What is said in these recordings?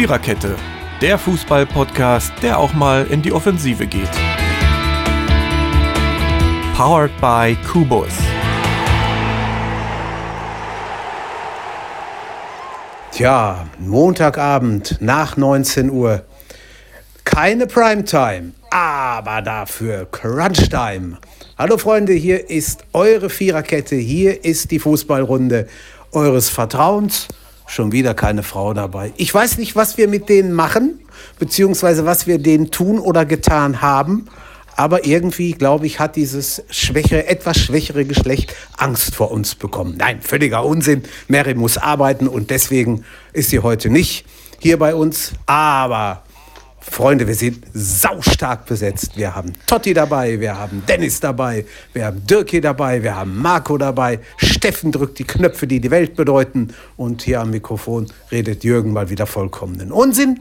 Viererkette, der Fußball-Podcast, der auch mal in die Offensive geht. Powered by Kubus. Tja, Montagabend nach 19 Uhr. Keine Primetime, aber dafür Crunchtime. Hallo Freunde, hier ist eure Viererkette, hier ist die Fußballrunde eures Vertrauens. Schon wieder keine Frau dabei. Ich weiß nicht, was wir mit denen machen, beziehungsweise was wir denen tun oder getan haben. Aber irgendwie, glaube ich, hat dieses schwächere, etwas schwächere Geschlecht Angst vor uns bekommen. Nein, völliger Unsinn. Mary muss arbeiten und deswegen ist sie heute nicht hier bei uns. Aber Freunde, wir sind saustark besetzt. Wir haben Totti dabei, wir haben Dennis dabei, wir haben Dirki dabei, wir haben Marco dabei. Steffen drückt die Knöpfe, die die Welt bedeuten. Und hier am Mikrofon redet Jürgen mal wieder vollkommenen Unsinn.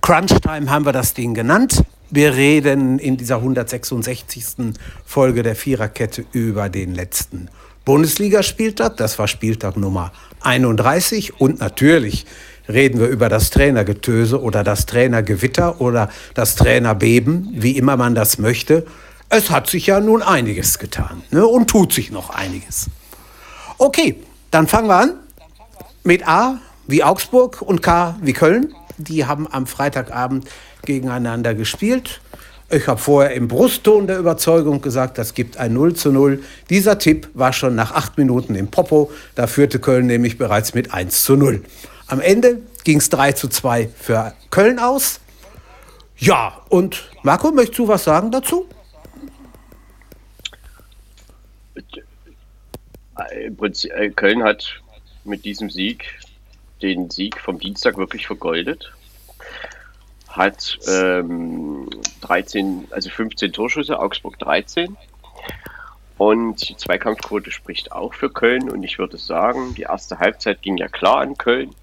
Crunch Time haben wir das Ding genannt. Wir reden in dieser 166. Folge der Viererkette über den letzten Bundesligaspieltag. Das war Spieltag Nummer 31 und natürlich reden wir über das Trainergetöse oder das Trainergewitter oder das Trainerbeben, wie immer man das möchte. Es hat sich ja nun einiges getan ne? und tut sich noch einiges. Okay, dann fangen wir an mit A wie Augsburg und K wie Köln. Die haben am Freitagabend gegeneinander gespielt. Ich habe vorher im Brustton der Überzeugung gesagt, das gibt ein 0 zu 0. Dieser Tipp war schon nach acht Minuten im Popo. Da führte Köln nämlich bereits mit 1 zu 0. Am Ende ging es 3 zu 2 für Köln aus. Ja, und Marco, möchtest du was sagen dazu? Prinzip, äh, Köln hat mit diesem Sieg den Sieg vom Dienstag wirklich vergoldet. Hat ähm, 13, also 15 Torschüsse, Augsburg 13. Und die Zweikampfquote spricht auch für Köln. Und ich würde sagen, die erste Halbzeit ging ja klar an Köln.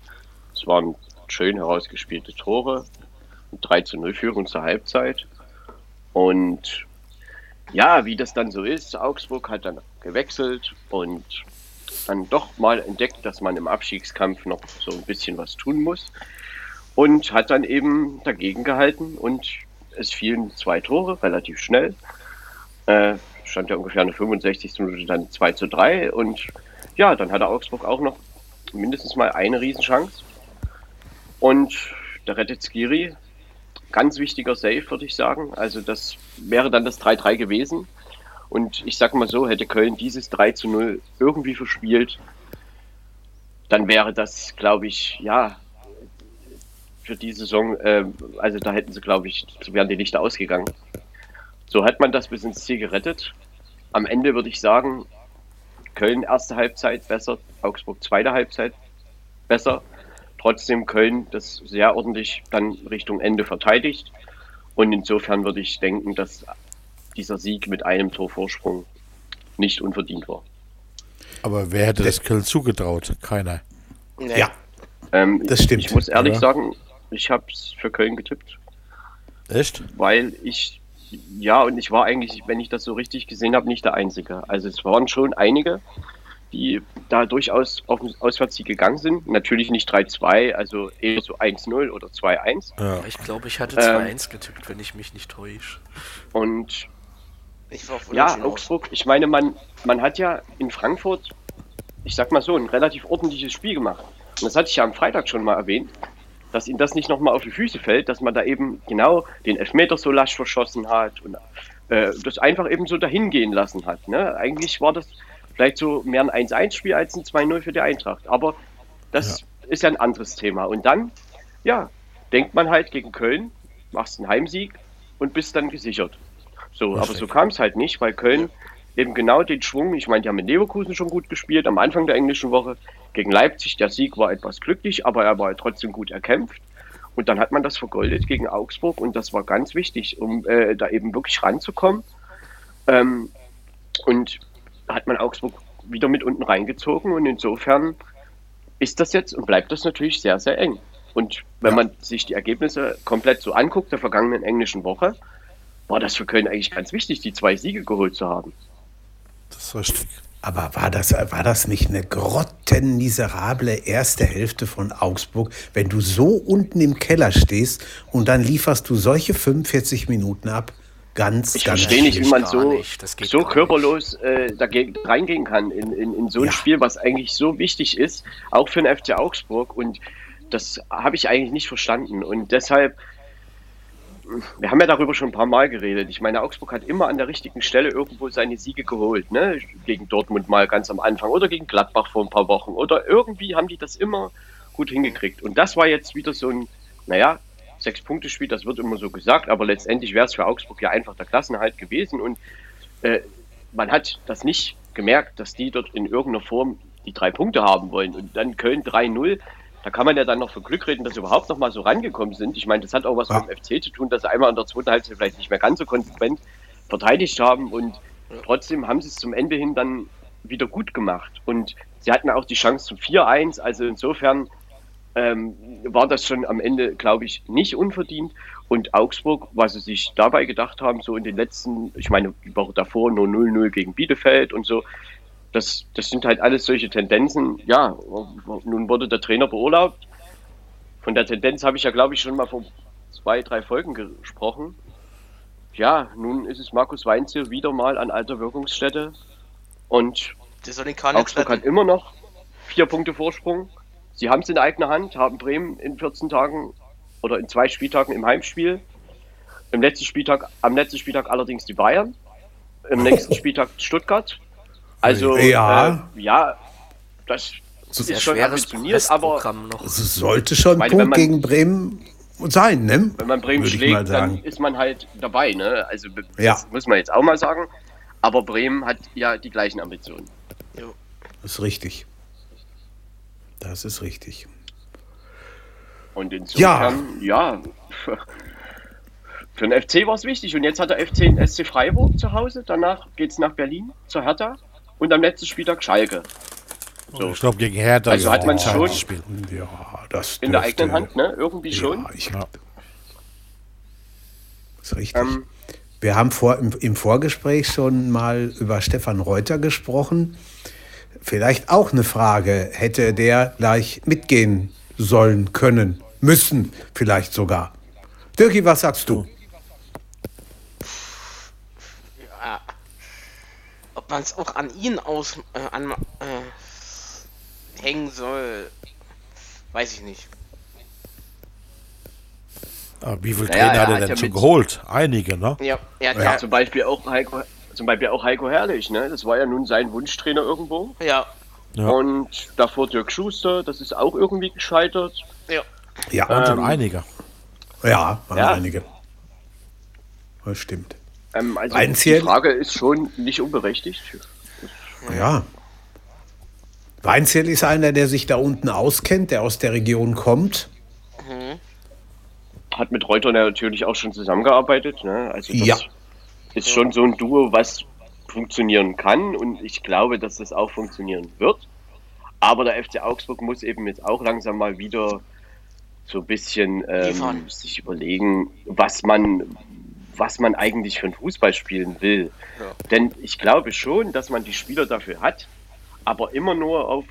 Es waren schön herausgespielte Tore. 3 zu 0 Führung zur Halbzeit. Und ja, wie das dann so ist, Augsburg hat dann gewechselt und dann doch mal entdeckt, dass man im Abstiegskampf noch so ein bisschen was tun muss. Und hat dann eben dagegen gehalten und es fielen zwei Tore relativ schnell. Äh, stand ja ungefähr eine 65. Minute dann 2 zu 3 und ja, dann hatte Augsburg auch noch mindestens mal eine Riesenchance. Und der rettet Skiri. Ganz wichtiger Save, würde ich sagen. Also das wäre dann das 3-3 gewesen. Und ich sage mal so, hätte Köln dieses 3 zu 0 irgendwie verspielt, dann wäre das, glaube ich, ja, für die Saison, äh, also da hätten sie, glaube ich, wären die Lichter ausgegangen. So hat man das bis ins Ziel gerettet. Am Ende würde ich sagen, Köln erste Halbzeit besser, Augsburg zweite Halbzeit besser. Trotzdem Köln das sehr ordentlich dann Richtung Ende verteidigt. Und insofern würde ich denken, dass dieser Sieg mit einem Torvorsprung nicht unverdient war. Aber wer hätte das Köln zugetraut? Keiner. Nee. Ja, ähm, das stimmt. Ich muss ehrlich oder? sagen, ich habe es für Köln getippt. Echt? Weil ich, ja, und ich war eigentlich, wenn ich das so richtig gesehen habe, nicht der Einzige. Also es waren schon einige, die da durchaus auf den Auswärtssieg gegangen sind. Natürlich nicht 3-2, also eher so 1-0 oder 2-1. Ja. Ich glaube, ich hatte 2-1 ähm, getippt, wenn ich mich nicht täusche. Und ja, Augsburg, ich meine, man, man hat ja in Frankfurt, ich sag mal so, ein relativ ordentliches Spiel gemacht. Und das hatte ich ja am Freitag schon mal erwähnt, dass ihnen das nicht nochmal auf die Füße fällt, dass man da eben genau den Elfmeter so lasch verschossen hat und äh, das einfach eben so dahin gehen lassen hat. Ne? Eigentlich war das vielleicht so mehr ein 1-1-Spiel als ein 2-0 für die Eintracht. Aber das ja. ist ja ein anderes Thema. Und dann, ja, denkt man halt gegen Köln, machst einen Heimsieg und bist dann gesichert. So, aber so kam es halt nicht, weil Köln eben genau den Schwung, ich meine, die haben in Leverkusen schon gut gespielt, am Anfang der englischen Woche gegen Leipzig, der Sieg war etwas glücklich, aber er war trotzdem gut erkämpft. Und dann hat man das vergoldet gegen Augsburg und das war ganz wichtig, um äh, da eben wirklich ranzukommen. Ähm, und hat man Augsburg wieder mit unten reingezogen und insofern ist das jetzt und bleibt das natürlich sehr, sehr eng. Und wenn ja. man sich die Ergebnisse komplett so anguckt, der vergangenen englischen Woche, war das für Köln eigentlich ganz wichtig, die zwei Siege geholt zu haben. Das ist richtig. Aber war das, war das nicht eine grottenmiserable erste Hälfte von Augsburg, wenn du so unten im Keller stehst und dann lieferst du solche 45 Minuten ab? Ganz, Ich ganz verstehe nicht, wie man so, nicht. So körperlos äh, dagegen reingehen kann in, in, in so ein Ja. Spiel, was eigentlich so wichtig ist, auch für den FC Augsburg. Und das habe ich eigentlich nicht verstanden. Und deshalb, wir haben ja darüber schon ein paar Mal geredet. Ich meine, Augsburg hat immer an der richtigen Stelle irgendwo seine Siege geholt. Ne? Gegen Dortmund mal ganz am Anfang oder gegen Gladbach vor ein paar Wochen. Oder irgendwie haben die das immer gut hingekriegt. Und das war jetzt wieder so ein, naja, Sechs-Punkte-Spiel, das wird immer so gesagt, aber letztendlich wäre es für Augsburg ja einfach der Klassenhalt gewesen. Und äh, man hat das nicht gemerkt, dass die dort in irgendeiner Form die drei Punkte haben wollen. Und dann Köln 3-0, da kann man ja dann noch für Glück reden, dass sie überhaupt noch mal so rangekommen sind. Ich meine, das hat auch was Ja. mit dem FC zu tun, dass sie einmal in der zweiten Halbzeit vielleicht nicht mehr ganz so konsequent verteidigt haben und trotzdem haben sie es zum Ende hin dann wieder gut gemacht. Und sie hatten auch die Chance zum 4-1, also insofern ähm, war das schon am Ende, glaube ich, nicht unverdient. Und Augsburg, was sie sich dabei gedacht haben, so in den letzten, ich meine, die Woche davor nur 0-0 gegen Bielefeld und so, das, das sind halt alles solche Tendenzen. Ja, nun wurde der Trainer beurlaubt. Von der Tendenz habe ich ja, glaube ich, schon mal vor zwei, drei Folgen gesprochen. Ja, nun ist es Markus Weinziel wieder mal an alter Wirkungsstätte. Und Augsburg hat immer noch vier Punkte Vorsprung. Sie haben es in eigener Hand, haben Bremen in 14 Tagen oder in zwei Spieltagen im Heimspiel. Im letzten Spieltag, am letzten Spieltag allerdings die Bayern. Im nächsten Spieltag Stuttgart. Also Ja. äh, ja, das Sehr ist schon schweres ambitioniert, aber noch. Es sollte schon ein meine, Punkt man- gegen Bremen sein, ne? wenn man Bremen Würde schlägt, dann ist man halt dabei. Ne? Also das Ja. muss man jetzt auch mal sagen. Aber Bremen hat ja die gleichen Ambitionen. Das ist richtig. Das ist richtig. Und insofern, ja, für, für den FC war es wichtig. Und jetzt hat der FC den SC Freiburg zu Hause. Danach geht es nach Berlin zur Hertha. Und am letzten Spieltag Schalke. So. Ich glaube, gegen Hertha Also ist hat man entscheidendes schon- Spiel. Ja, das In der eigenen Hand, ne? Irgendwie schon. Ja, ich, Ja. ist richtig. Ähm, Wir haben vor, im, im Vorgespräch schon mal über Stefan Reuter gesprochen. Vielleicht auch eine Frage. Hätte der gleich mitgehen sollen, können, müssen, vielleicht sogar. Dirki, was sagst du? Ja. Ob man es auch an ihn aus äh, an, äh, hängen soll, weiß ich nicht. Ah, Wie viele Naja, Trainer er hat er hat denn ja schon mit- geholt? Einige, ne? Ja, er hat Ja. ja, Zum Beispiel auch Heiko, zum Beispiel auch Heiko Herrlich, ne? Das war ja nun sein Wunschtrainer irgendwo. ja, Ja. Und davor Dirk Schuster, das ist auch irgendwie gescheitert. ja. Ja, Und schon Ähm, einige. ja, waren ja. einige. Das stimmt. Ähm, also Weinzierl? die Frage ist schon nicht unberechtigt. Ja. Weinzierl ist einer, der sich da unten auskennt, der aus der Region kommt. Hat mit Reuter natürlich auch schon zusammengearbeitet. Ne? Also das Ja. Ist schon so ein Duo, was funktionieren kann und ich glaube, dass das auch funktionieren wird. Aber der FC Augsburg muss eben jetzt auch langsam mal wieder so ein bisschen ähm, sich überlegen, was man, was man eigentlich für ein Fußball spielen will. Denn ich glaube schon, dass man die Spieler dafür hat, aber immer nur auf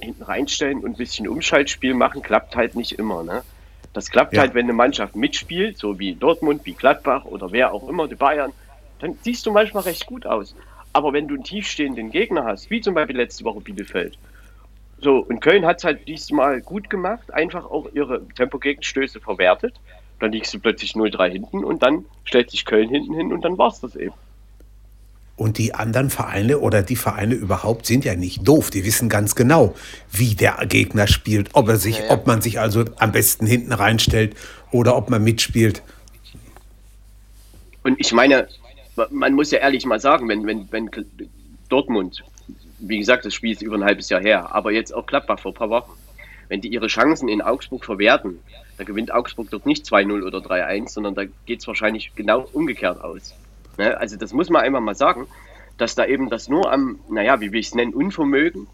hinten reinstellen und ein bisschen Umschaltspiel machen, klappt halt nicht immer. Ne? Das klappt Ja. halt, wenn eine Mannschaft mitspielt, so wie Dortmund, wie Gladbach oder wer auch immer, die Bayern, dann siehst du manchmal recht gut aus. Aber wenn du einen tiefstehenden Gegner hast, wie zum Beispiel letzte Woche Bielefeld, so, und Köln hat es halt diesmal gut gemacht, einfach auch ihre Tempogegenstöße verwertet. Dann liegst du plötzlich 0-3 hinten und dann stellt sich Köln hinten hin und dann war's das eben. Und die anderen Vereine oder die Vereine überhaupt sind ja nicht doof. Die wissen ganz genau, wie der Gegner spielt, ob er sich, Ja, ja. ob man sich also am besten hinten reinstellt oder ob man mitspielt. Und ich meine, man muss ja ehrlich mal sagen, wenn, wenn, wenn Dortmund, wie gesagt, das Spiel ist über ein halbes Jahr her, aber jetzt auch Gladbach vor ein paar Wochen, wenn die ihre Chancen in Augsburg verwerten, dann gewinnt Augsburg dort nicht 2-0 oder 3-1, sondern da geht es wahrscheinlich genau umgekehrt aus. Ne? Also das muss man einmal mal sagen, dass da eben das nur am, naja, wie will ich es nennen, Unvermögen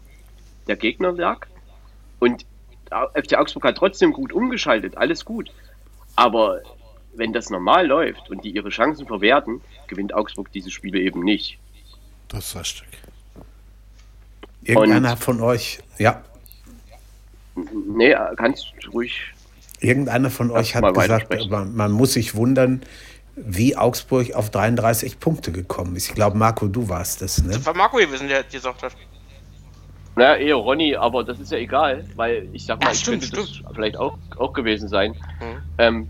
der Gegner lag. Und FC Augsburg hat trotzdem gut umgeschaltet, alles gut. Aber wenn das normal läuft und die ihre Chancen verwerten, gewinnt Augsburg diese Spiele eben nicht. Das ist richtig. Irgendeiner von euch, ja, Nee, kannst ruhig. irgendeiner von euch hat gesagt, man, man muss sich wundern, wie Augsburg auf 33 Punkte gekommen ist. Ich glaube, Marco, du warst das, ne? Das war Marco gewesen, der gesagt hat. Naja, eher Ronny, aber das ist ja egal, weil ich sag mal, ich stimmt, könnte das vielleicht auch, auch gewesen sein. Mhm. Ähm,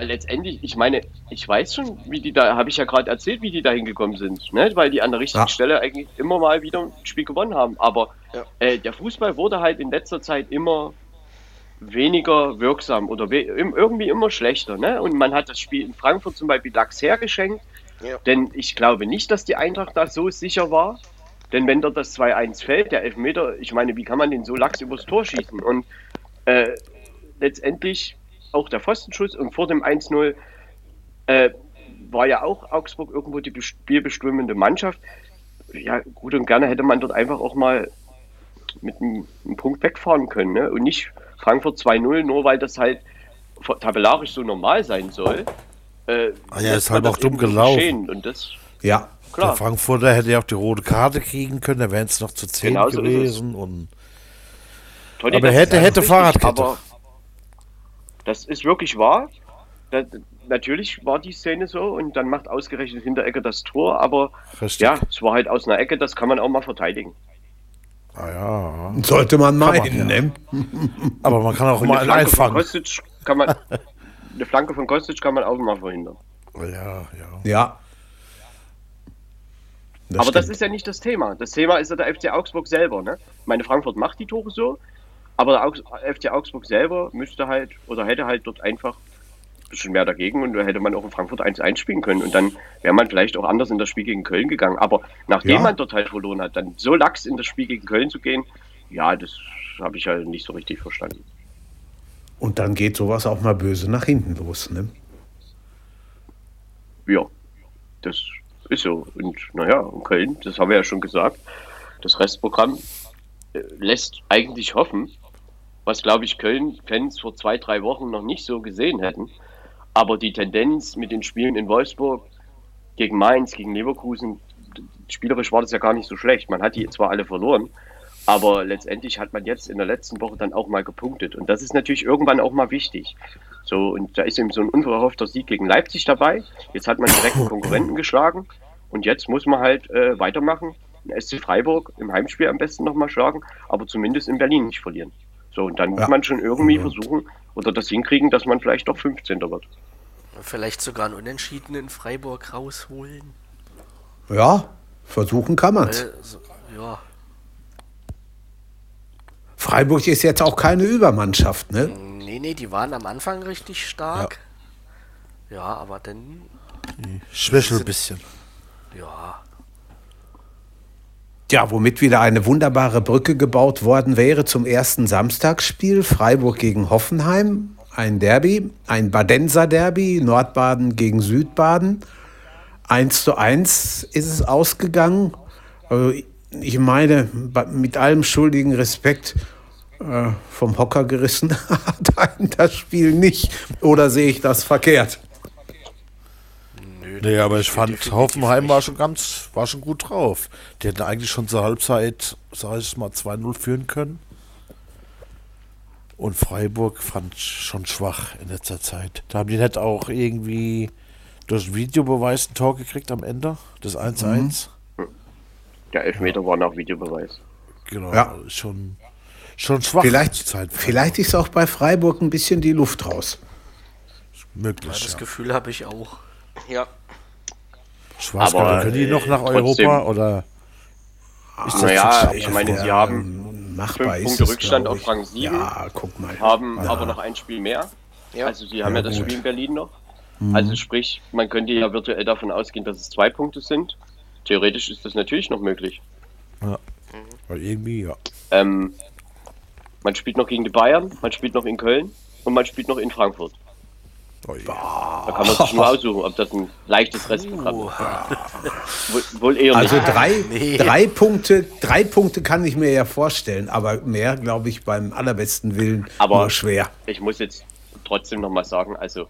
weil letztendlich, ich meine, ich weiß schon, wie die da, habe ich ja gerade erzählt, wie die da hingekommen sind, ne? weil die an der richtigen Ja. Stelle eigentlich immer mal wieder ein Spiel gewonnen haben. Aber Ja. äh, der Fußball wurde halt in letzter Zeit immer weniger wirksam oder we im- irgendwie immer schlechter. Ne? Und man hat das Spiel in Frankfurt zum Beispiel Lachs hergeschenkt, Ja. denn ich glaube nicht, dass die Eintracht da so sicher war. Denn wenn dort das 2-1 fällt, der Elfmeter, ich meine, wie kann man den so lax übers Tor schießen? Und äh, letztendlich auch der Pfostenschuss und vor dem 1-0 äh, war ja auch Augsburg irgendwo die bes- spielbestimmende Mannschaft. Ja, gut und gerne hätte man dort einfach auch mal mit einem, einem Punkt wegfahren können. Ne? Und nicht Frankfurt 2-0, nur weil das halt tabellarisch so normal sein soll. Äh, Ah ja, ist halt auch dumm gelaufen. Und das, Ja, Der klar. Frankfurter hätte ja auch die rote Karte kriegen können, da wären es noch zu 10 Genau so ist es. gewesen. Und Tolli, Aber hätte, hätte richtig, Fahrradkette. Aber das ist wirklich wahr. Das, natürlich war die Szene so und dann macht ausgerechnet Hinteregger das Tor, aber Richtig. ja, es war halt aus einer Ecke, das kann man auch mal verteidigen. ah, ja. sollte man meinen, ja. ne? Aber man kann auch Und mal eine einen einfangen. Kostic kann man, eine Flanke von Kostic kann man auch mal verhindern. Ja, ja. Ja. aber das stimmt. ist ja nicht das Thema. Das Thema ist ja der FC Augsburg selber. Ne? Ich meine, Frankfurt macht die Tore so, aber der Augs FC Augsburg selber müsste halt oder hätte halt dort einfach ein bisschen mehr dagegen und da hätte man auch in Frankfurt 1-1 spielen können und dann wäre man vielleicht auch anders in das Spiel gegen Köln gegangen. Aber nachdem Ja. man dort halt verloren hat, dann so lax in das Spiel gegen Köln zu gehen, ja, das habe ich halt nicht so richtig verstanden. Und dann geht sowas auch mal böse nach hinten los, ne? Ja, das ist so. Und naja, in Köln, das haben wir ja schon gesagt, das Restprogramm äh, lässt eigentlich hoffen, was glaube ich Köln-Fans vor zwei, drei Wochen noch nicht so gesehen hätten. Aber die Tendenz mit den Spielen in Wolfsburg gegen Mainz, gegen Leverkusen, spielerisch war das ja gar nicht so schlecht. Man hat die zwar alle verloren, aber letztendlich hat man jetzt in der letzten Woche dann auch mal gepunktet. Und das ist natürlich irgendwann auch mal wichtig. So, und da ist eben so ein unverhoffter Sieg gegen Leipzig dabei. Jetzt hat man direkt einen Konkurrenten geschlagen. Und jetzt muss man halt äh, weitermachen. SC Freiburg im Heimspiel am besten nochmal schlagen, aber zumindest in Berlin nicht verlieren. So, und dann muss Ja. man schon irgendwie versuchen oder das hinkriegen, dass man vielleicht doch 15. wird. Vielleicht sogar einen Unentschieden in Freiburg rausholen. Ja, versuchen kann man's. Weil, so, ja, Freiburg ist jetzt auch keine Übermannschaft, ne? nee, nee, die waren am Anfang richtig stark. Ja, aber dann, Schwächel ein bisschen. ja, Ja, womit wieder eine wunderbare Brücke gebaut worden wäre zum ersten Samstagsspiel. Freiburg gegen Hoffenheim, ein Derby, ein Badenser Derby, Nordbaden gegen Südbaden. 1 zu 1 ist es ausgegangen. Also ich meine, mit allem schuldigen Respekt äh, vom Hocker gerissen hat einen das Spiel nicht. Oder sehe ich das verkehrt? Nö. Nee, aber ich fand, Hoffenheim nicht. war schon ganz, war schon gut drauf. Die hätten eigentlich schon zur Halbzeit, sag ich mal, 2-0 führen können. Und Freiburg fand ich schon schwach in letzter Zeit. Da haben die nicht auch irgendwie durch Videobeweis ein Tor gekriegt am Ende. Das 1-1. Der Elfmeter war nach Videobeweis. Genau. Ja. Schon, schon schwach Vielleicht, zur Zeit. vielleicht ist auch bei Freiburg ein bisschen die Luft raus. möglich. Das Ja. Gefühl habe ich auch. Ja. Schwarzgeld, Aber, können die noch nach äh, trotzdem- Europa oder ist das Naja, ich meine, sie Ja, haben Machbar fünf ist Punkte es, Rückstand auf. Rang sieben. Ja, guck mal. haben Ja. aber noch ein Spiel mehr. Ja. Also sie haben ja, das gut. Spiel in Berlin noch. Also sprich, man könnte ja virtuell davon ausgehen, dass es zwei Punkte sind. Theoretisch ist das natürlich noch möglich. Weil irgendwie, ja. Ähm, man spielt noch gegen die Bayern, man spielt noch in Köln und man spielt noch in Frankfurt. Oh, ja. Da kann man sich nur aussuchen, ob das ein leichtes Restprogramm ist. Wohl, wohl eher Also nicht. drei, Nee. drei, Punkte, drei Punkte kann ich mir ja vorstellen, aber mehr, glaube ich, beim allerbesten Willen Aber- nur schwer. Ich muss jetzt trotzdem nochmal sagen, also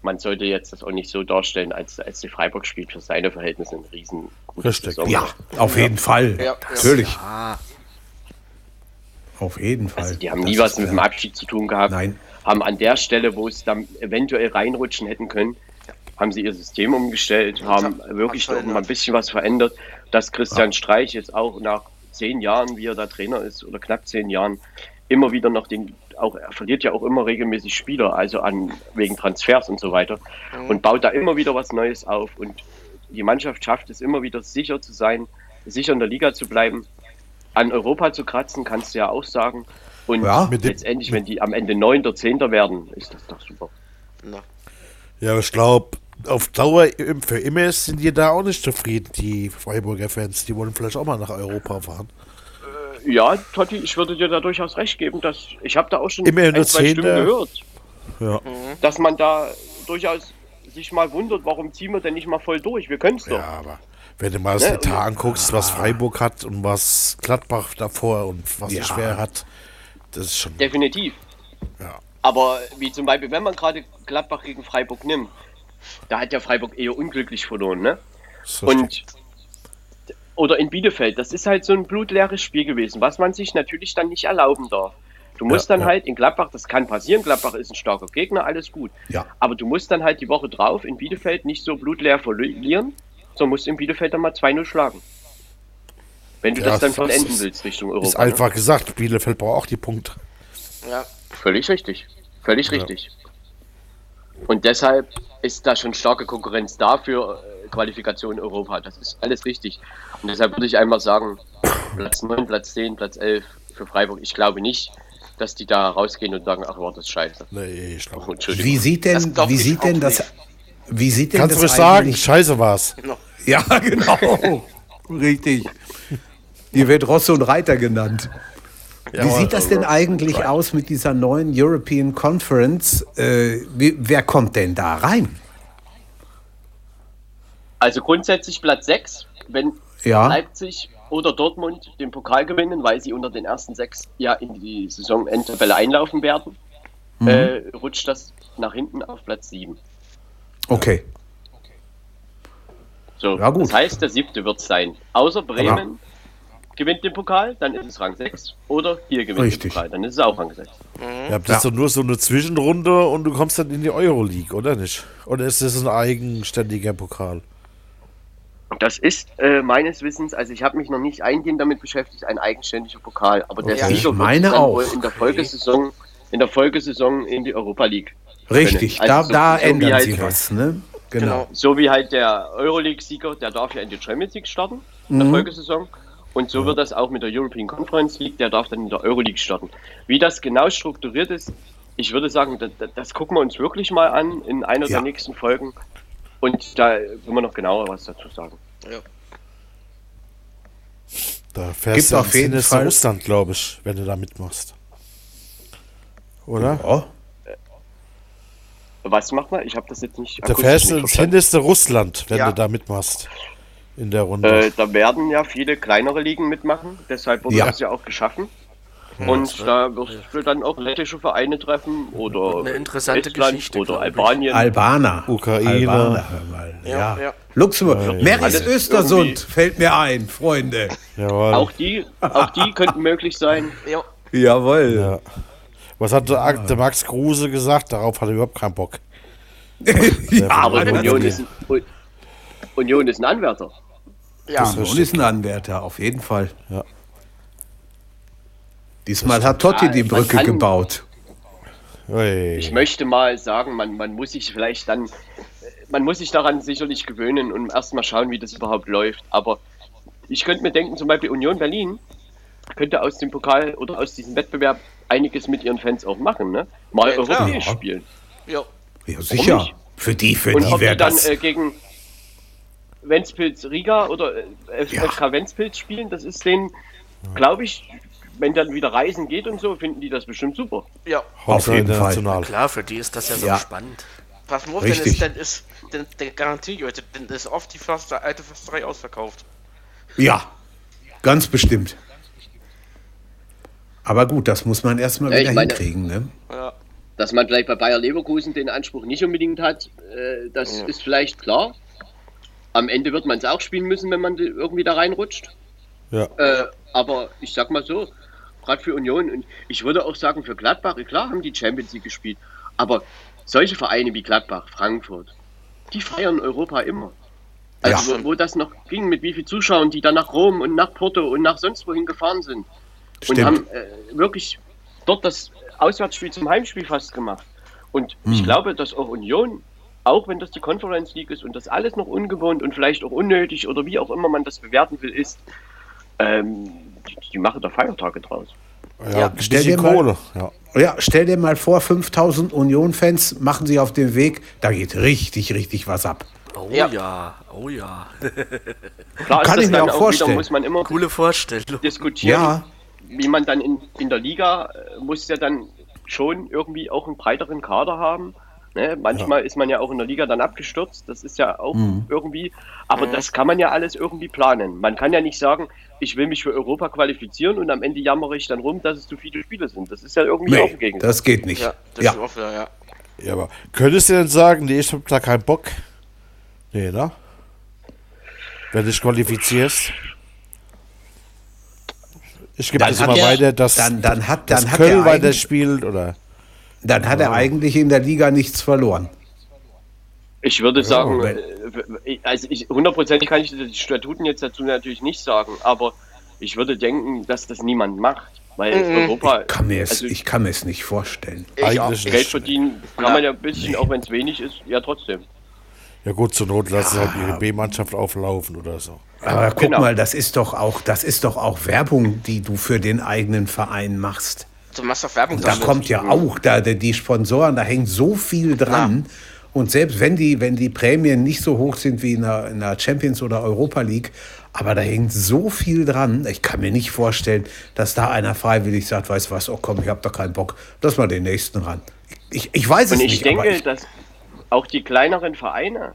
man sollte jetzt das auch nicht so darstellen, als, als die Freiburg spielt für seine Verhältnisse ein riesen Richtig. Saison. Ja, auf jeden Fall. Ja, ja. Natürlich. Ah, Auf jeden Fall. Also die haben Das nie was mit dem klar. Abschied zu tun gehabt. Nein. Haben an der Stelle, wo es dann eventuell reinrutschen hätten können, haben sie ihr System umgestellt, haben wirklich noch mal ein bisschen was verändert. Dass Christian Streich jetzt auch nach zehn Jahren, wie er da Trainer ist, oder knapp zehn Jahren, immer wieder noch den, auch, er verliert ja auch immer regelmäßig Spieler, also an, wegen Transfers und so weiter, und baut da immer wieder was Neues auf. Und die Mannschaft schafft es immer wieder sicher zu sein, sicher in der Liga zu bleiben. An Europa zu kratzen, kannst du ja auch sagen. Und Ja. Letztendlich, wenn die am Ende Neunter, Zehnter werden, ist das doch super. Na, Ja, ich glaube, auf Dauer im- für immer sind die da auch nicht zufrieden, die Freiburger Fans. Die wollen vielleicht auch mal nach Europa fahren. Ja, Totti, ich würde dir da durchaus recht geben, dass ich habe da auch schon Immer in der ein, zwei Stimmen Zehnte. gehört, Ja, dass man da durchaus sich mal wundert, warum ziehen wir denn nicht mal voll durch? Wir können es doch. ja aber wenn du mal das Ne, Etat anguckst, was Freiburg hat und was Gladbach davor und was Ja. schwer hat, das ist schon. Definitiv. Ja. Aber wie zum Beispiel, wenn man gerade Gladbach gegen Freiburg nimmt, da hat ja Freiburg eher unglücklich verloren, ne? richtig. Und oder in Bielefeld, das ist halt so ein blutleeres Spiel gewesen, was man sich natürlich dann nicht erlauben darf. Du musst Ja, dann ja. halt in Gladbach, das kann passieren, Gladbach ist ein starker Gegner, alles gut. Ja. Aber du musst dann halt die Woche drauf in Bielefeld nicht so blutleer verlieren, sondern musst in Bielefeld dann mal 2-0 schlagen. Wenn du Ja, das dann vollenden ist- willst Richtung Europa. ist ne? einfach gesagt, Bielefeld braucht auch die Punkte. ja, Völlig richtig. Völlig richtig. Und deshalb ist da schon starke Konkurrenz da für äh, Qualifikation in Europa. Das ist alles richtig. Und deshalb würde ich einmal sagen, Platz 9, Platz 10, Platz 11 für Freiburg. Ich glaube nicht, dass die da rausgehen und sagen, ach, war das scheiße. Nee, ich glaube. Oh, Entschuldigung. Wie sieht Das denn, wie sieht auch denn das, wie sieht denn Kannst du das ruhig sagen, eigentlich- scheiße war's. Ja, genau. Richtig. Hier wird Rosso und Reiter genannt. Wie sieht das denn eigentlich aus mit dieser neuen European Conference? Äh, wie, wer kommt denn da rein? Also grundsätzlich Platz 6, wenn Ja. Leipzig oder Dortmund den Pokal gewinnen, weil sie unter den ersten sechs ja in die Saisonendtabelle einlaufen werden, Mhm. äh, rutscht das nach hinten auf Platz 7. Okay. So, Ja, gut. Das heißt, der siebte wird sein. Außer Bremen gewinnt den Pokal, dann ist es Rang 6. Oder hier gewinnt Richtig. den Pokal, dann ist es auch Rang 6. Ja, das ist doch nur so eine Zwischenrunde und du kommst dann in die Euroleague, oder nicht? Oder ist das ein eigenständiger Pokal? Das ist äh, meines Wissens, also ich habe mich noch nicht eingehend damit beschäftigt, ein eigenständiger Pokal. Aber der Okay. Sieger wird dann auch. wohl in der Folgesaison, in der Folgesaison in die Europa League. Richtig, Also da, so- da so halt- sie was. Ne? Genau. Genau. So wie halt der Euroleague-Sieger, der darf ja in die Champions League starten, in Mhm. der Folgesaison. Und so wird das auch mit der European Conference League, der darf dann in der Euroleague starten. Wie das genau strukturiert ist, ich würde sagen, das, das gucken wir uns wirklich mal an in einer Ja. der nächsten Folgen. Und da können wir noch genauer was dazu sagen. ja. Da fährst Gibt du auf jeden Fall- Russland, glaube ich, wenn du da mitmachst. Oder? Oh, Was macht man? Ich habe das jetzt nicht Da fährst du ins hinterste Russland, wenn Ja. du da mitmachst. In der Runde. Äh, da werden ja viele kleinere Ligen mitmachen, deshalb wurde Ja. das ja auch geschaffen. Und da wirst du dann auch lettische Vereine treffen oder Eine interessante Estland Geschichte, oder. Albanien. Albaner. Ukraine. Albaner, mal. Ja. Ja, ja. Luxemburg. Meris Alles Östersund fällt mir ein, Freunde. Jawohl. Auch die, auch die könnten möglich sein. ja. Jawohl. Ja. Was hat der, der Max Kruse gesagt? Darauf hat er überhaupt keinen Bock. Ja, Aber Ja, Union ja. ist, ein, Union ist ein Anwärter. Ja, Und ist ein Anwärter, auf jeden Fall. Ja. Diesmal hat Totti Ja, die Brücke kann- gebaut. Ich möchte mal sagen, man, man muss sich vielleicht dann, man muss sich daran sicherlich gewöhnen und erstmal schauen, wie das überhaupt läuft. Aber ich könnte mir denken, zum Beispiel Union Berlin könnte aus dem Pokal oder aus diesem Wettbewerb einiges mit ihren Fans auch machen, ne? Mal Ja, europäisch Ja. spielen. ja. Ja, sicher. Für die, für Und die ob die wäre dann das. äh, gegen Ventspils Riga oder äh. FK Ventspils spielen, das ist denen, glaube ich, wenn dann wieder Reisen geht und so, finden die das bestimmt super. ja. Hauptsache jeden Fall. international. Klar, für die ist das ja so Ja. spannend. Pass mal auf, denn ist, dann ist, dann, dann garantiere ich euch, dann ist oft die Förster, alte Försterei ausverkauft. Ja, ganz bestimmt. Aber gut, das muss man erstmal Ja, wieder meine- hinkriegen. Ne? Ja. Dass man vielleicht bei Bayer Leverkusen den Anspruch nicht unbedingt hat, äh, das ist vielleicht klar. Am Ende wird man es auch spielen müssen, wenn man irgendwie da reinrutscht. Ja. Äh, aber ich sag mal so, gerade für Union und ich würde auch sagen für Gladbach, klar haben die Champions League gespielt, aber solche Vereine wie Gladbach, Frankfurt, die feiern Europa immer. Also Ja. wo, wo das noch ging, mit wie vielen Zuschauern, die dann nach Rom und nach Porto und nach sonst wohin gefahren sind. Stimmt. Und haben äh, wirklich dort das Auswärtsspiel zum Heimspiel fast gemacht. Und Hm. ich glaube, dass auch Union, auch wenn das die Conference League ist und das alles noch ungewohnt und vielleicht auch unnötig oder wie auch immer man das bewerten will, ist, ähm, die, die machen da Feiertage draus. Ja, Ja, stell dir mal-. Ja. Ja, stell dir mal vor, 5000 Union-Fans machen sich auf den Weg, da geht richtig, richtig was ab. Oh Ja. ja, oh ja. Klar Kann ist das ich mir auch vorstellen. wieder, muss man immer Coole Vorstellung. diskutieren, Ja. Wie man dann in, in der Liga äh, muss ja dann schon irgendwie auch einen breiteren Kader haben. Ne? Manchmal ist man ja auch in der Liga dann abgestürzt, das ist ja auch Mhm. irgendwie, aber das kann man ja alles irgendwie planen. Man kann ja nicht sagen, ich will mich für Europa qualifizieren und am Ende jammere ich dann rum, dass es zu viele Spiele sind. Das ist ja irgendwie auch Nee, gegen. das geht nicht. Ja, das Ja, ist auch ja. ja, aber könntest du denn sagen, nee, ich hab da keinen Bock? Nee, ne? Wenn du dich qualifizierst. Ich gebe Dann das hat immer er- weiter, dass, dann- dann hat- dass dann hat Köln er weiter eigentlich- spielt oder. dann hat er eigentlich in der Liga nichts verloren. Ich würde sagen, wenn- äh, also ich, hundertprozentig kann ich die Statuten jetzt dazu natürlich nicht sagen, aber ich würde denken, dass das niemand macht, weil Europa, Kann mir es, also ich kann mir es nicht vorstellen. ich Eigentlich Geld verdienen kann man ja ein bisschen, auch wenn es wenig ist, ja trotzdem. Ja gut, zur Not lassen sie halt ihre B-Mannschaft auflaufen oder so. Aber guck Genau. mal, das ist doch auch, das ist doch auch Werbung, die du für den eigenen Verein machst. Du machst doch Werbung Da kommt ja auch, da die die Sponsoren, da hängt so viel dran. Und selbst wenn die, wenn die Prämien nicht so hoch sind wie in der, in der Champions oder Europa League, aber da hängt so viel dran. Ich kann mir nicht vorstellen, dass da einer freiwillig sagt, weißt du was, oh komm, ich habe da keinen Bock, lass mal den nächsten ran. Ich, ich weiß es Und ich nicht, denke, aber ich, dass auch die kleineren Vereine,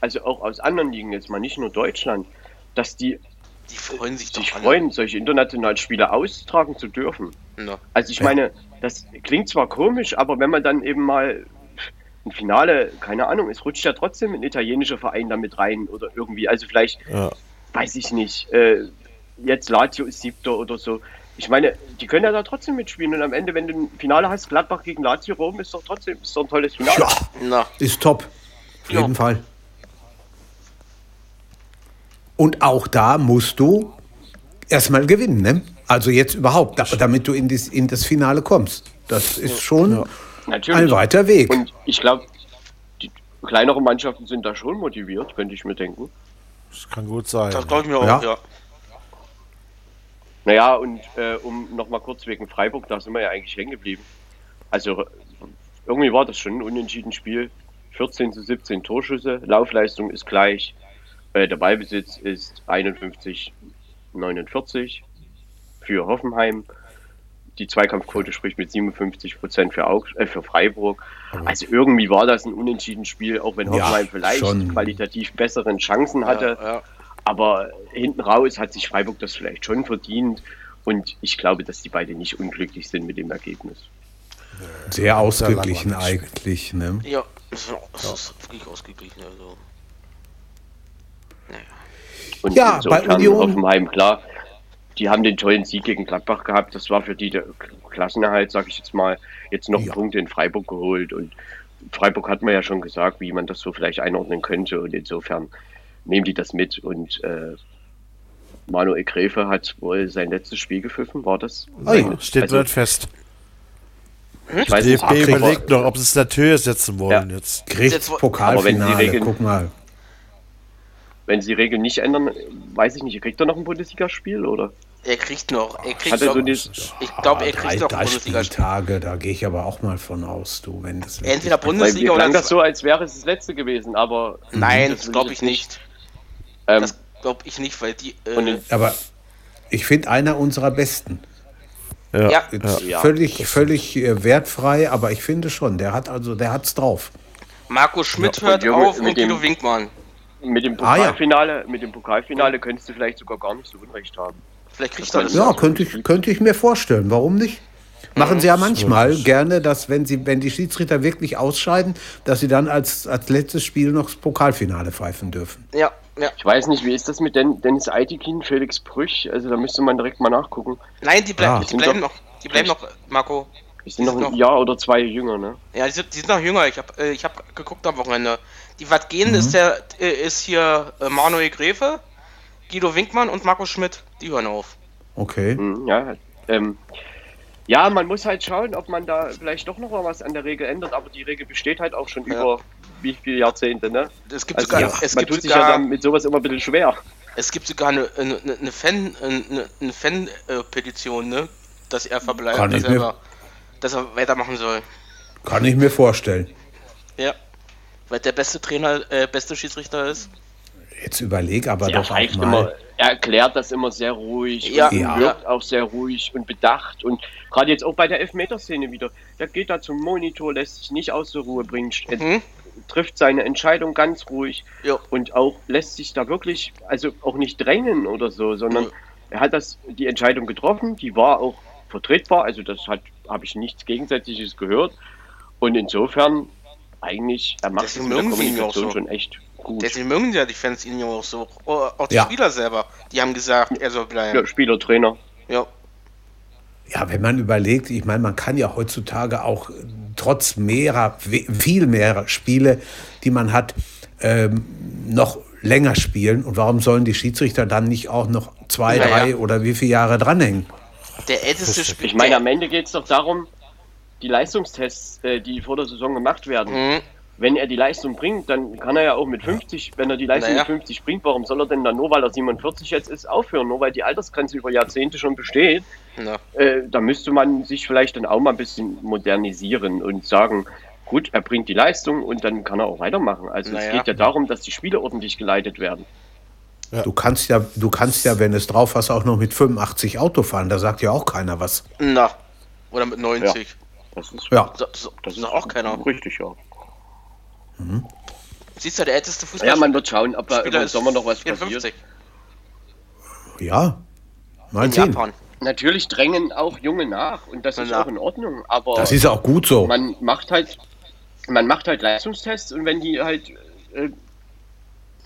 also auch aus anderen Ligen jetzt mal, nicht nur Deutschland, dass die Die freuen sich sich freuen, solche internationalen Spiele austragen zu dürfen. Ja. Also ich meine, das klingt zwar komisch, aber wenn man dann eben mal ein Finale, keine Ahnung, es rutscht ja trotzdem ein italienischer Verein damit rein oder irgendwie, also vielleicht, Ja. weiß ich nicht, äh, jetzt Lazio ist siebter oder so. Ich meine, die können ja da trotzdem mitspielen und am Ende, wenn du ein Finale hast, Gladbach gegen Lazio Rom, ist doch trotzdem ist doch ein tolles Finale. ja, Na, ist top. Auf Ja. jeden Fall. Und auch da musst du erstmal gewinnen, ne? Also jetzt überhaupt, da, damit du in, dies, in das Finale kommst. Das ist schon Natürlich. ein weiter Weg. Und ich glaube, die kleineren Mannschaften sind da schon motiviert, könnte ich mir denken. Das kann gut sein. das glaube ich mir auch, Ja. ja. Naja, und äh, um nochmal kurz wegen Freiburg, da sind wir ja eigentlich hängen geblieben. Also irgendwie war das schon ein unentschieden Spiel. 14 zu 17 Torschüsse, Laufleistung ist gleich, äh, der Ballbesitz ist 51 49 für Hoffenheim. Die Zweikampfquote spricht mit 57 Prozent für, Aug äh, für Freiburg. Also irgendwie war das ein unentschieden Spiel, auch wenn Ja, Hoffenheim vielleicht schon. qualitativ besseren Chancen hatte. Ja, ja. Aber hinten raus hat sich Freiburg das vielleicht schon verdient. Und ich glaube, dass die beiden nicht unglücklich sind mit dem Ergebnis. Sehr ausgeglichen eigentlich, ne? Ja, das ist, wirklich ausgeglichen. Also. Und Ja, insofern bei Union- Hoffenheim, klar, die haben den tollen Sieg gegen Gladbach gehabt. Das war für die der Klassenerhalt, sage ich jetzt mal, jetzt noch Ja. einen Punkt in Freiburg geholt. Und Freiburg hat man ja schon gesagt, wie man das so vielleicht einordnen könnte. Und insofern nehmen die das mit. Und äh, Manuel Gräfe hat wohl sein letztes Spiel gepfiffen, war das? Ui. Steht Also- bald fest. Ich weiß nicht, DFB aber- überlegt noch, ob sie es der Tür setzen wollen Ja. jetzt. Kriegt Aber wenn Pokalfinale, die Regeln- guck mal. wenn sie die Regeln nicht ändern, weiß ich nicht, kriegt er noch ein Bundesligaspiel oder? Er kriegt noch. Er kriegt Hat er noch so ich glaube, er drei, kriegt noch drei ein Bundesliga-Spiel. Spieltage, da gehe ich aber auch mal von aus, du, wenn das Entweder Bundesliga oder. das so, als wäre es das letzte gewesen, aber Nein, das glaube ich ich nicht. Ähm, Das glaube ich nicht, weil die. Und Äh, Aber ich finde einer unserer besten. Ja. ja, Ja. völlig, völlig äh, wertfrei, aber ich finde schon, der hat also, der hat's drauf. Marco Schmidt Ja, und hört Junge, auf mit und Guido dem- Winkmann. mit dem Ah, ja. Pokalfinale, mit dem Pokalfinale könntest du vielleicht sogar gar nicht so Unrecht haben. Vielleicht kriegt er war- das. Ja, könnte ich, könnte ich mir vorstellen. Warum nicht? Machen sie ja manchmal gerne, dass wenn sie, wenn die Schiedsrichter wirklich ausscheiden, dass sie dann als, als letztes Spiel noch das Pokalfinale pfeifen dürfen. Ja, Ich weiß nicht, wie ist das mit Den Dennis Eitikin, Felix Brüch? Also da müsste man direkt mal nachgucken. Nein, die, bleib, Ah. die bleiben doch- noch. Die bleiben noch, Marco. Die sind noch sind ein noch- Jahr oder zwei jünger, ne? Ja, die sind, die sind noch jünger. Ich habe äh, ich hab geguckt am Wochenende. Die was gehen Mhm. ist der äh, ist hier äh, Manuel Gräfe, Guido Winkmann und Markus Schmidt. Die hören auf. Okay. Mhm, ja, ähm, ja, man muss halt schauen, ob man da vielleicht doch noch mal was an der Regel ändert, aber die Regel besteht halt auch schon Ja. über wie viele Jahrzehnte, ne? Es gibt Also sogar, ja, es man gibt tut sich ja sogar, dann mit sowas immer ein bisschen schwer. es gibt sogar eine, eine, eine Fan, eine, eine Fan-Petition, ne? Dass er verbleibt, Kann dass ich er, mir- dass er weitermachen soll. Kann ich mir vorstellen. Ja. Weil der beste Trainer, äh, beste Schiedsrichter ist. Jetzt überleg aber Er doch auch mal. immer, er erklärt das immer sehr ruhig Ja. und Ja. wirkt auch sehr ruhig und bedacht. Und gerade jetzt auch bei der Elfmeterszene wieder. Der geht da zum Monitor, lässt sich nicht aus der Ruhe bringen, Mhm. trifft seine Entscheidung ganz ruhig Ja. und auch lässt sich da wirklich, also auch nicht drängen oder so, sondern Ja. er hat das die Entscheidung getroffen, die war auch vertretbar, also das hat habe ich nichts Gegensätzliches gehört. Und insofern eigentlich, er macht es mit der Kommunikation so. schon echt gut. Deswegen mögen ja die Fans ihn ja auch so. Auch die Ja. Spieler selber. Die haben gesagt, er soll bleiben. Ja, Spieler, Trainer. Ja. Ja, wenn man überlegt, ich meine, man kann ja heutzutage auch trotz mehrer, we- viel mehrer Spiele, die man hat, ähm, noch länger spielen. Und warum sollen die Schiedsrichter dann nicht auch noch zwei, Ja, drei oder wie viele Jahre dranhängen? Der älteste Spieler. Ich meine, am Ende geht es doch darum, die Leistungstests, äh, die vor der Saison gemacht werden. Mhm. Wenn er die Leistung bringt, dann kann er ja auch mit 50, wenn er die Leistung Naja. mit 50 bringt, warum soll er denn dann nur, weil er 47 jetzt ist, aufhören? Nur weil die Altersgrenze über Jahrzehnte schon besteht, Ja. äh, da müsste man sich vielleicht dann auch mal ein bisschen modernisieren und sagen, gut, er bringt die Leistung und dann kann er auch weitermachen. Also Naja. es geht ja darum, dass die Spiele ordentlich geleitet werden. Du kannst ja, du kannst ja, wenn es drauf hast, auch noch mit 85 Auto fahren. Da sagt ja auch keiner was. Na. Oder mit 90. Das ist, Ja. So, das das ist auch keiner. richtig, ja. Siehst du, der älteste Fußball. Ja, man wird schauen, ob da im ist Sommer noch was 54. passiert. Ja. Mal In sehen. Japan. Natürlich drängen auch Junge nach und das ist Ja. auch in Ordnung, aber Das ist auch gut so. man macht halt man macht halt Leistungstests und wenn die halt äh,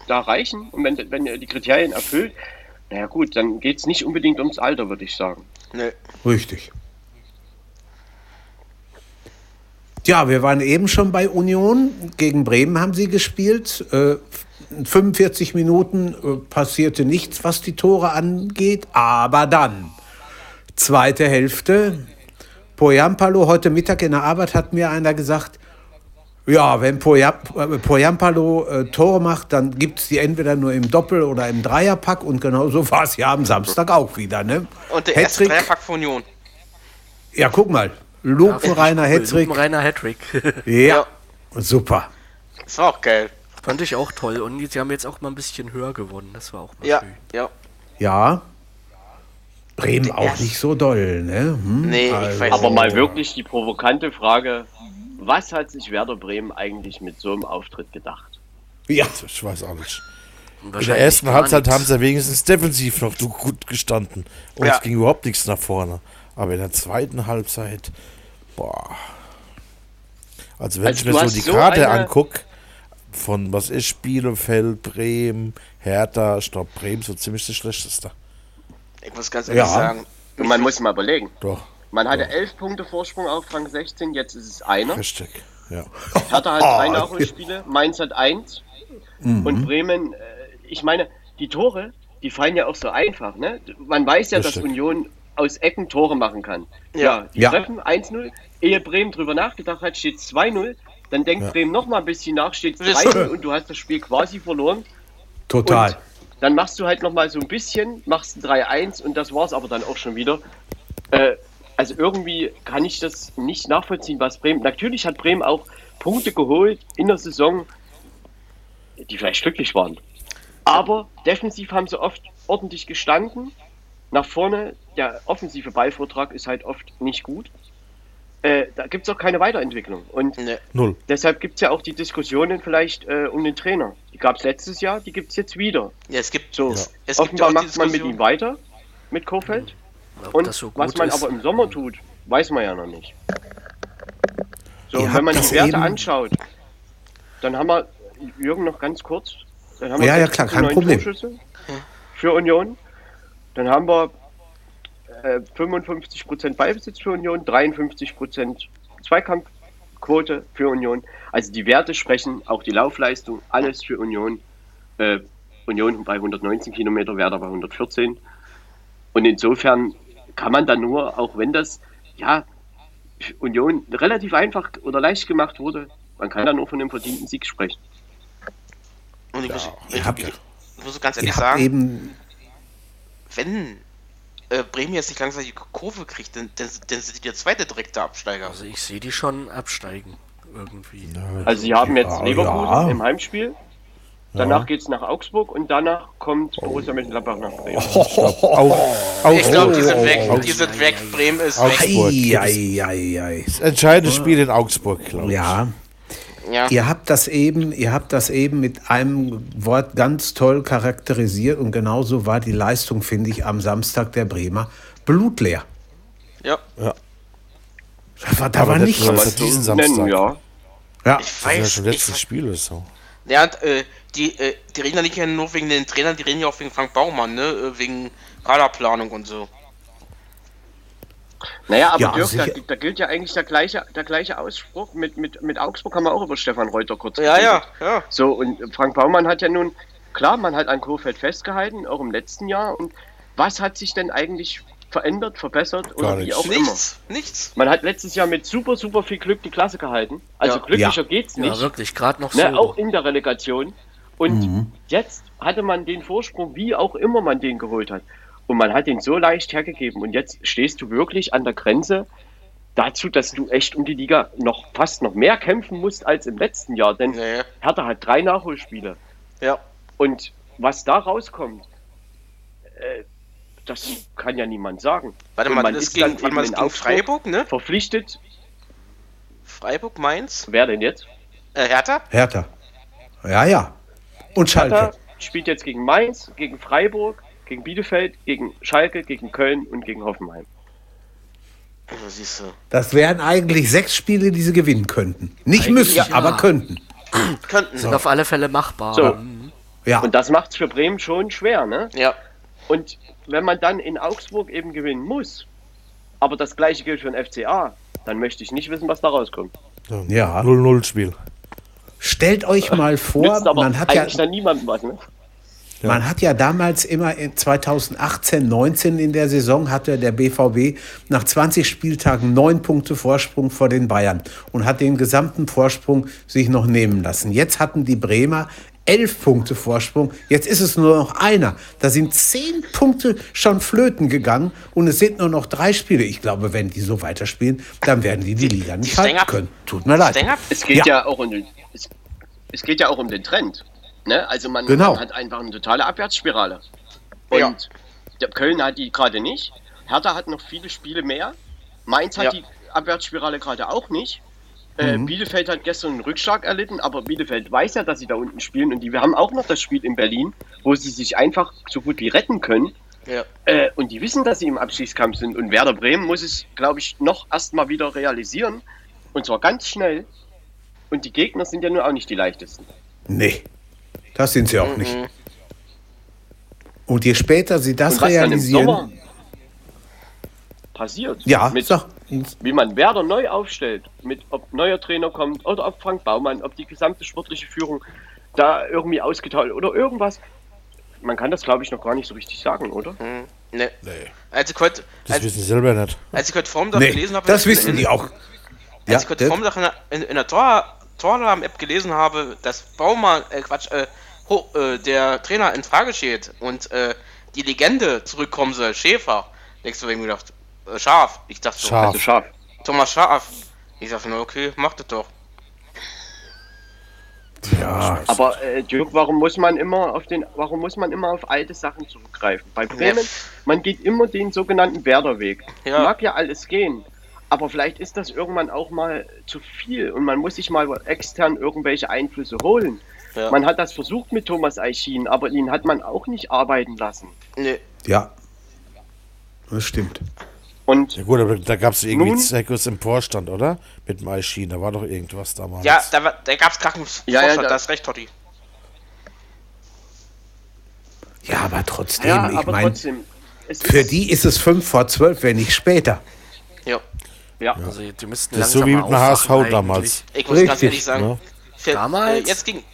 da reichen und wenn, wenn er die Kriterien erfüllt, naja gut, dann geht es nicht unbedingt ums Alter, würde ich sagen. Nee. Richtig. Ja, wir waren eben schon bei Union. Gegen Bremen haben sie gespielt. Äh, 45 Minuten äh, passierte nichts, was die Tore angeht. Aber dann, zweite Hälfte. Poyampalo, heute Mittag in der Arbeit hat mir einer gesagt, ja, wenn äh, Poyampalo äh, Tore macht, dann gibt es die entweder nur im Doppel- oder im Dreierpack. Und genau so war es ja am Samstag auch wieder. Ne? Und der erste Hattrick. Dreierpack von Union. Ja, guck mal. Lupenreiner Hattrick. Reiner Hattrick. Ja, super. Das war auch geil. Fand ich auch toll. Und sie haben jetzt auch mal ein bisschen höher gewonnen. Das war auch mal Ja, schön. ja. Ja. Bremen auch nicht so doll, ne? Hm? Nee, ich Also- weiß Aber mal wirklich die provokante Frage, was hat sich Werder Bremen eigentlich mit so einem Auftritt gedacht? Ja, Ich weiß auch nicht. In der ersten Halbzeit haben sie ja wenigstens defensiv noch so gut gestanden. Und Ja. es ging überhaupt nichts nach vorne. Aber in der zweiten Halbzeit, boah. Also wenn Also ich mir so die so Karte eine- angucke, von was ist Bielefeld, Bremen, Hertha, ich glaube Bremen so ziemlich das Schlechteste. Ich muss ganz ehrlich Ja. sagen. Man muss mal überlegen. Doch, Man hatte elf Punkte Vorsprung auf Rang 16, jetzt ist es einer. richtig. Ja. Hertha hat drei Nachholspiele, Mainz hat eins. Mhm. Und Bremen, äh, ich meine, die Tore, die fallen ja auch so einfach. Ne? Man weiß ja, dass Richtig. Union aus Ecken Tore machen kann. Ja. die Ja. treffen 1-0. Ehe Bremen drüber nachgedacht hat, steht 2-0. Dann denkt Ja. Bremen noch mal ein bisschen nach, steht Das ist 3-0 und du hast das Spiel quasi verloren. total. Und dann machst du halt noch mal so ein bisschen, machst ein 3-1 und das war's aber dann auch schon wieder. Äh, also irgendwie kann ich das nicht nachvollziehen, was Bremen. Natürlich hat Bremen auch Punkte geholt in der Saison, die vielleicht glücklich waren. Aber defensiv haben sie oft ordentlich gestanden. Nach vorne, der offensive Ballvortrag ist halt oft nicht gut. Äh, da gibt es auch keine Weiterentwicklung. Und Ne. Null. deshalb gibt es ja auch die Diskussionen vielleicht äh, um den Trainer. Die gab es letztes Jahr, die gibt es jetzt wieder. Ja, es gibt. So, Es, es gibt offenbar die macht man mit ihm weiter, mit Kofeld. Ob Und so was man ist. aber im Sommer tut, weiß man ja noch nicht. So, habt wenn man die Werte eben- anschaut, dann haben wir, Jürgen noch ganz kurz, Dann haben wir Ja, ja, 16 klar, kein 9 Problem. Torschüsse für Union. Dann haben wir äh, 55% Ballbesitz für Union, 53% Zweikampfquote für Union. Also die Werte sprechen, auch die Laufleistung, alles für Union. Äh, Union bei 119 Kilometer, Werder bei 114. Und insofern kann man dann nur, auch wenn das ja Union relativ einfach oder leicht gemacht wurde, man kann da nur von einem verdienten Sieg sprechen. Und ich, muss, ihr ich, ich, ich muss ganz ehrlich sagen, eben, wenn äh, Bremen jetzt nicht langsam die Kurve kriegt, dann, dann, dann sind die der zweite direkte Absteiger. Also ich sehe die schon absteigen. Irgendwie. Also sie haben jetzt Ja, Leverkusen ja. im Heimspiel. Danach geht es nach Augsburg und danach kommt Borussia Mönchengladbach nach Bremen. Ich glaube, die sind weg. Die sind weg. Bremen ist Augsburg. weg. Ei, ei, ei, ei. Das entscheidende Spiel in Augsburg, glaube ich. Ja, Ja. ihr habt das eben, ihr habt das eben mit einem Wort ganz toll charakterisiert und genauso war die Leistung, finde ich, am Samstag der Bremer blutleer. ja. Da war, da war das nichts. war- man Also diesen so nennen, Samstag. ja. Ja, Ich Das sind ja weiß schon ich, letztes Spiel oder so. Ja, äh, die, äh, die reden ja nicht nur wegen den Trainern, die reden ja auch wegen Frank Baumann, ne? Äh, Wegen Kaderplanung und so. Naja, aber Ja, Dirk, da, sicher. da gilt ja eigentlich der gleiche, der gleiche Ausspruch. Mit, mit, mit Augsburg haben wir auch über Stefan Reuter kurz Ja, ja, geredet. ja. So, und Frank Baumann hat ja nun, klar, man hat an Kofeld festgehalten, auch im letzten Jahr. Und was hat sich denn eigentlich verändert, verbessert oder wie nichts. auch immer? Nichts, nichts. Man hat letztes Jahr mit super, super viel Glück die Klasse gehalten. Also Ja. glücklicher Ja. geht's Ja, nicht. wirklich, gerade noch so. ne, auch in der Relegation. Und jetzt hatte man den Vorsprung, wie auch immer man den geholt hat. Und man hat den so leicht hergegeben. Und jetzt stehst du wirklich an der Grenze dazu, dass du echt um die Liga noch fast noch mehr kämpfen musst als im letzten Jahr. Denn Nee. Hertha hat drei Nachholspiele. Ja. Und was da rauskommt, äh, das kann ja niemand sagen. Warte mal, man das ist ging, dann warte eben mal, das in ging Freiburg, ne? Verpflichtet, Freiburg, Mainz, wer denn jetzt? äh, Hertha? Hertha. Ja, ja. Und Schalke. Hertha spielt jetzt gegen Mainz, gegen Freiburg, gegen Bielefeld, gegen Schalke, gegen Köln und gegen Hoffenheim. Ja, siehst du. Das wären eigentlich sechs Spiele, die sie gewinnen könnten. Nicht Eigentlich müssen, ja. aber könnten. Könnten. Sind auf alle Fälle machbar. So. Ja. Und das macht es für Bremen schon schwer, ne? Ja. Und wenn man dann in Augsburg eben gewinnen muss, aber das gleiche gilt für den FCA, dann möchte ich nicht wissen, was da rauskommt. ja. 0-0-Spiel. Stellt euch mal vor, man hat ja eigentlich dann niemandem was, ne? Man hat ja damals immer in 2018, 19 in der Saison hatte der BVB nach 20 Spieltagen neun Punkte Vorsprung vor den Bayern und hat den gesamten Vorsprung sich noch nehmen lassen. Jetzt hatten die Bremer elf Punkte Vorsprung. Jetzt ist es nur noch einer. Da sind zehn Punkte schon flöten gegangen und es sind nur noch drei Spiele. Ich glaube, wenn die so weiterspielen, dann werden die die Liga nicht die halten können. Tut mir leid. Es geht Ja. ja, auch um den, es, es geht ja auch um den Trend. Ne? Also man, Genau. man hat einfach eine totale Abwärtsspirale. Und Ja. der Köln hat die gerade nicht. Hertha hat noch viele Spiele mehr. Mainz hat Ja. die Abwärtsspirale gerade auch nicht. Äh, Mhm. Bielefeld hat gestern einen Rückschlag erlitten, aber Bielefeld weiß ja, dass sie da unten spielen und die wir haben auch noch das Spiel in Berlin, wo sie sich einfach so gut wie retten können. Ja. Äh, und die wissen, dass sie im Abstiegskampf sind. Und Werder Bremen muss es, glaube ich, noch erstmal wieder realisieren. Und zwar ganz schnell. Und die Gegner sind ja nun auch nicht die leichtesten. Nee, das sind sie auch nicht. Und je später sie das und was dann im realisieren, Sommer passiert, ja, mit, sag, wie man Werder neu aufstellt, mit ob neuer Trainer kommt oder ob Frank Baumann, ob die gesamte sportliche Führung da irgendwie ausgetauscht oder irgendwas. Man kann das, glaube ich, noch gar nicht so richtig sagen, oder? Hm, ne. Nee. Als ich heute, Das als, wissen sie selber nicht. als ich heute Vormittag nee, gelesen habe, das in- wissen in, die auch. Als Ja, ich heute? Vormittag in der, in, in der Tor, Tornamen-App gelesen habe, dass Baumann, äh, Quatsch, äh, der Trainer in Frage steht und äh, die Legende zurückkommen soll, Schäfer. Denkst du, mir gedacht, äh, Schaf. Ich dachte so, Schaf. Scharf. Thomas Schaf. Ich dachte nur, okay, macht das doch. Ja, Aber äh, Dirk, warum muss man immer auf den, warum muss man immer auf alte Sachen zurückgreifen? Bei Bremen, man geht immer den sogenannten Werderweg. Ja. Mag ja alles gehen, aber vielleicht ist das irgendwann auch mal zu viel und man muss sich mal extern irgendwelche Einflüsse holen. Ja. Man hat das versucht mit Thomas Eichin, aber ihn hat man auch nicht arbeiten lassen. Nee. ja. Das stimmt. Und Ja gut, aber da gab es irgendwie Nun? Zirkus im Vorstand, oder? Mit dem Eisschien, da war doch irgendwas damals. Ja, da, war- da gab es Krachen Ja, ja, da- das ist recht, Totti. Ja, aber trotzdem, Ja, ich meine, für ist, die ist es 5 vor 12, wenn nicht später. Ja. Ja, Also die müssten Das ist so wie mit dem HSV aufwachen damals. eigentlich. Ich muss ganz Richtig, ehrlich sagen, ne? für, Damals? Äh, jetzt ging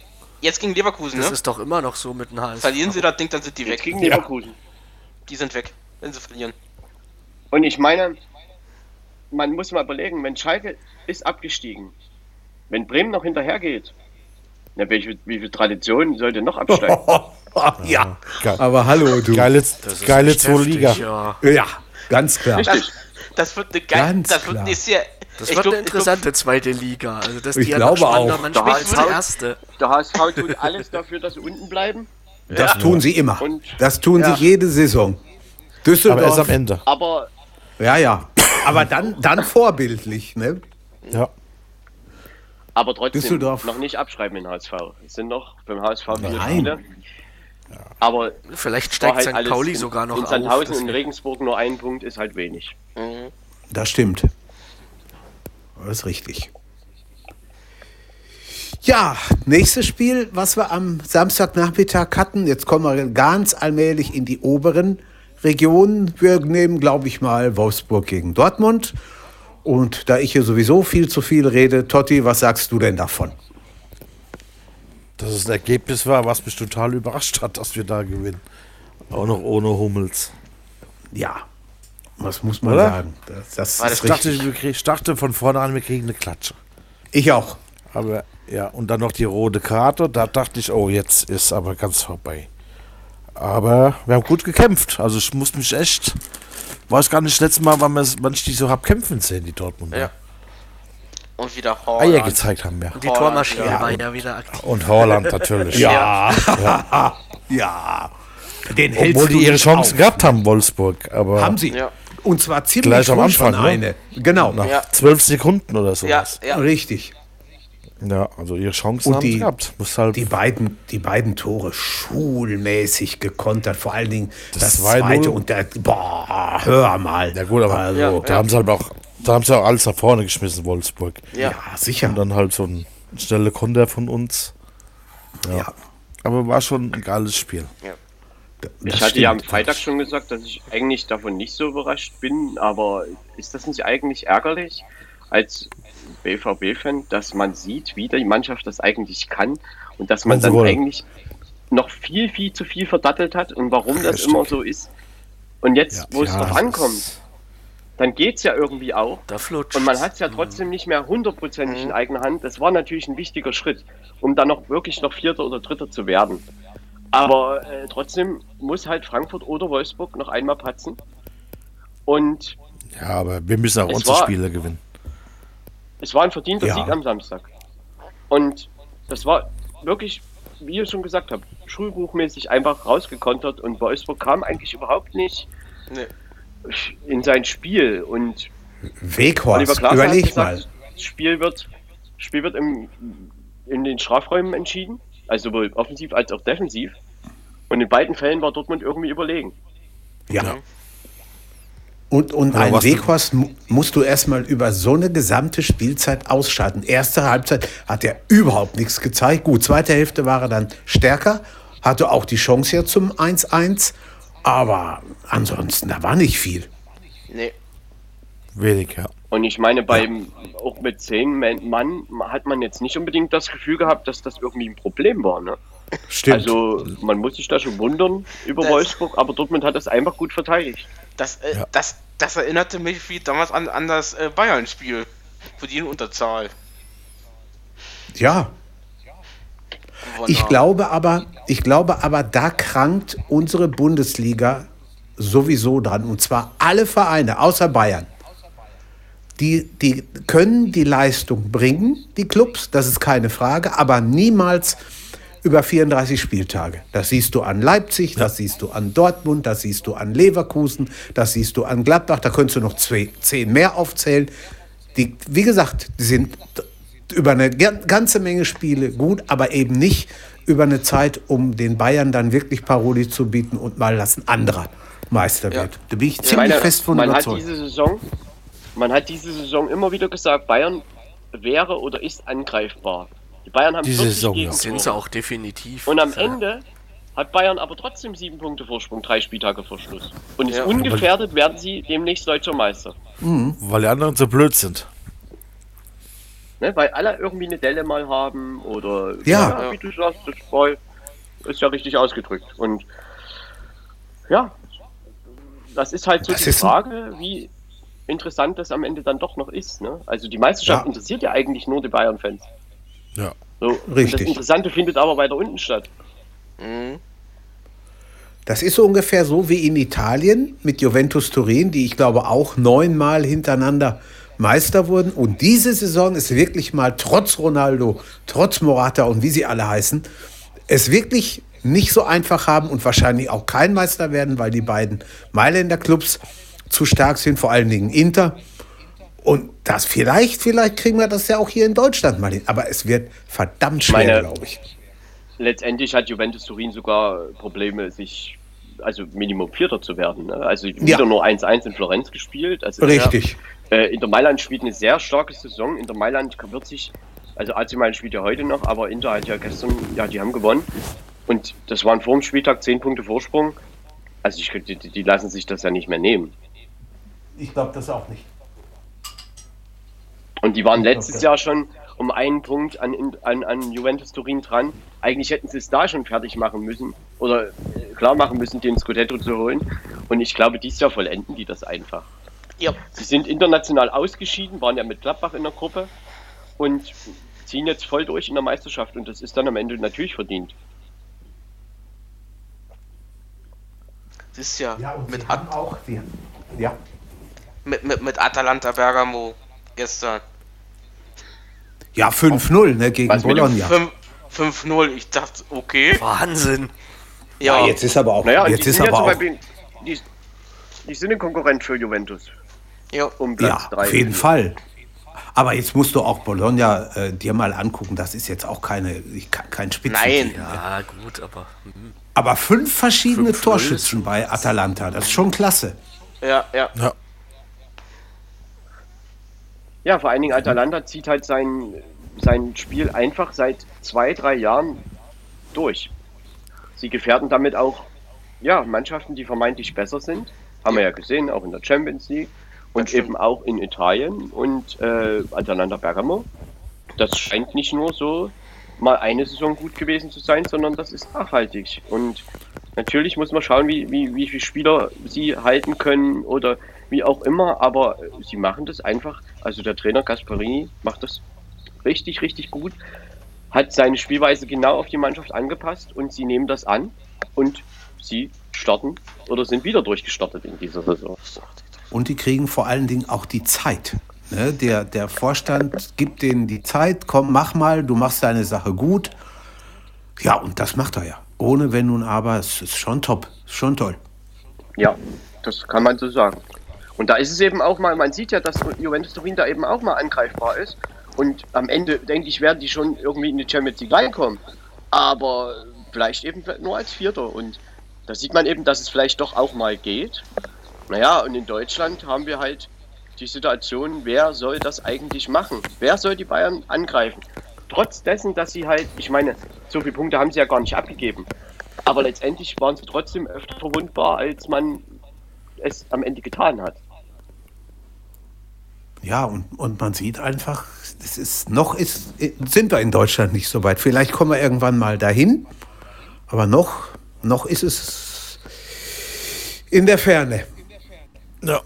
jetzt gegen Leverkusen, Das ne? ist doch immer noch so mit dem HSV. Verlieren sie das Ding, dann sind die jetzt weg. gegen Leverkusen. Die sind weg, wenn sie verlieren. Und ich meine, man muss mal überlegen, wenn Schalke ist abgestiegen, wenn Bremen noch hinterhergeht, na, welche, wie viel Tradition sollte noch absteigen? ja, Geil. aber hallo, du. Geile, Das geile zwei Liga. Ja. Ja, ganz klar. Richtig. Das wird eine geile, Ganz das wird eine sehr, Das ich wird glaub- eine interessante zweite Liga. Also dass Ich die ja glaube spannender, auch. Der HSV erste. Der HSV tut alles dafür, dass sie unten bleiben, Das tun sie immer. Und- das tun Ja. sie jede Saison. Aber erst Düsseldorf. am Ende. aber Ja, ja. Aber dann, dann vorbildlich, ne? Ja. Aber trotzdem Düsseldorf. noch nicht abschreiben in HSV. Es sind noch beim HSV viele Nein. Spiele. Aber Vielleicht steigt halt St. Pauli in, sogar noch in auf. Sandhausen und Regensburg nur ein Punkt ist halt wenig. Mhm. Das stimmt. Das ist richtig. Ja, nächstes Spiel, was wir am Samstagnachmittag hatten. Jetzt kommen wir ganz allmählich in die oberen Regionen. Wir nehmen, glaube ich mal, Wolfsburg gegen Dortmund. Und da ich hier sowieso viel zu viel rede, Totti, was sagst du denn davon? Dass es ein Ergebnis war, was mich total überrascht hat, dass wir da gewinnen. Auch noch ohne Hummels. Ja, was muss man Oder? sagen? Das, das War ist Ich dachte, krieg, ich dachte von vornherein, wir kriegen eine Klatsche. Ich auch. Aber ja, und dann noch die rote Karte. Da dachte ich, oh, jetzt ist aber ganz vorbei. Aber wir haben gut gekämpft. Also ich muss mich echt. Weiß gar nicht, das letzte Mal, wann, wann ich die so hab kämpfen sehen, die Dortmunder. Ja. Und wieder Eier Holland. gezeigt haben wir. Und die Holland, Tormaschine ja. war ja wieder aktiv. Und Holland natürlich. Ja. Ja. Den hältst Obwohl die ihre Chancen auf. gehabt haben, Wolfsburg. Aber Haben sie. Ja. Und zwar ziemlich Gleich am früh Anfang, schon ne? eine. Genau. nach Ja. zwölf Sekunden oder Ja, sowas. ja. Richtig. Ja. also ihre Chancen Und haben die- sie gehabt. Muss halt Die beiden, die beiden Tore schulmäßig gekontert, vor allen Dingen das, Das 2-0. zweite und der, boah, hör mal. Ja gut, aber also, Ja, da haben sie halt auch, da haben sie auch alles nach vorne geschmissen, Wolfsburg. Ja. ja, sicher. Und dann halt so ein schnelle Konter von uns. ja, Aber war schon ein geiles Spiel. Ich das hatte ja am. Freitag schon gesagt, dass ich eigentlich davon nicht so überrascht bin, aber ist das nicht eigentlich ärgerlich als BVB-Fan, dass man sieht, wie die Mannschaft das eigentlich kann und dass man sie dann wollen. eigentlich noch viel, viel zu viel verdattelt hat und warum das Richtig. immer so ist. Und jetzt, Ja, wo es ja, drauf ankommt, dann geht es ja irgendwie auch. Und man hat es ja trotzdem nicht mehr hundertprozentig in eigener Hand. Das war natürlich ein wichtiger Schritt, um dann noch wirklich noch Vierter oder Dritter zu werden. Aber äh, trotzdem muss halt Frankfurt oder Wolfsburg noch einmal patzen. Und Ja, aber wir müssen auch unsere war- Spiele gewinnen. es war ein verdienter Ja. Sieg am Samstag. Und das war wirklich, wie ich schon gesagt habe, schulbuchmäßig einfach rausgekontert und Wolfsburg kam eigentlich überhaupt nicht Nee. in sein Spiel. Und Weghorst, überleg gesagt, mal. das Spiel wird, Spiel wird im, in den Strafräumen entschieden, also sowohl offensiv als auch defensiv. Und in beiden Fällen war Dortmund irgendwie überlegen. Ja. Und, und Ja, ein was- Weghorst mu- musst du erstmal über so eine gesamte Spielzeit ausschalten. Erste Halbzeit hat er überhaupt nichts gezeigt. Gut, zweite Hälfte war er dann stärker, hatte auch die Chance ja zum 1-1. Aber ansonsten, da war nicht viel. Nee. Wenig, ja. Und ich meine, beim auch mit zehn Man- Mann hat man jetzt nicht unbedingt das Gefühl gehabt, dass das irgendwie ein Problem war. Ne? Stimmt. Also man muss sich da schon wundern über Das- Wolfsburg, aber Dortmund hat das einfach gut verteidigt. Das, äh, Ja. das, das erinnerte mich wie damals an, an das äh, Bayern-Spiel. Für die in Unterzahl. ja, Ich glaube aber, ich glaube aber, da krankt unsere Bundesliga sowieso dran. Und zwar alle Vereine, außer Bayern. Die, die können die Leistung bringen, die Clubs, das ist keine Frage, aber niemals über 34 Spieltage. Das siehst du an Leipzig, das siehst du an Dortmund, das siehst du an Leverkusen, das siehst du an Gladbach, da könntest du noch zwei, zehn mehr aufzählen. Die, wie gesagt, die sind über eine ga- ganze Menge Spiele gut, aber eben nicht über eine Zeit, um den Bayern dann wirklich Paroli zu bieten und mal dass ein anderer Meister Ja. wird. Da bin ich Ich ziemlich meine, fest von man hat überzeugt. diese Saison, man hat diese Saison immer wieder gesagt, Bayern wäre oder ist angreifbar. Die Bayern haben Diese 40 Saison, ja. Sind sie auch definitiv. Und am Ja. Ende hat Bayern aber trotzdem sieben Punkte Vorsprung, drei Spieltage vor Schluss. Und ist Ja. ungefährdet werden sie demnächst deutscher Meister. Weil die anderen so blöd sind. Ne? Weil alle irgendwie eine Delle mal haben oder Ja. wie du sagst, das voll ist ja richtig ausgedrückt. Und ja, das ist halt so Das die Frage, wie interessant das am Ende dann doch noch ist. Ne? Also die Meisterschaft Ja. interessiert ja eigentlich nur die Bayern-Fans. Ja. So, und Richtig. Das Interessante findet aber weiter unten statt. Mhm. Das ist so ungefähr so wie in Italien mit Juventus Turin, die ich glaube auch neunmal hintereinander Meister wurden. Und diese Saison ist wirklich mal trotz Ronaldo, trotz Morata und wie sie alle heißen, es wirklich nicht so einfach haben und wahrscheinlich auch kein Meister werden, weil die beiden Mailänder Clubs zu stark sind, vor allen Dingen Inter. Und das vielleicht, vielleicht kriegen wir das ja auch hier in Deutschland mal hin. Aber es wird verdammt schwer, glaube ich. Letztendlich hat Juventus Turin sogar Probleme, sich also Minimum Vierter zu werden. Ne? Also Ja. wieder nur 1-1 in Florenz gespielt. Also Richtig. Der, äh, Inter Mailand spielt eine sehr starke Saison. Inter Mailand wird sich, also AC Mailand spielt ja heute noch, aber Inter hat ja gestern, ja, die haben gewonnen. Und das waren vor dem Spieltag 10 Punkte Vorsprung. Also ich, die, die lassen sich das ja nicht mehr nehmen. Ich glaube das auch nicht. Und die waren letztes Okay. Jahr schon um einen Punkt an, an, an Juventus Turin dran. Eigentlich hätten sie es da schon fertig machen müssen oder äh, klar machen müssen, den Scudetto zu holen. Und ich glaube, dieses Jahr vollenden die das einfach. Ja. Sie sind international ausgeschieden, waren ja mit Gladbach in der Gruppe und ziehen jetzt voll durch in der Meisterschaft. Und das ist dann am Ende natürlich verdient. Das ist ja, Ja, und mit, sie haben At auch die, ja. Mit, mit, mit Atalanta Bergamo gestern. Ja, 5-0 ne, gegen Was Bologna. Fünf- 5-0. Ich dachte, okay. Wahnsinn. Ja, Ja, jetzt ist aber auch, Naja, jetzt die ist aber auch, Beispiel, die, die sind ein Konkurrent für Juventus ja. um Platz ja, 3. auf jeden Fall. Aber jetzt musst du auch Bologna äh, dir mal angucken. Das ist jetzt auch keine, kein Spitzen. Nein. Ja, gut, aber. hm. Aber fünf verschiedene 5-0 Torschützen bei Atalanta. Das ist schon klasse. Ja, ja. Ja. Ja, vor allen Dingen Atalanta zieht halt sein, sein Spiel einfach seit zwei, drei Jahren durch. Sie gefährden damit auch ja, Mannschaften, die vermeintlich besser sind. Haben wir ja gesehen, auch in der Champions League und eben auch in Italien und äh, Atalanta Bergamo. Das scheint nicht nur so mal eine Saison gut gewesen zu sein, sondern das ist nachhaltig. Und natürlich muss man schauen, wie, wie, wie viele Spieler sie halten können oder wie auch immer, aber sie machen das einfach. Also der Trainer Gasparini macht das richtig, richtig gut, hat seine Spielweise genau auf die Mannschaft angepasst und sie nehmen das an und sie starten oder sind wieder durchgestartet in dieser Saison. Und die kriegen vor allen Dingen auch die Zeit. Ne? Der, der Vorstand gibt denen die Zeit, komm, mach mal, du machst deine Sache gut. Ja, und das macht er ja. Ohne Wenn und Aber, es ist schon top, schon toll. Ja, das kann man so sagen. Und da ist es eben auch mal, man sieht ja, dass Juventus Turin da eben auch mal angreifbar ist. Und am Ende, denke ich, werden die schon irgendwie in die Champions League reinkommen. Aber vielleicht eben nur als Vierter. Und da sieht man eben, dass es vielleicht doch auch mal geht. Naja, und in Deutschland haben wir halt die Situation, wer soll das eigentlich machen? Wer soll die Bayern angreifen? Trotz dessen, dass sie halt, ich meine, so viele Punkte haben sie ja gar nicht abgegeben. Aber letztendlich waren sie trotzdem öfter verwundbar, als man es am Ende getan hat. Ja, und, und man sieht einfach, das ist, noch ist, sind wir in Deutschland nicht so weit. Vielleicht kommen wir irgendwann mal dahin, aber noch, noch ist es in der Ferne. Ja.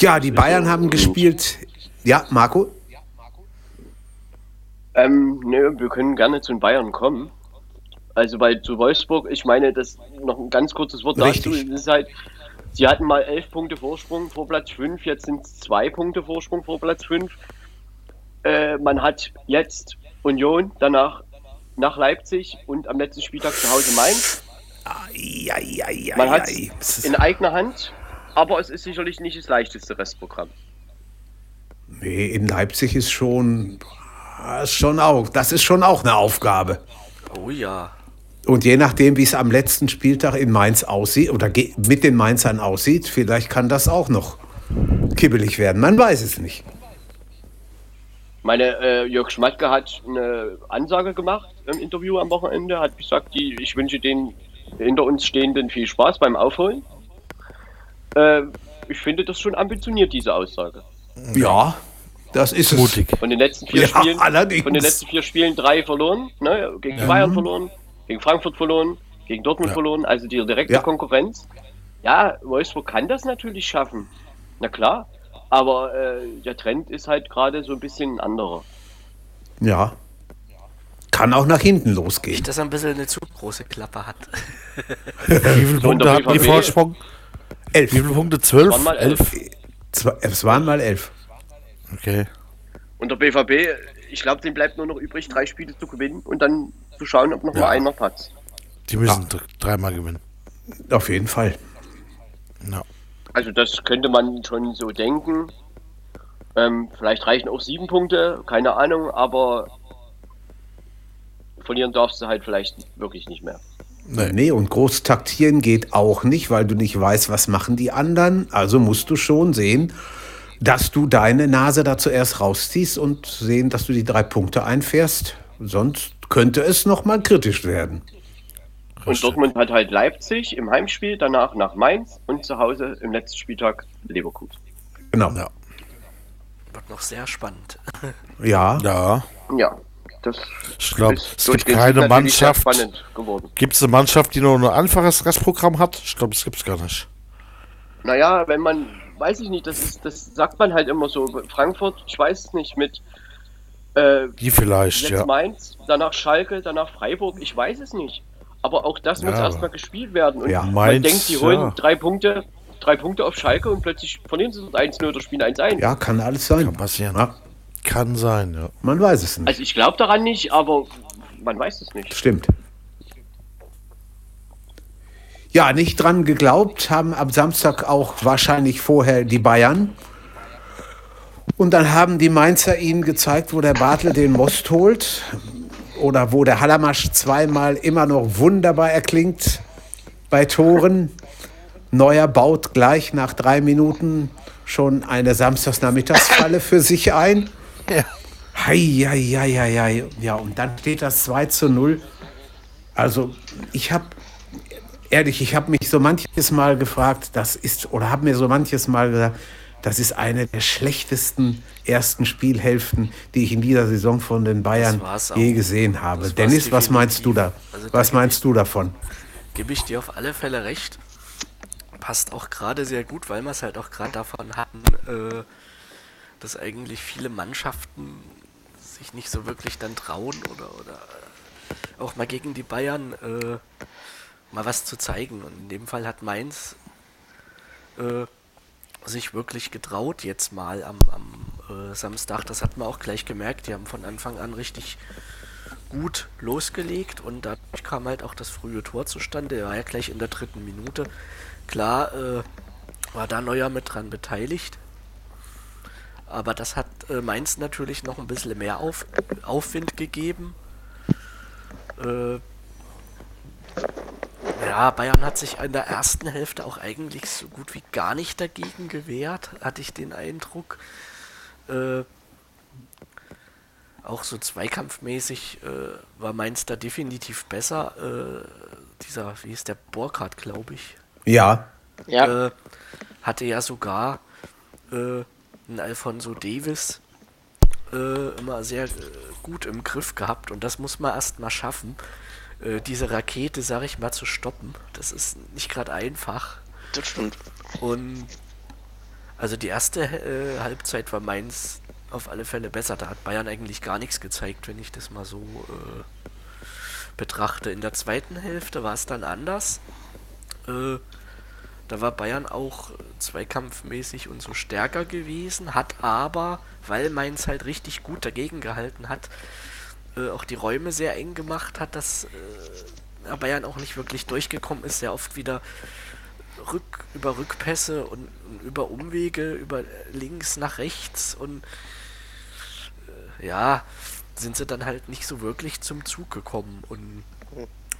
Ja, die Bayern haben gespielt. Ja, Marco? Ähm, nö, wir können gerne zu den Bayern kommen. Also bei zu Wolfsburg, ich meine, das noch ein ganz kurzes Wort dazu. Richtig. Es ist halt, sie hatten mal elf Punkte Vorsprung vor Platz 5, jetzt sind es zwei Punkte Vorsprung vor Platz 5. Äh, man hat jetzt Union, danach nach Leipzig und am letzten Spieltag zu Hause Mainz. Ja, ja, ja, Man hat in eigener Hand, aber es ist sicherlich nicht das leichteste Restprogramm. Nee, in Leipzig ist schon, ah, ist schon auch, das ist schon auch eine Aufgabe. Oh ja. Und je nachdem, wie es am letzten Spieltag in Mainz aussieht oder mit den Mainzern aussieht, vielleicht kann das auch noch kibbelig werden. Man weiß es nicht. Meine, äh, Jörg Schmatke hat eine Ansage gemacht im Interview am Wochenende, hat gesagt, die, ich wünsche den hinter uns Stehenden viel Spaß beim Aufholen. Äh, ich finde das schon ambitioniert, diese Aussage. Ja, das ist. Mutig. Von den letzten vier Ja, Spielen, allerdings. von den letzten vier Spielen drei verloren, ne? gegen die Bayern verloren, gegen Frankfurt verloren, gegen Dortmund Ja. verloren, also die direkte Ja. Konkurrenz. Ja, Wolfsburg kann das natürlich schaffen. Na klar. Aber äh, der Trend ist halt gerade so ein bisschen ein anderer. Ja. Kann auch nach hinten losgehen. Nicht, dass er ein bisschen eine zu große Klappe hat. Wie viele Und Punkte hatten die? Vorsprung? Elf. Wie viele Punkte? Zwölf? Waren mal Elf? elf. Zwei- Es waren mal elf. Okay. Und der BVB, ich glaube, dem bleibt nur noch übrig, drei Spiele zu gewinnen und dann zu schauen, ob noch Ja. mal einer patzt. Die müssen dr- dreimal gewinnen. Auf jeden Fall. Ja. Also das könnte man schon so denken. Ähm, vielleicht reichen auch sieben Punkte, keine Ahnung, aber verlieren darfst du halt vielleicht wirklich nicht mehr. Nee. Nee, und groß taktieren geht auch nicht, weil du nicht weißt, was machen die anderen. Also musst du schon sehen, dass du deine Nase da zuerst rausziehst und sehen, dass du die drei Punkte einfährst. Sonst könnte es noch mal kritisch werden. Und Dortmund hat halt Leipzig im Heimspiel, danach nach Mainz und zu Hause im letzten Spieltag Leverkusen. Genau. Ja. Wird noch sehr spannend. Ja. Ja. Ja, das Ich glaube, ist es durch gibt keine Mannschaft. spannend geworden. Gibt es eine Mannschaft, die nur ein einfaches Restprogramm hat? Ich glaube, es gibt es gar nicht. Naja, wenn man, weiß ich nicht, das, ist, das sagt man halt immer so. Frankfurt, ich weiß es nicht, mit äh, Die vielleicht, jetzt ja. Mainz, danach Schalke, danach Freiburg, ich weiß es nicht. Aber auch das muss Ja. erstmal gespielt werden. Und Ja. man Mainz, denkt, die holen ja. drei Punkte, drei Punkte auf Schalke und plötzlich verlieren sie das 1-0 oder spielen 1-1. Ja, kann alles sein. Kann passieren. Ja, Kann sein, ja. man weiß es nicht. Also ich glaube daran nicht, aber man weiß es nicht. Stimmt. Ja, nicht dran geglaubt haben am Samstag auch wahrscheinlich vorher die Bayern. Und dann haben die Mainzer ihnen gezeigt, wo der Bartel den Most holt. Oder wo der Hallermasch zweimal immer noch wunderbar erklingt bei Toren. Neuer baut gleich nach drei Minuten schon eine Samstagsnachmittagsfalle für sich ein. Ja. Hei, hei, hei, hei, hei. Ja, und dann steht das 2 zu 0. Also, ich habe, ehrlich, ich habe mich so manches Mal gefragt, das ist, oder habe mir so manches Mal gesagt, das ist eine der schlechtesten ersten Spielhälften, die ich in dieser Saison von den Bayern je gesehen habe. Dennis, was meinst du da? Also was meinst du davon? Gebe ich dir auf alle Fälle recht. Passt auch gerade sehr gut, weil wir es halt auch gerade davon hatten, äh, dass eigentlich viele Mannschaften sich nicht so wirklich dann trauen oder, oder äh, auch mal gegen die Bayern äh, mal was zu zeigen. Und in dem Fall hat Mainz äh, sich wirklich getraut jetzt mal am, am äh, Samstag. Das hat man auch gleich gemerkt. Die haben von Anfang an richtig gut losgelegt und dadurch kam halt auch das frühe Tor zustande. Er war ja gleich in der dritten Minute. Klar äh, war da Neuer mit dran beteiligt. Aber das hat äh, Mainz natürlich noch ein bisschen mehr Auf, Aufwind gegeben. Äh, ja, Bayern hat sich in der ersten Hälfte auch eigentlich so gut wie gar nicht dagegen gewehrt, hatte ich den Eindruck. Äh, auch so zweikampfmäßig äh, war Mainz da definitiv besser. Äh, dieser, wie ist der, Burkhardt, glaube ich, Ja, Ja, äh, hatte ja sogar äh, einen Alfonso Davis äh, immer sehr äh, gut im Griff gehabt und das muss man erst mal schaffen, äh, diese Rakete, sag ich mal, zu stoppen. Das ist nicht gerade einfach. das stimmt. Und also die erste äh, Halbzeit war Mainz auf alle Fälle besser. Da hat Bayern eigentlich gar nichts gezeigt, wenn ich das mal so äh, betrachte. In der zweiten Hälfte war es dann anders. Äh, da war Bayern auch zweikampfmäßig und so stärker gewesen, hat aber, weil Mainz halt richtig gut dagegen gehalten hat, äh, auch die Räume sehr eng gemacht hat, dass äh, Bayern auch nicht wirklich durchgekommen ist, sehr oft wieder Rück, über Rückpässe und, und über Umwege, über links nach rechts und äh, ja, sind sie dann halt nicht so wirklich zum Zug gekommen und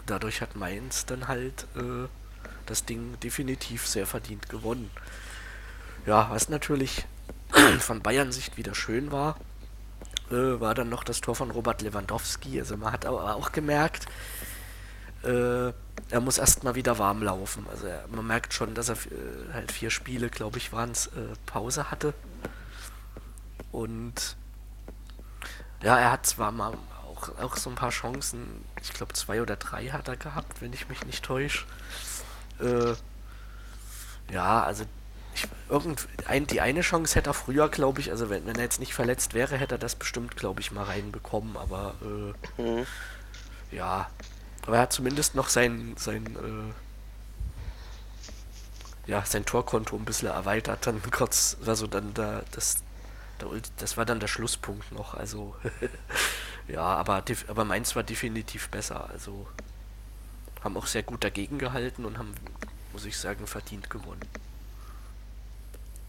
dadurch hat Mainz dann halt äh, das Ding definitiv sehr verdient gewonnen. Ja, was natürlich von Bayern Sicht wieder schön war, äh, war dann noch das Tor von Robert Lewandowski. Also man hat aber auch gemerkt, äh, er muss erstmal wieder warm laufen. Also er, man merkt schon, dass er äh, halt vier Spiele, glaube ich, waren es, äh, Pause hatte. Und ja, er hat zwar mal auch, auch so ein paar Chancen, ich glaube zwei oder drei hat er gehabt, wenn ich mich nicht täusche. Äh, ja, also ich, irgend, ein, die eine Chance hätte er früher, glaube ich, also wenn, wenn er jetzt nicht verletzt wäre, hätte er das bestimmt, glaube ich, mal reinbekommen, aber äh, Mhm. ja, aber er hat zumindest noch sein, sein, äh, ja, sein Torkonto ein bisschen erweitert, dann kurz, also dann da, das, das war dann der Schlusspunkt noch, also, ja, aber, aber Mainz war definitiv besser, also, haben auch sehr gut dagegen gehalten und haben, muss ich sagen, verdient gewonnen.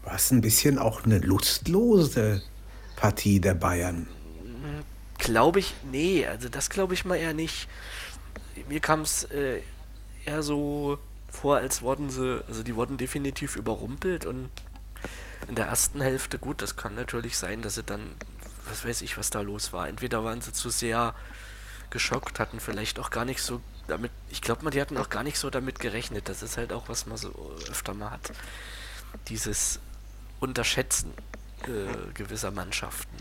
War es ein bisschen auch eine lustlose Partie der Bayern? Glaube ich, nee, also das glaube ich mal eher nicht. Mir kam es äh, eher so vor, als wurden sie, also die wurden definitiv überrumpelt und in der ersten Hälfte, gut, das kann natürlich sein, dass sie dann, was weiß ich, was da los war. Entweder waren sie zu sehr geschockt, hatten vielleicht auch gar nicht so damit, ich glaube mal, die hatten auch gar nicht so damit gerechnet. Das ist halt auch, was man so öfter mal hat. Dieses Unterschätzen äh, gewisser Mannschaften.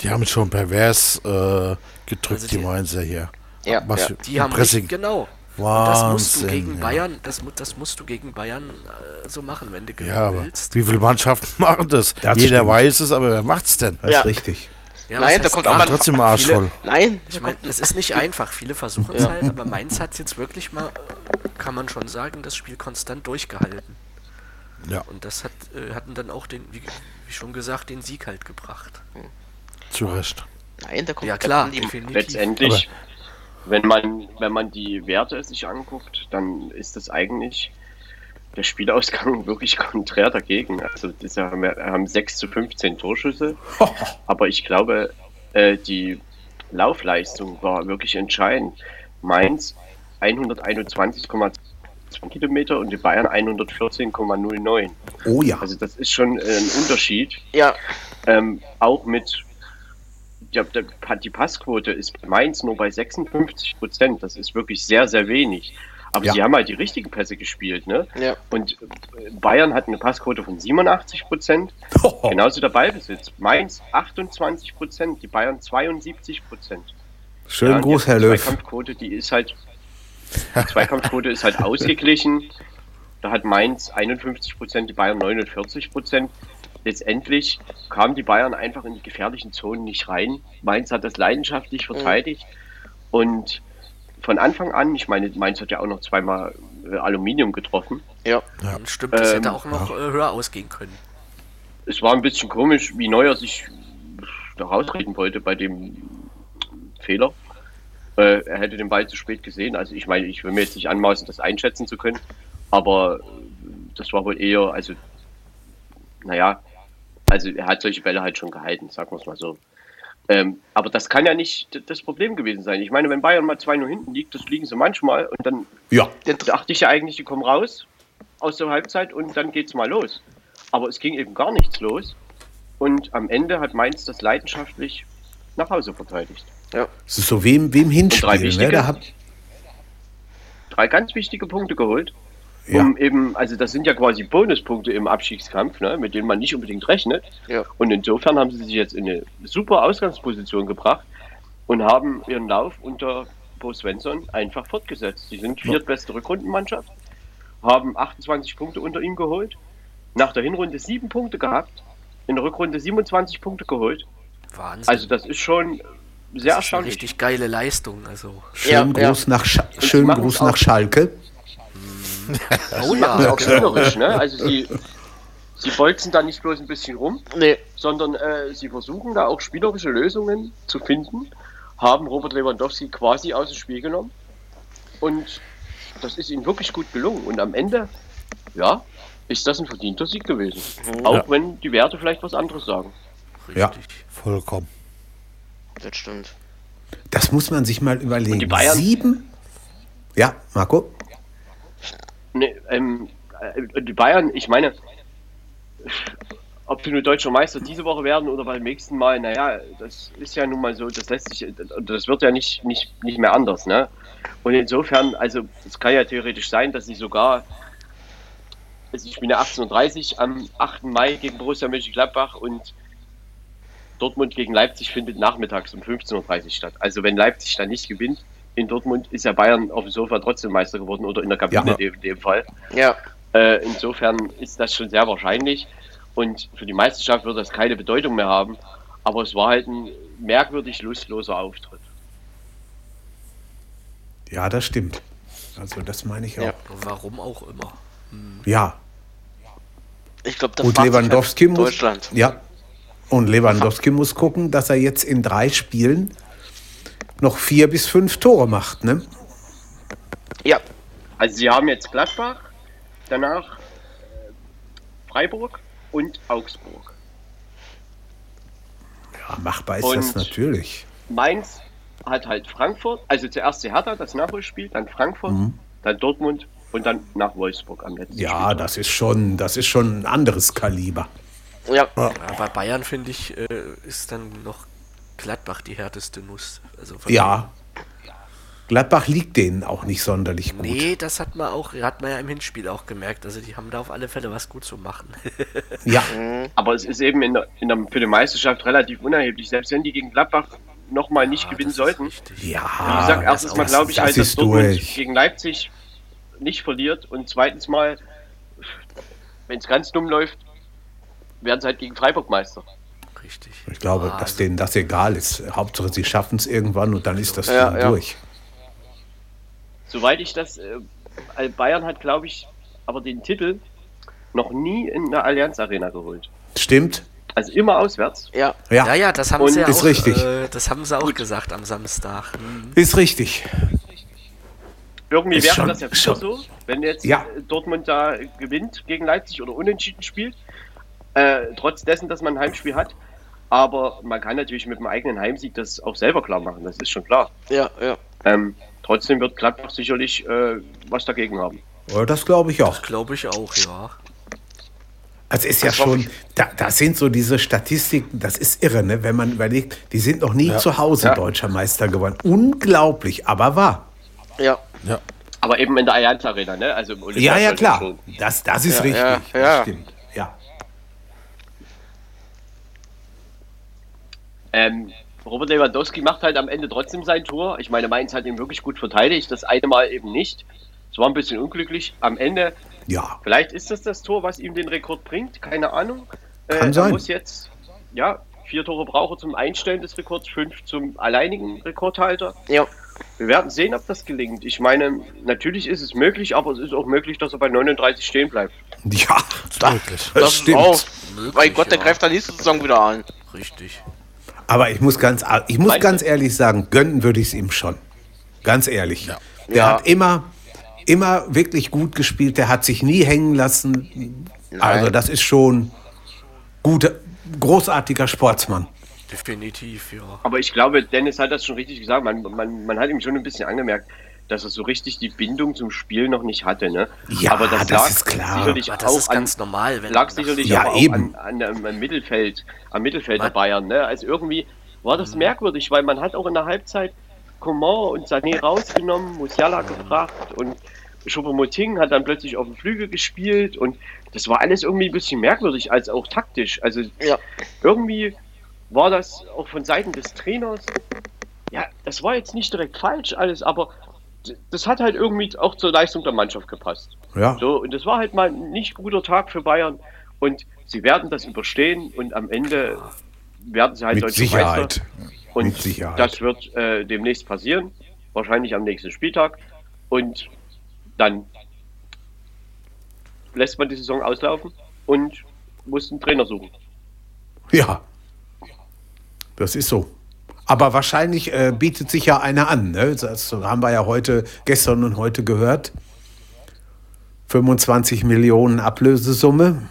Die haben schon pervers äh, gedrückt, Also die die- Mainzer hier. Ja, Was ja. Die haben Pressing. richtig, genau. Und das musst du Wahnsinn, gegen ja. Bayern, das, das musst du gegen Bayern äh, so machen, wenn du gewinnen Ja, aber willst. wie viele Mannschaften machen das? Das Jeder stimmt. weiß es, aber wer macht's denn? Das Ja. ist richtig. Ja, Nein, da kommt auch mal- Trotzdem arschvoll. Nein, Ich meine, es ist nicht einfach. Viele versuchen es halt, aber Mainz hat jetzt wirklich mal, kann man schon sagen, das Spiel konstant durchgehalten. Ja, Und das hat, äh, hatten dann auch den, wie, wie schon gesagt, den Sieg halt gebracht. zu Recht. nein, da kommt Ja klar, die, definitiv. Letztendlich, wenn man, wenn man die Werte sich anguckt, dann ist das eigentlich der Spielausgang wirklich konträr dagegen. Also das haben, wir haben 6 zu 15 Torschüsse, aber ich glaube, äh, die Laufleistung war wirklich entscheidend. Mainz 121,2 Kilometer und die Bayern 114,09. Oh ja. Also das ist schon äh, ein Unterschied. Ja, Ähm, auch mit ja, der, die Passquote ist bei Mainz nur bei 56 Prozent. Das ist wirklich sehr, sehr wenig. Aber Ja. sie haben halt die richtigen Pässe gespielt, ne? ja. Und Bayern hat eine Passquote von 87 Prozent. Genauso der Ballbesitz. Mainz 28 Prozent, die Bayern 72 Prozent. Schönen Gruß, die Herr Löw. Zweikampfquote, die ist halt, die Zweikampfquote ist halt ausgeglichen. Da hat Mainz 51 Prozent, die Bayern 49 Prozent. Letztendlich kamen die Bayern einfach in die gefährlichen Zonen nicht rein. Mainz hat das leidenschaftlich verteidigt. Und von Anfang an, ich meine, Mainz hat ja auch noch zweimal äh, Aluminium getroffen. Ja, Und stimmt, das hätte Ähm, auch noch äh, höher ausgehen können. Es war ein bisschen komisch, wie Neuer sich da rausreden wollte bei dem Fehler. Äh, er hätte den Ball zu spät gesehen. Also ich meine, ich will mir jetzt nicht anmaßen, das einschätzen zu können, aber äh, das war wohl eher, also naja, also er hat solche Bälle halt schon gehalten, sagen wir es mal so. Ähm, aber das kann ja nicht das Problem gewesen sein. Ich meine, wenn Bayern mal 2-0 hinten liegt, das liegen sie manchmal und dann Ja. dann dachte ich ja eigentlich, die kommen raus aus der Halbzeit und dann geht's mal los. Aber es ging eben gar nichts los. Und am Ende hat Mainz das leidenschaftlich nach Hause verteidigt. Es ist so im, wie im drei. Ne? wichtige? Da hat, Drei ganz wichtige Punkte geholt. Ja. Um eben, also das sind ja quasi Bonuspunkte im Abstiegskampf, ne, mit denen man nicht unbedingt rechnet. Ja. Und insofern haben sie sich jetzt in eine super Ausgangsposition gebracht und haben ihren Lauf unter Bo Svensson einfach fortgesetzt. Sie sind viertbeste Rückrundenmannschaft, haben 28 Punkte unter ihm geholt, nach der Hinrunde sieben Punkte gehabt, in der Rückrunde 27 Punkte geholt. Wahnsinn. Also das ist schon sehr das ist eine erstaunlich. richtig geile Leistung. Also. schönen Ja, Gruß, Nach, Scha schönen machen Gruß es auch. nach Schalke. Oh sie ja, auch spielerisch, ne? Also sie, sie bolzen da nicht bloß ein bisschen rum, Nee, sondern äh, sie versuchen da auch spielerische Lösungen zu finden, haben Robert Lewandowski quasi aus dem Spiel genommen und das ist ihnen wirklich gut gelungen und am Ende, ja, ist das ein verdienter Sieg gewesen. Auch wenn die Werte vielleicht was anderes sagen. Ja. richtig. Vollkommen. das stimmt. Das muss man sich mal überlegen. die Bayern? Sieben? Ja, Marco? Ne, ähm, äh, die Bayern, ich meine, ob ob sie nur deutscher Meister diese Woche werden oder beim nächsten Mal, naja, das ist ja nun mal so, das lässt sich, das wird ja nicht, nicht, nicht mehr anders, ne? Und insofern, also es kann ja theoretisch sein, dass sie sogar, also ich bin ja 18.30 Uhr am 8. Mai gegen Borussia Mönchengladbach und Dortmund gegen Leipzig findet nachmittags um 15.30 Uhr statt. Also wenn Leipzig dann nicht gewinnt in Dortmund, ist ja Bayern auf dem Sofa trotzdem Meister geworden oder in der Kabine Ja. in dem Fall. Ja. Äh, insofern ist das schon sehr wahrscheinlich. Und für die Meisterschaft wird das keine Bedeutung mehr haben. Aber es war halt ein merkwürdig lustloser Auftritt. Ja, das stimmt. Also das meine ich auch. Ja. Warum auch immer. Ja. Ich glaube, da Und fragt sich Lewandowski halt muss. Deutschland. Ja. Und Lewandowski muss gucken, dass er jetzt in drei Spielen noch vier bis fünf Tore macht, ne? Ja. Also sie haben jetzt Gladbach, danach äh, Freiburg und Augsburg. Ja, machbar ist das Und- natürlich. Mainz hat halt Frankfurt, also zuerst die Hertha, das Nachholspiel, dann Frankfurt, dann Dortmund und dann nach Wolfsburg am letzten Ja, Spieltag. das ist schon, das ist schon ein anderes Kaliber. Ja. Ja, bei Bayern finde ich, äh, ist dann noch Gladbach die härteste Nuss. Also von Ja. Gladbach liegt denen auch nicht sonderlich gut. Nee, das hat man auch, hat man ja im Hinspiel auch gemerkt. Also die haben da auf alle Fälle was gut zu machen. Ja, Aber es ist eben in der, in der, für die Meisterschaft relativ unerheblich. Selbst wenn die gegen Gladbach nochmal nicht Ah, gewinnen sollten. richtig. Wie ja. gesagt, erstens mal glaube ich das halt, dass ist Dortmund durch. gegen Leipzig nicht verliert. Und zweitens mal, wenn es ganz dumm läuft, werden sie halt gegen Freiburg Meister. Richtig. Ich glaube, Ah, dass also- denen das egal ist. Hauptsache, sie schaffen es irgendwann und dann ist das Ja, Ding ja. durch. Soweit ich das, äh, Bayern hat glaube ich, aber den Titel noch nie in der Allianz Arena geholt. Stimmt? Also immer auswärts. Ja. Ja, Ja, ja, das haben Und sie ja ist auch, richtig. Äh, das haben sie auch gesagt am Samstag. Hm. ist richtig. Irgendwie Ist wäre schon- das ja schon- super so, wenn jetzt Ja. äh, Dortmund da gewinnt gegen Leipzig oder unentschieden spielt. Äh, trotz dessen, dass man ein Heimspiel hat. Aber man kann natürlich mit dem eigenen Heimsieg das auch selber klar machen, das ist schon klar. Ja, ja. Ähm, trotzdem wird Gladbach sicherlich äh, was dagegen haben. Ja, das glaube ich auch. Glaube ich auch, ja. Also ist ja Das hoffe schon, da, das sind so diese Statistiken, das ist irre, ne? wenn man überlegt, die sind noch nie zu Hause Ja. deutscher Meister geworden. Unglaublich, aber wahr. Ja. Ja. Aber eben in der Allianz Arena, ne? Also im Ja, ja, klar. schon. Das, das ist Ja, richtig. ja, Das ja. stimmt. Ja. Ähm, Robert Lewandowski macht halt am Ende trotzdem sein Tor. Ich meine, Mainz hat ihn wirklich gut verteidigt, das eine Mal eben nicht. Es war ein bisschen unglücklich. Am Ende ja. Vielleicht ist das das Tor, was ihm den Rekord bringt, keine Ahnung. Kann er sein. muss jetzt, ja, vier Tore braucht er zum Einstellen des Rekords, fünf zum alleinigen Rekordhalter. Ja. Wir werden sehen, ob das gelingt. Ich meine, natürlich ist es möglich, aber es ist auch möglich, dass er bei 39 stehen bleibt. Ja, Möglich. das Das stimmt. Auch. Möglich, Mein Gott, der ja. greift dann nächste Saison wieder an. Richtig. Aber ich muss ganz, ich muss Meinst ganz ehrlich sagen, gönnen würde ich es ihm schon. Ganz ehrlich. Der Ja. hat immer, immer wirklich gut gespielt. Der hat sich nie hängen lassen. Also das ist schon guter, großartiger Sportsmann. Definitiv, ja. Aber ich glaube, Dennis hat das schon richtig gesagt. Man, man, man hat ihm schon ein bisschen angemerkt, dass er so richtig die Bindung zum Spiel noch nicht hatte. Ne? Ja, aber das, das lag ist klar. sicherlich Aber das auch ist an, ganz normal, wenn lag sicherlich Ja, auch eben. an, an, am Mittelfeld, am Mittelfeld der Man- Bayern. Ne? Also irgendwie war das merkwürdig, weil man hat auch in der Halbzeit Coman und Sané rausgenommen, Musiala gebracht und Choupo-Moting hat dann plötzlich auf dem Flügel gespielt und das war alles irgendwie ein bisschen merkwürdig, als auch taktisch. Also Ja. irgendwie war das auch von Seiten des Trainers, ja, das war jetzt nicht direkt falsch alles, aber das hat halt irgendwie auch zur Leistung der Mannschaft gepasst. Ja. So, und das war halt mal ein nicht guter Tag für Bayern. Und sie werden das überstehen und am Ende werden sie halt Mit deutscher Sicherheit. Meister. Und Mit Sicherheit. das wird äh, demnächst passieren. Wahrscheinlich am nächsten Spieltag. Und dann lässt man die Saison auslaufen und muss einen Trainer suchen. Ja. Das ist so. Aber wahrscheinlich äh, bietet sich ja einer an. Ne? Das haben wir ja heute, gestern und heute gehört. 25 Millionen Ablösesumme.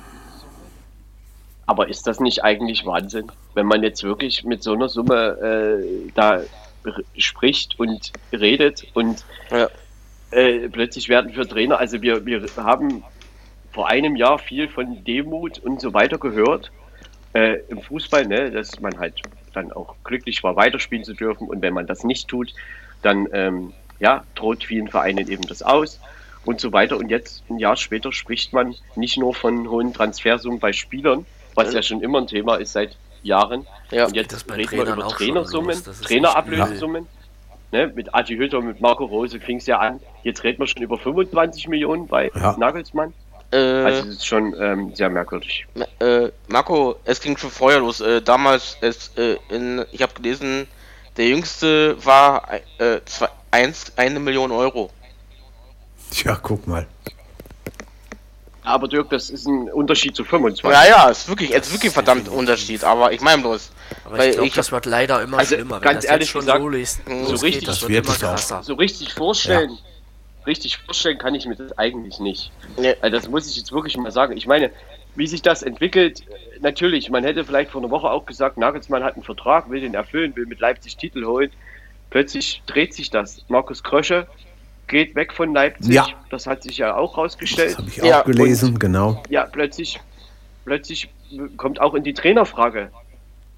Aber ist das nicht eigentlich Wahnsinn, wenn man jetzt wirklich mit so einer Summe äh, da spricht und redet und Ja. äh, plötzlich werden für Trainer, also wir, wir haben vor einem Jahr viel von Demut und so weiter gehört äh, im Fußball, ne, dass man halt dann auch glücklich war, weiterspielen zu dürfen. Und wenn man das nicht tut, dann ähm, ja, droht vielen Vereinen eben das aus und so weiter. Und jetzt, ein Jahr später, spricht man nicht nur von hohen Transfersummen bei Spielern, was ja schon immer ein Thema ist seit Jahren. Ja. und jetzt Das bei reden wir über Trainersummen, Trainerablösesummen. Ne, mit Adi Hütter, mit Marco Rose fing es ja an. Jetzt reden wir schon über 25 Millionen bei Ja. Nagelsmann. Äh, Also das ist schon ähm, sehr merkwürdig. äh, Marco, es ging schon vorher los. Äh, damals, es, äh, in, ich habe gelesen, der jüngste war äh, zwei, eins, eine Million Euro. Tja, guck mal. Aber Dirk, das ist ein Unterschied zu 25. Ja, ja, ist wirklich, es ist wirklich verdammt Unterschied. Aber ich meine bloß, Aber weil ich glaube, das wird leider immer Also, schlimmer. Wenn ganz das ehrlich jetzt schon gesagt, so, lest, so richtig- das wird immer es krasser. so richtig vorstellen, richtig vorstellen kann ich mir das eigentlich nicht. Nee. Also das muss ich jetzt wirklich mal sagen. Ich meine, wie sich das entwickelt, natürlich, man hätte vielleicht vor einer Woche auch gesagt, Nagelsmann hat einen Vertrag, will den erfüllen, will mit Leipzig Titel holen. Plötzlich dreht sich das. Markus Krösche geht weg von Leipzig. Ja. Das hat sich ja auch Das rausgestellt. habe ich Ja, auch gelesen, genau. Ja, plötzlich, plötzlich kommt auch in die Trainerfrage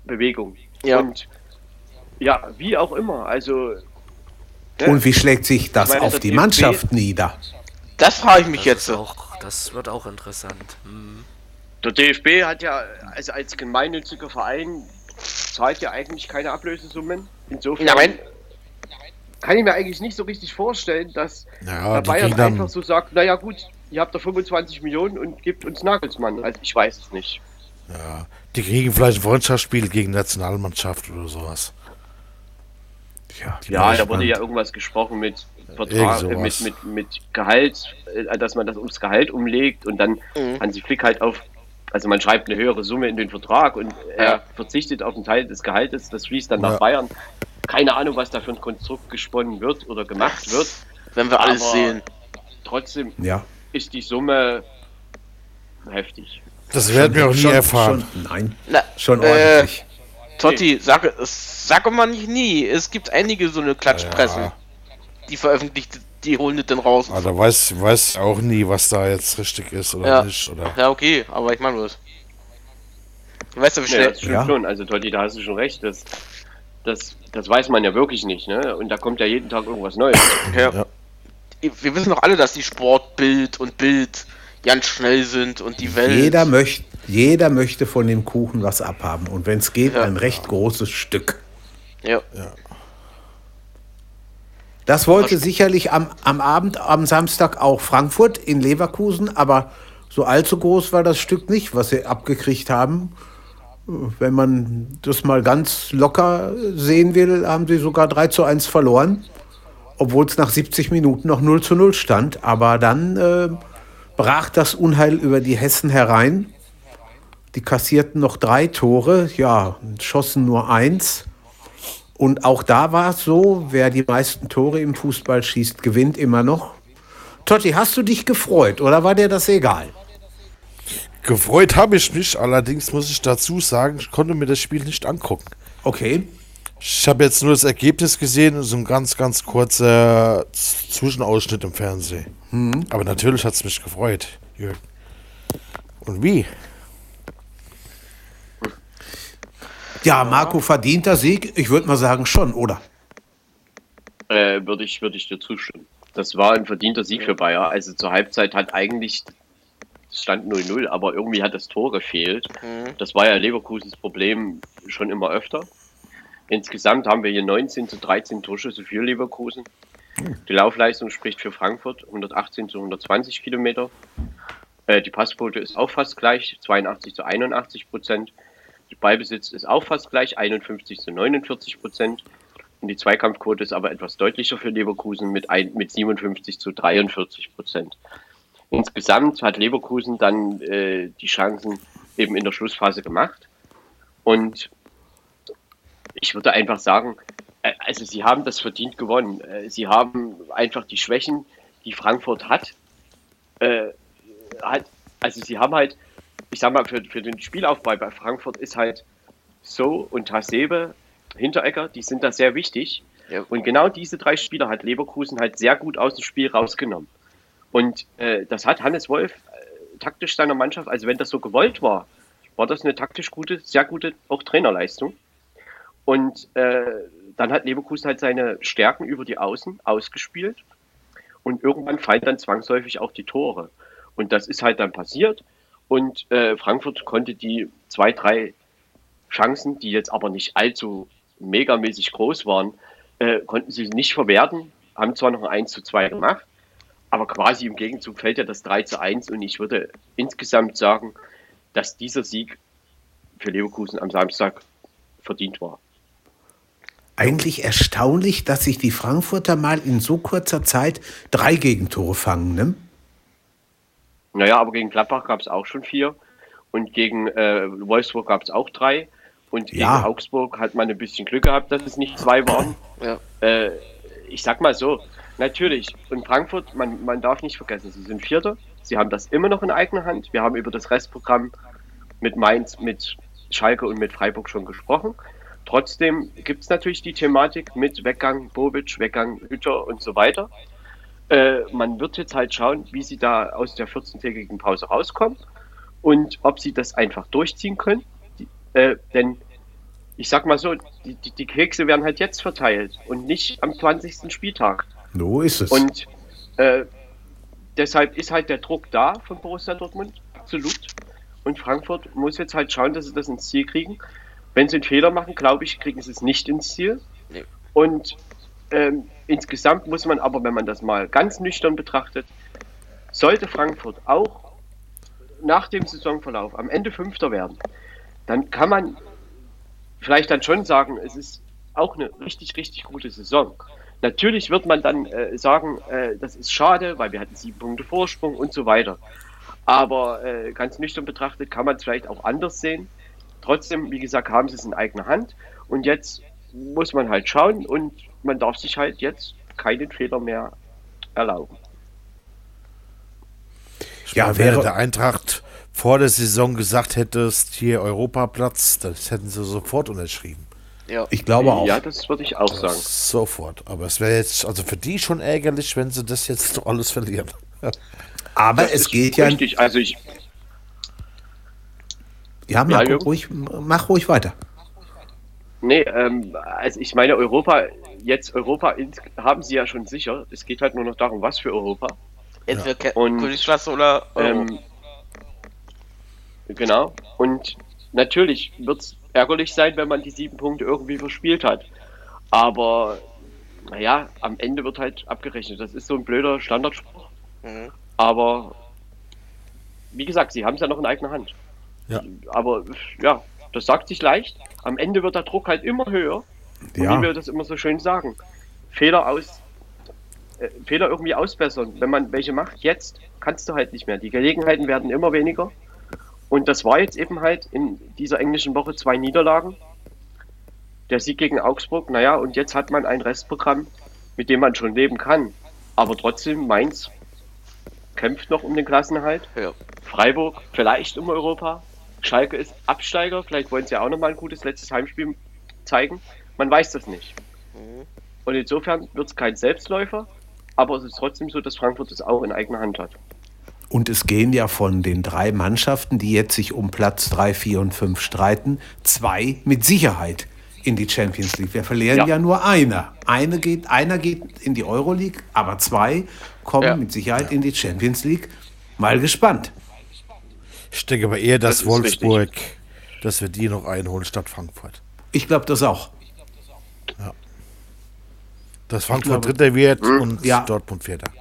Bewegung. Ja. Und ja, wie auch immer. Also Und wie schlägt sich das meine, auf die DFB Mannschaft nieder? das frage ich mich Das, jetzt. auch, das wird auch interessant. Hm. Der DFB hat ja also als gemeinnütziger Verein zahlt ja eigentlich keine Ablösesummen. Insofern Nein. kann ich mir eigentlich nicht so richtig vorstellen, dass Ja, der Bayern einfach so sagt, naja gut, ihr habt da 25 Millionen und gebt uns Nagelsmann. Also ich weiß es nicht. Ja, die kriegen vielleicht ein Freundschaftsspiel gegen Nationalmannschaft oder sowas. Ja, Ja, da spannend. wurde ja irgendwas gesprochen mit Vertrag, äh, mit, mit, mit Gehalt, äh, dass man das ums Gehalt umlegt und dann Mhm. Hansi Flick halt auf, also man schreibt eine höhere Summe in den Vertrag und er verzichtet auf einen Teil des Gehaltes, das fließt dann Ja. nach Bayern. Keine Ahnung, was da für ein Konstrukt gesponnen wird oder gemacht wird. Wenn wir alles Aber sehen. Trotzdem Ja. ist die Summe heftig. Das werden wir auch nie schon, erfahren. Schon, nein, Na, schon äh, Totti, sag, sag mal nicht nie. Es gibt einige so eine Klatschpressen, Ja. die veröffentlicht, die holen das dann raus. Aber da weiß, weiß auch nie, was da jetzt richtig ist oder Ja. nicht. Oder? Ja, okay, aber ich meine bloß. Weißt du, wie Ja, schnell. das stimmt Ja. schon. Also Totti, da hast du schon recht. Das, das, das weiß man ja wirklich nicht. Ne? Und da kommt ja jeden Tag irgendwas Neues. Ja. Ja. Wir wissen doch alle, dass die Sportbild und Bild ganz schnell sind und die Welt. Jeder, möcht, jeder möchte von dem Kuchen was abhaben. Und wenn es geht, Ja. ein recht großes Stück. Ja. Das wollte sicherlich am, am Abend, am Samstag auch Frankfurt in Leverkusen, aber so allzu groß war das Stück nicht, was sie abgekriegt haben. Wenn man das mal ganz locker sehen will, haben sie sogar 3 zu 1 verloren, obwohl es nach 70 Minuten noch 0 zu 0 stand. Aber dann äh, brach das Unheil über die Hessen herein. Die kassierten noch drei Tore, ja, schossen nur eins. Und auch da war es so, wer die meisten Tore im Fußball schießt, gewinnt immer noch. Totti, hast du dich gefreut oder war dir das egal? Gefreut habe ich mich, allerdings muss ich dazu sagen, ich konnte mir das Spiel nicht angucken. Okay. Ich habe jetzt nur das Ergebnis gesehen und so ein ganz, ganz kurzer Zwischenausschnitt im Fernsehen. Aber natürlich hat es mich gefreut, Jürgen. Und wie? Ja, Marco verdienter Sieg, ich würde mal sagen schon, oder? Äh, würde ich, würde ich dir zustimmen. Das war ein verdienter Sieg für Bayer. Also zur Halbzeit hat eigentlich es stand 0-0, aber irgendwie hat das Tor gefehlt. Das war ja Leverkusens Problem schon immer öfter. Insgesamt haben wir hier 19 zu 13 Torschüsse für Leverkusen. Die Laufleistung spricht für Frankfurt, 118 zu 120 Kilometer. Äh, die Passquote ist auch fast gleich, 82 zu 81 Prozent. Der Ballbesitz ist auch fast gleich, 51 zu 49 Prozent. Und die Zweikampfquote ist aber etwas deutlicher für Leverkusen mit, ein, mit 57 zu 43 Prozent. Insgesamt hat Leverkusen dann äh, die Chancen eben in der Schlussphase gemacht. Und ich würde einfach sagen, äh, also sie haben das verdient gewonnen. Äh, sie haben einfach die Schwächen, die Frankfurt hat, äh, hat also sie haben halt, ich sag mal, für, für den Spielaufbau bei Frankfurt ist halt So und Hasebe, Hinteregger, die sind da sehr wichtig. Ja. Und genau diese drei Spieler hat Leverkusen halt sehr gut aus dem Spiel rausgenommen. Und äh, das hat Hannes Wolf äh, taktisch seiner Mannschaft, also wenn das so gewollt war, war das eine taktisch gute, sehr gute auch Trainerleistung. Und äh, dann hat Leverkusen halt seine Stärken über die Außen ausgespielt. Und irgendwann fallen dann zwangsläufig auch die Tore. Und das ist halt dann passiert. Und äh, Frankfurt konnte die zwei, drei Chancen, die jetzt aber nicht allzu megamäßig groß waren, äh, konnten sie nicht verwerten, haben zwar noch ein 1 zu 2 gemacht, aber quasi im Gegenzug fällt ja das 3 zu 1 und ich würde insgesamt sagen, dass dieser Sieg für Leverkusen am Samstag verdient war. Eigentlich erstaunlich, dass sich die Frankfurter mal in so kurzer Zeit drei Gegentore fangen, ne? Naja, aber gegen Gladbach gab es auch schon vier und gegen äh, Wolfsburg gab es auch drei. Und Ja. gegen Augsburg hat man ein bisschen Glück gehabt, dass es nicht zwei waren. Ja. Äh, ich sag mal so, natürlich, in Frankfurt, man, man darf nicht vergessen, sie sind Vierter, sie haben das immer noch in eigener Hand. Wir haben über das Restprogramm mit Mainz, mit Schalke und mit Freiburg schon gesprochen. Trotzdem gibt es natürlich die Thematik mit Weggang Bobic, Weggang Hütter und so weiter. Äh, man wird jetzt halt schauen, wie sie da aus der 14-tägigen Pause rauskommen und ob sie das einfach durchziehen können. Die, äh, denn ich sag mal so, die, die, die Kekse werden halt jetzt verteilt und nicht am 20. Spieltag. So ist es. Und äh, deshalb ist halt der Druck da von Borussia Dortmund, absolut. Und Frankfurt muss jetzt halt schauen, dass sie das ins Ziel kriegen. Wenn sie einen Fehler machen, glaube ich, kriegen sie es nicht ins Ziel. Nee. Und ähm, insgesamt muss man aber, wenn man das mal ganz nüchtern betrachtet, sollte Frankfurt auch nach dem Saisonverlauf am Ende Fünfter werden, dann kann man vielleicht dann schon sagen, es ist auch eine richtig, richtig gute Saison. Natürlich wird man dann äh, sagen, äh, das ist schade, weil wir hatten sieben Punkte Vorsprung und so weiter. Aber äh, ganz nüchtern betrachtet kann man es vielleicht auch anders sehen. Trotzdem, wie gesagt, haben sie es in eigener Hand. Und jetzt muss man halt schauen und man darf sich halt jetzt keinen Fehler mehr erlauben. Ja, Ja, wäre wäre- der Eintracht vor der Saison gesagt hättest, hier Europaplatz, das hätten sie sofort unterschrieben. Ja. ich glaube auch. Ja, das würde ich auch sagen. Sofort. Aber es wäre jetzt, also für die schon ärgerlich, wenn sie das jetzt doch alles verlieren. Aber Das es geht ja. Richtig, also ich, Ja, mach, Jürgen? ruhig, mach ruhig weiter. Nee, ähm, also ich meine, Europa, jetzt Europa haben sie ja schon sicher. Es geht halt nur noch darum, was für Europa. Entweder Und, Königsklasse oder Euro. Ähm, genau. Und natürlich wird es ärgerlich sein, wenn man die sieben Punkte irgendwie verspielt hat. Aber naja, am Ende wird halt abgerechnet. Das ist so ein blöder Standardspruch. Mhm. Aber wie gesagt, sie haben es ja noch in eigener Hand. Ja. Aber ja, das sagt sich leicht. Am Ende wird der Druck halt immer höher. Und Ja. wie wir das immer so schön sagen. Fehler aus, äh, Fehler irgendwie ausbessern. Wenn man welche macht, jetzt kannst du halt nicht mehr. Die Gelegenheiten werden immer weniger. Und das war jetzt eben halt in dieser englischen Woche zwei Niederlagen. Der Sieg gegen Augsburg, naja, und jetzt hat man ein Restprogramm, mit dem man schon leben kann. Aber trotzdem, Mainz kämpft noch um den Klassenerhalt. Ja. Freiburg vielleicht um Europa. Schalke ist Absteiger. Vielleicht wollen sie auch nochmal ein gutes letztes Heimspiel zeigen. Man weiß das nicht. Und insofern wird es kein Selbstläufer. Aber es ist trotzdem so, dass Frankfurt es auch in eigener Hand hat. Und es gehen ja von den drei Mannschaften, die jetzt sich um Platz 3, 4 und 5 streiten, zwei mit Sicherheit in die Champions League. Wir verlieren ja, Ja. nur einer. Eine geht, einer geht in die Euroleague, aber zwei kommen Ja. mit Sicherheit in die Champions League. Mal gespannt. Ich denke aber eher, dass Das Wolfsburg, dass wir die noch einholen statt Frankfurt. Ich glaube das auch. Dass Frankfurt glaube- Dritter wird und Ja. Dortmund Vierter.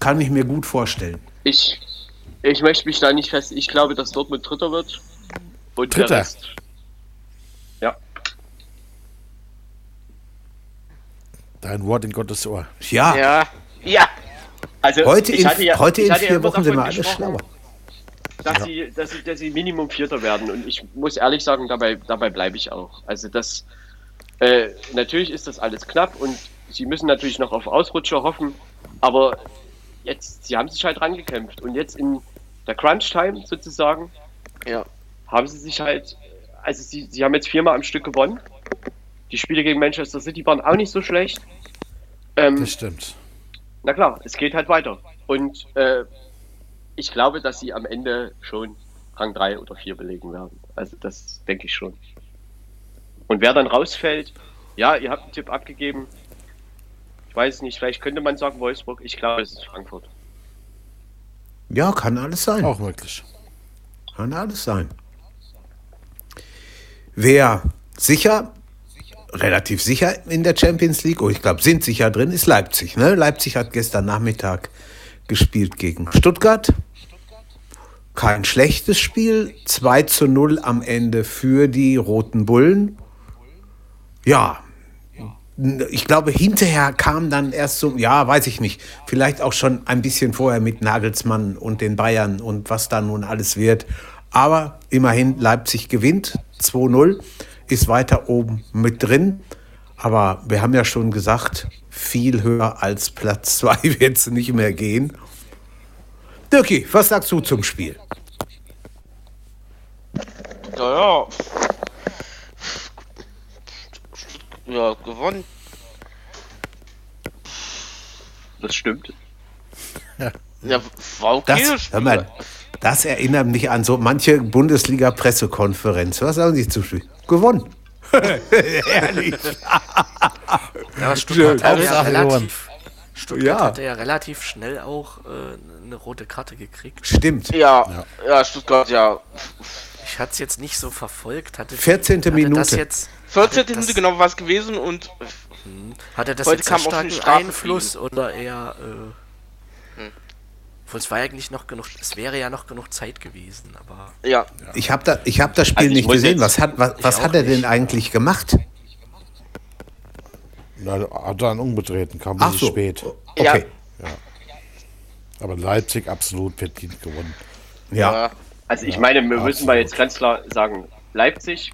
Kann ich mir gut vorstellen. Ich, ich möchte mich da nicht fest. Ich glaube, dass Dortmund Dritter wird. Und Dritter? der Rest. Ja. Dein Wort in Gottes Ohr. Ja, ja. Ja. Also heute ich in, hatte ja- heute ich in hatte ja vier Wochen sind wir alle schlauer. dass, sie, dass, sie, dass sie Minimum Vierter werden. Und ich muss ehrlich sagen, dabei, dabei bleibe ich auch. Also das, äh, natürlich ist das alles knapp und sie müssen natürlich noch auf Ausrutscher hoffen, aber jetzt, sie haben sich halt rangekämpft und jetzt in der Crunch-Time sozusagen Ja. haben sie sich halt, also sie, sie haben jetzt viermal am Stück gewonnen. Die Spiele gegen Manchester City waren auch nicht so schlecht. Ähm, Das stimmt. na klar, es geht halt weiter. Und äh, ich glaube, dass sie am Ende schon Rang 3 oder 4 belegen werden. Also das denke ich schon. Und wer dann rausfällt, ja, ihr habt einen Tipp abgegeben. Ich weiß nicht, vielleicht könnte man sagen Wolfsburg. Ich glaube, es ist Frankfurt. Ja, kann alles sein. Auch möglich. Kann alles sein. Wer sicher, relativ sicher in der Champions League, oh, ich glaube, sind sicher drin, ist Leipzig. Ne? Leipzig hat gestern Nachmittag gespielt gegen Stuttgart. Kein schlechtes Spiel. 2 zu 0 am Ende für die Roten Bullen. Ja, ich glaube, hinterher kam dann erst so, ja, weiß ich nicht, vielleicht auch schon ein bisschen vorher mit Nagelsmann und den Bayern und was da nun alles wird. Aber immerhin, Leipzig gewinnt 2-0, ist weiter oben mit drin. Aber wir haben ja schon gesagt, viel höher als Platz 2 wird es nicht mehr gehen. Dirki, was sagst du zum Spiel? Ja, ja. Ja, gewonnen. Das stimmt. Ja, okay. Das, das hör mal, das erinnert mich an so manche Bundesliga-Pressekonferenz. Was sagen Sie zum Spiel? Gewonnen. Ehrlich. Ja, Stuttgart hatte ja relativ, Stuttgart Ja. hatte ja relativ schnell auch äh, eine rote Karte gekriegt. Stimmt. Ja, ja, Stuttgart, ja. Ich hatte es jetzt nicht so verfolgt. Hatte, 14. hatte Das Minute. jetzt, 14. hatte Minute das, genau was gewesen und Hatte das Heute jetzt kam einen starken Einfluss oder eher... Äh, obwohl es war eigentlich noch genug... Es wäre ja noch genug Zeit gewesen, aber... ja, Ich habe da, ich hab das Spiel Also ich nicht gesehen. Was hat, was, was hat er denn nicht. eigentlich gemacht? Ja, hat dann umgetreten, kam Ach bisschen so. spät. Okay. Aber Leipzig absolut verdient gewonnen. Ja. ja. Also ich meine, wir müssen mal jetzt ganz klar sagen, Leipzig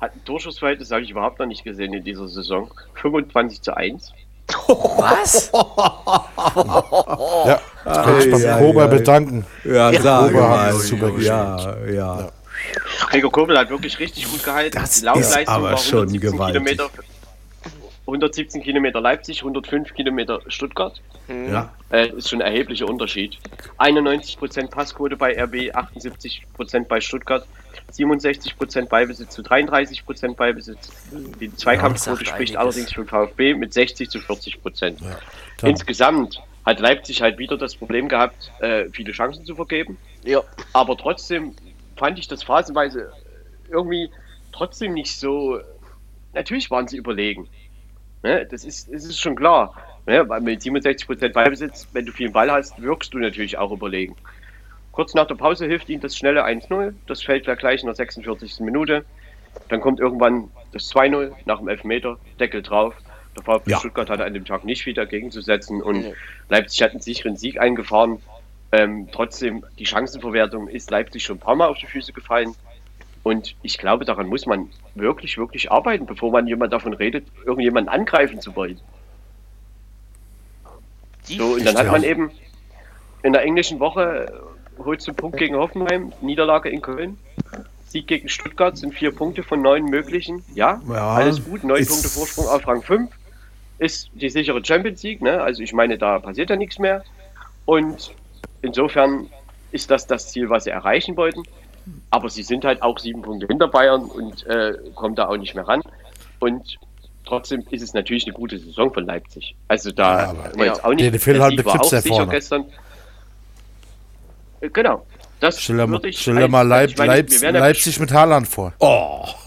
hat ein Torschussverhältnis, habe ich überhaupt noch nicht gesehen in dieser Saison. 25 zu 1. Was? Ja, das kann ich beim ja, Kober ja. bedanken. Ja, Ober mal. super Ja, ja. Gregor Kobel hat wirklich richtig gut gehalten. Das Die Laufleistung ist aber war schon 117 gewaltig. Kilometer, 117 Kilometer Leipzig, 105 Kilometer Stuttgart. ja. Äh, ist schon ein erheblicher Unterschied. 91% Passquote bei RB, 78% bei Stuttgart, 67% Beibesitz zu 33% Beibesitz. Die Zweikampfquote sagt spricht allerdings für VfB mit 60 zu 40%. Dann- Insgesamt hat Leipzig halt wieder das Problem gehabt, äh, viele Chancen zu vergeben. Ja. Aber trotzdem fand ich das phasenweise irgendwie trotzdem nicht so. Natürlich waren sie überlegen. Ne? Das, ist, das ist schon klar. Ne? Weil mit 67% Ballbesitz, wenn du viel Ball hast, wirkst du natürlich auch überlegen. Kurz nach der Pause hilft ihnen das schnelle 1-0. Das fällt da gleich in der 46. Minute. Dann kommt irgendwann das 2-0 nach dem Elfmeter, Deckel drauf. Der VfB Ja. Stuttgart hatte an dem Tag nicht viel dagegen zu setzen und. Leipzig hat einen sicheren Sieg eingefahren. Ähm, trotzdem, die Chancenverwertung ist Leipzig schon ein paar Mal auf die Füße gefallen. Und ich glaube, daran muss man wirklich, wirklich arbeiten, bevor man jemand davon redet, irgendjemanden angreifen zu wollen. So, und dann hat man eben in der englischen Woche holst du einen Punkt gegen Hoffenheim, Niederlage in Köln, Sieg gegen Stuttgart sind vier Punkte von neun möglichen. Ja, Ja, alles gut, neun Punkte Vorsprung auf Rang 5 ist die sichere Champions League. Ne? Also ich meine, da passiert ja nichts mehr. Und insofern ist das das Ziel, was sie erreichen wollten. Aber sie sind halt auch sieben Punkte hinter Bayern und äh, kommen da auch nicht mehr ran. Und trotzdem ist es natürlich eine gute Saison von Leipzig. Also da Ja, aber- wir jetzt Ja. auch nicht. Denen fehlt der halt Clips auch da sicher vorne. gestern. Genau. Das Stell dir mal, würde ich stell dir mal Leip, ich meine, Leip, wir werden ja Leipzig mit Haaland vor. Oh,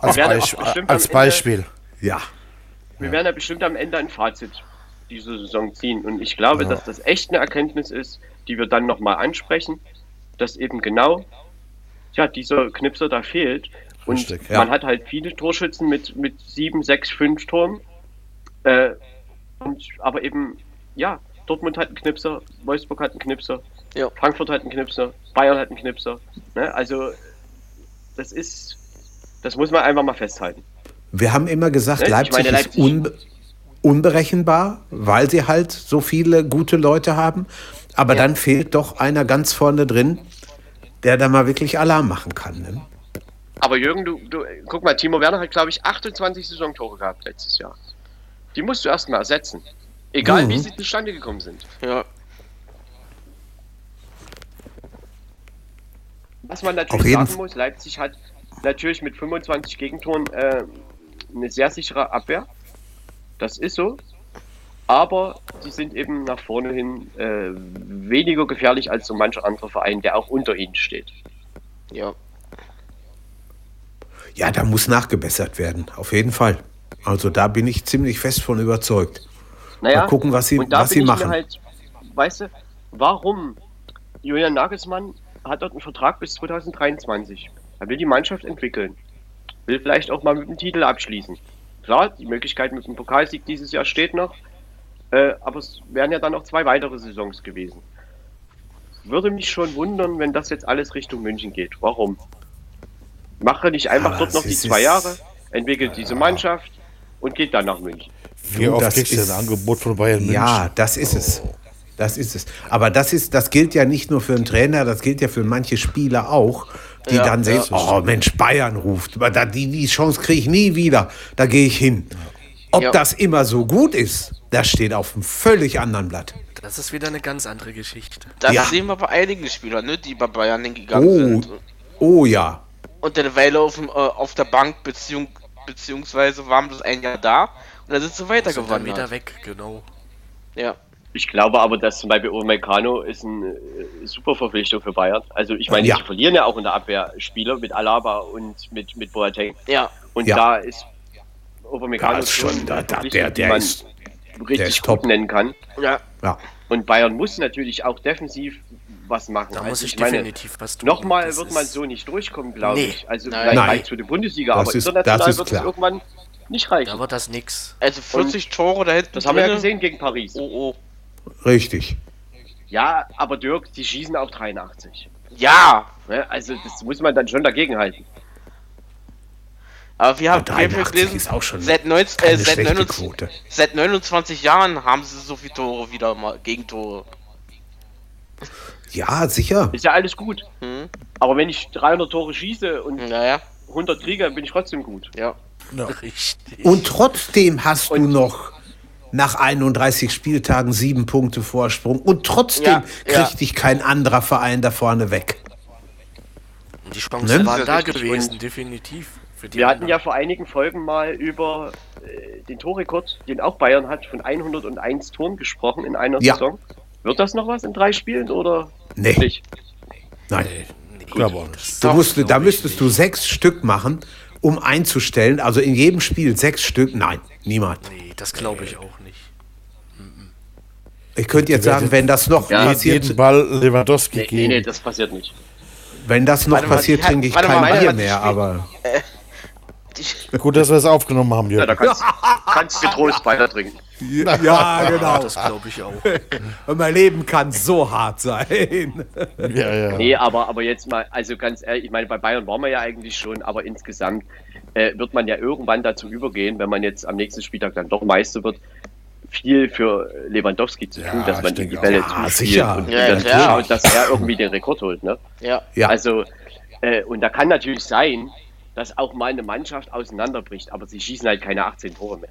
Als, Beisp als am Ende- Beispiel. ja. Wir werden ja bestimmt am Ende ein Fazit dieser Saison ziehen. Und ich glaube, Ja. dass das echt eine Erkenntnis ist, die wir dann nochmal ansprechen, dass eben genau ja, dieser Knipser da fehlt. Und Richtig, ja. man hat halt viele Torschützen mit, mit sieben, sechs, fünf Toren. Äh, und, aber eben, ja, Dortmund hat einen Knipser, Wolfsburg hat einen Knipser, Ja. Frankfurt hat einen Knipser, Bayern hat einen Knipser. Ne? Also, das ist, das muss man einfach mal festhalten. Wir haben immer gesagt, Ne, Leipzig, meine, ist Leipzig- unbe unberechenbar, weil sie halt so viele gute Leute haben. Aber Ja. dann fehlt doch einer ganz vorne drin, der da mal wirklich Alarm machen kann. Ne? Aber Jürgen, du, du guck mal, Timo Werner hat, glaube ich, 28 Saisontore gehabt letztes Jahr. Die musst du erstmal ersetzen. Egal, Mhm. wie sie zustande gekommen sind. ja. Was man Auf natürlich jeden sagen muss, Leipzig hat natürlich mit 25 Gegentoren äh, eine sehr sichere Abwehr. Das ist so. Aber sie sind eben nach vorne hin äh, weniger gefährlich als so mancher andere Verein, der auch unter ihnen steht. Ja. Ja, da muss nachgebessert werden, auf jeden Fall. Also da bin ich ziemlich fest von überzeugt. Naja, Mal gucken, was sie- und da was bin sie ich machen. Mir halt, weißt du, warum? Julian Nagelsmann hat dort einen Vertrag bis 2023. Er will die Mannschaft entwickeln. Will vielleicht auch mal mit dem Titel abschließen. Klar, die Möglichkeit mit dem Pokalsieg dieses Jahr steht noch. Äh, aber es wären ja dann noch zwei weitere Saisons gewesen. Würde mich schon wundern, wenn das jetzt alles Richtung München geht. Warum? Mache nicht einfach Ja, dort noch die zwei Jahre, entwickelt diese Mannschaft und geht dann nach München. Wie oft das kriegst du ist- ein Angebot von Bayern München? Ja, das ist es. Das ist es. Aber das ist, das gilt ja nicht nur für einen Trainer, das gilt ja für manche Spieler auch, die Ja, dann sehen, oh Mensch, Bayern ruft, aber da, die, die Chance kriege ich nie wieder, da gehe ich hin. Ob Ja. das immer so gut ist, das steht auf einem völlig anderen Blatt. Das ist wieder eine ganz andere Geschichte. Das Ja. sehen wir bei einigen Spielern, ne, die bei Bayern hingegangen Oh, sind. oh ja. Und eine Weile auf, dem, äh, auf der Bank, beziehung, beziehungsweise waren das ein Jahr da und dann sind sie Sind dann wieder weitergewandert. weg, genau. Ja. Ich glaube aber, dass zum Beispiel Upamecano ist eine äh, super Verpflichtung für Bayern. Also ich meine, Ja. die verlieren ja auch in der Abwehr Spieler mit Alaba und mit, mit Boateng. Ja. Und Ja. da ist Upamecano schon- da- da- der- der man ist- richtig der ist top. nennen kann. Ja. Ja. Und Bayern muss natürlich auch defensiv was machen. Da Also muss ich, ich meine, definitiv was tun. Nochmal Das wird man so nicht durchkommen, glaube Nee. ich. Also Nein. vielleicht Nein. für die Bundesliga, Das aber ist- international das ist wird es irgendwann nicht reichen. Da wird das nix. Also 40 Tore da hinten. das haben wir ja gesehen gegen Paris. Oh, oh. Richtig. Ja, aber Dirk, die schießen auch 83. Ja. Ne? Also das muss man dann schon dagegen halten. Aber wir haben, Ja, wir haben 83 gelesen, ist auch schon seit, 19, keine äh, seit, schlechte 29, Quote. seit 29 Jahren haben sie so viele Tore wieder mal, Gegentore. Ja, sicher. Ist ja alles gut. Mhm. Aber wenn ich 300 Tore schieße und Naja, 100 kriege, bin ich trotzdem gut. ja. Richtig. Und trotzdem hast du Und- noch nach 31 Spieltagen sieben Punkte Vorsprung. Und trotzdem Ja, ja. kriegt dich kein anderer Verein da vorne weg. Die Chancen Ne? waren da gewesen, Und definitiv. Für die Wir hatten ja vor einigen Folgen mal über äh, den Torrekord, den auch Bayern hat, von 101 Toren gesprochen in einer Ja. Saison. Wird das noch was in drei Spielen oder Nee, nicht? nein. Auch nicht. Du musst, da müsstest du sechs Stück machen, um einzustellen. Also in jedem Spiel sechs Stück. Nein, niemand. Nee, das glaube ich auch. Ich könnte jetzt sagen, wenn das noch Ja, passiert, Jeden Ball Lewandowski Nee, nee, nee, das passiert nicht. wenn das noch Warte mal, passiert, hat- trinke ich warte kein mal, Bier mal, mehr. Aber Die, Gut, dass wir es aufgenommen haben, Ja, da Jürgen. kannst, kannst du getrost weiter trinken. ja, genau. Das glaube ich auch. Und mein Leben kann so hart sein. Ja, ja. Nee, aber, aber jetzt mal, also ganz ehrlich, ich meine, bei Bayern waren wir ja eigentlich schon, aber insgesamt äh, wird man ja irgendwann dazu übergehen, wenn man jetzt am nächsten Spieltag dann doch Meister wird, viel für Lewandowski zu tun, Ja, dass man die Bälle zuspielt Ja, sicher. und Ja, dann klar. zuschaut, dass er irgendwie den Rekord holt. Ne? ja. Ja, Also, äh, und da kann natürlich sein, dass auch mal eine Mannschaft auseinanderbricht, aber sie schießen halt keine 18 Tore mehr.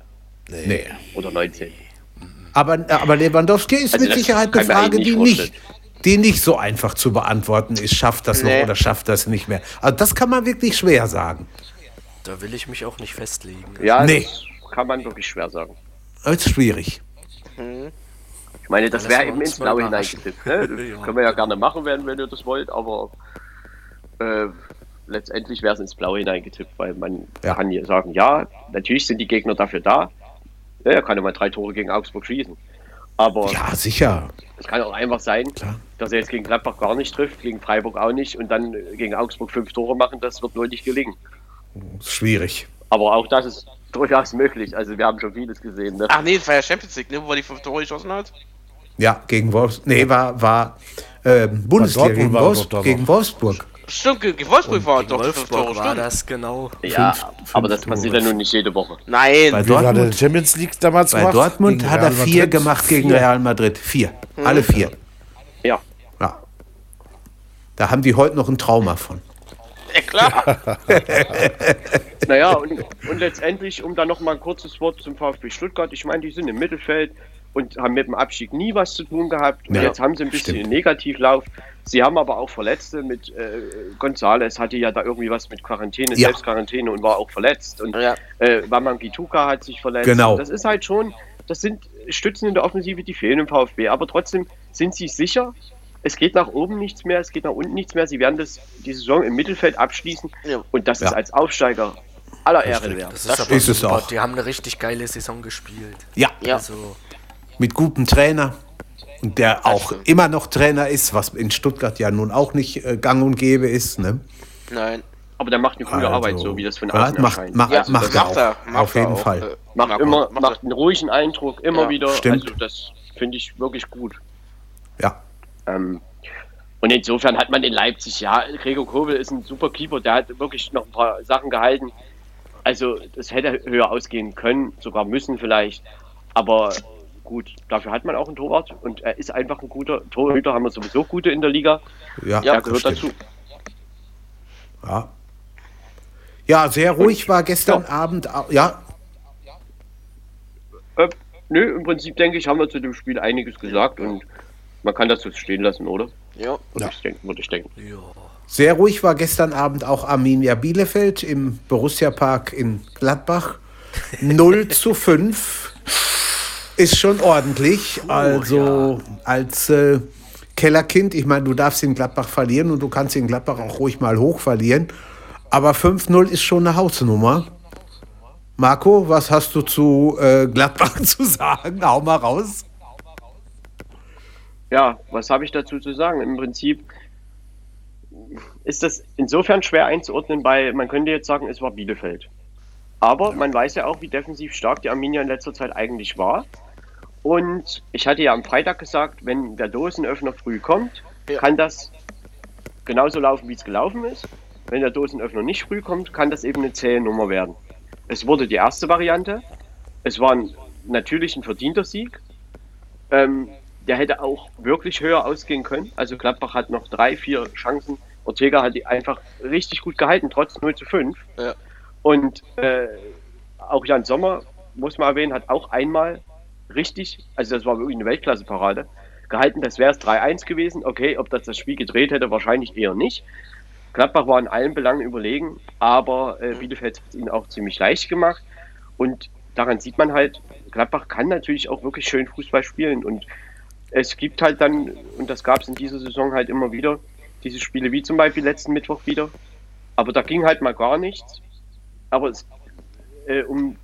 nee. Oder 19. Aber, aber Lewandowski ist Also mit das Sicherheit eine Frage, eigentlich die nicht nicht, die nicht so einfach zu beantworten ist. Schafft das Nee. noch oder schafft das nicht mehr? Also das kann man wirklich schwer sagen. Da will ich mich auch nicht festlegen. Ja, Nee. das kann man wirklich schwer sagen. Das ist schwierig. Ich meine, das wäre eben ins Blaue hineingetippt. Ne? Das Ja. können wir ja gerne machen, wenn, wenn ihr das wollt, aber äh, letztendlich wäre es ins Blaue hineingetippt, weil man Ja. kann hier sagen, ja, natürlich sind die Gegner dafür da. Ja, er kann ja mal drei Tore gegen Augsburg schießen. Aber Ja, sicher. es kann auch einfach sein, Klar. dass er jetzt gegen Gladbach gar nicht trifft, gegen Freiburg auch nicht und dann gegen Augsburg fünf Tore machen, das wird wohl nicht gelingen. Ist schwierig. Aber auch das ist durchaus möglich. Also wir haben schon vieles gesehen. Ne? Ach nee, das war ja Champions League, ne, wo er die fünf Tore geschossen hat. Ja, gegen Wolfsburg. Nee, war, war ähm, Bundesliga Dortmund gegen, war er Wolfs gegen Wolfsburg. Stimmt, gegen Wolfsburg war er Gegen doch fünf Wolfsburg Tore, war stimmt. das genau. Ja, fünf aber das Tore. passiert ja nun nicht jede Woche. Nein, Bei Wie war der Dortmund, Champions League damals bei gemacht? Dortmund hat er vier Madrid? gemacht gegen Vier. Real Madrid. Vier. Alle vier. Ja. Ja. Da haben die heute noch ein Trauma von. Ja, klar. Naja, und, und letztendlich, um dann noch mal ein kurzes Wort zum VfB Stuttgart. Ich meine, die sind im Mittelfeld, und haben mit dem Abstieg nie was zu tun gehabt. Und Ja, jetzt haben sie ein bisschen stimmt. einen Negativlauf. Sie haben aber auch Verletzte mit äh, Gonzales hatte ja da irgendwie was mit Quarantäne, Ja. Selbstquarantäne und war auch verletzt. Und Ja. äh, Wamangituka hat sich verletzt. Genau. Das ist halt schon, das sind Stützen in der Offensive, die fehlen im VfB. Aber trotzdem sind sie sicher. Es geht nach oben nichts mehr, es geht nach unten nichts mehr. Sie werden das, die Saison im Mittelfeld abschließen. Ja. Und das Ja. ist als Aufsteiger aller Ehren wert. Das Das ist aber ist es auch. Die haben eine richtig geile Saison gespielt. Ja, Ja. Also, mit gutem Trainer. Und der auch immer noch Trainer ist, was in Stuttgart ja nun auch nicht äh, gang und gäbe ist. Ne? Nein. Aber der macht eine coole Also, Arbeit, so wie das von außen macht, erscheint. macht, Ja, macht das er macht auch. er, macht auf jeden auch, Fall. äh, Macht macht immer, er, macht macht einen ruhigen Eindruck, immer Ja, wieder. stimmt. Also das finde ich wirklich gut. Ja. Ähm, und insofern hat man in Leipzig, ja, Gregor Kobel ist ein super Keeper, der hat wirklich noch ein paar Sachen gehalten. Also das hätte höher ausgehen können, sogar müssen vielleicht. Aber gut, dafür hat man auch einen Torwart und er ist einfach ein guter Torhüter, haben wir sowieso gute in der Liga. Ja, Ja, das gehört stimmt. dazu. Ja. ja, sehr ruhig war gestern Abend. au- Ja, Äh, nö, im Prinzip denke ich, haben wir zu dem Spiel einiges gesagt und man kann das so stehen lassen, oder? Ja. Würde ich denken, würde ich denken. ja. sehr ruhig war gestern Abend auch Arminia Bielefeld im Borussia Park in Gladbach. 0 zu 5 ist schon ordentlich. Also als äh, Kellerkind, ich meine, du darfst in Gladbach verlieren und du kannst in Gladbach auch ruhig mal hoch verlieren. Aber 5-0 ist schon eine Hausnummer. Marco, was hast du zu äh, Gladbach zu sagen? Hau mal raus. Ja, was habe ich dazu zu sagen? Im Prinzip ist das insofern schwer einzuordnen, weil man könnte jetzt sagen, es war Bielefeld. Aber man weiß ja auch, wie defensiv stark die Arminia in letzter Zeit eigentlich war. Und ich hatte ja am Freitag gesagt, wenn der Dosenöffner früh kommt, Ja. kann das genauso laufen, wie es gelaufen ist. Wenn der Dosenöffner nicht früh kommt, kann das eben eine zähe Nummer werden. Es wurde die erste Variante. Es war ein, natürlich ein verdienter Sieg. Ähm, der hätte auch wirklich höher ausgehen können. Also Gladbach hat noch drei, vier Chancen. Ortega hat die einfach richtig gut gehalten, trotz 0 zu 5. Ja. Und äh, auch Jan Sommer, muss man erwähnen, hat auch einmal richtig, also das war wirklich eine Weltklasse-Parade, gehalten. Das wäre es 3-1 gewesen. Okay, ob das das Spiel gedreht hätte, wahrscheinlich eher nicht. Gladbach war in allen Belangen überlegen, aber äh, Bielefeld hat es ihnen auch ziemlich leicht gemacht. Und daran sieht man halt, Gladbach kann natürlich auch wirklich schön Fußball spielen. Und es gibt halt dann, und das gab es in dieser Saison halt immer wieder, diese Spiele wie zum Beispiel letzten Mittwoch wieder. Aber da ging halt mal gar nichts. Aber es, äh, um,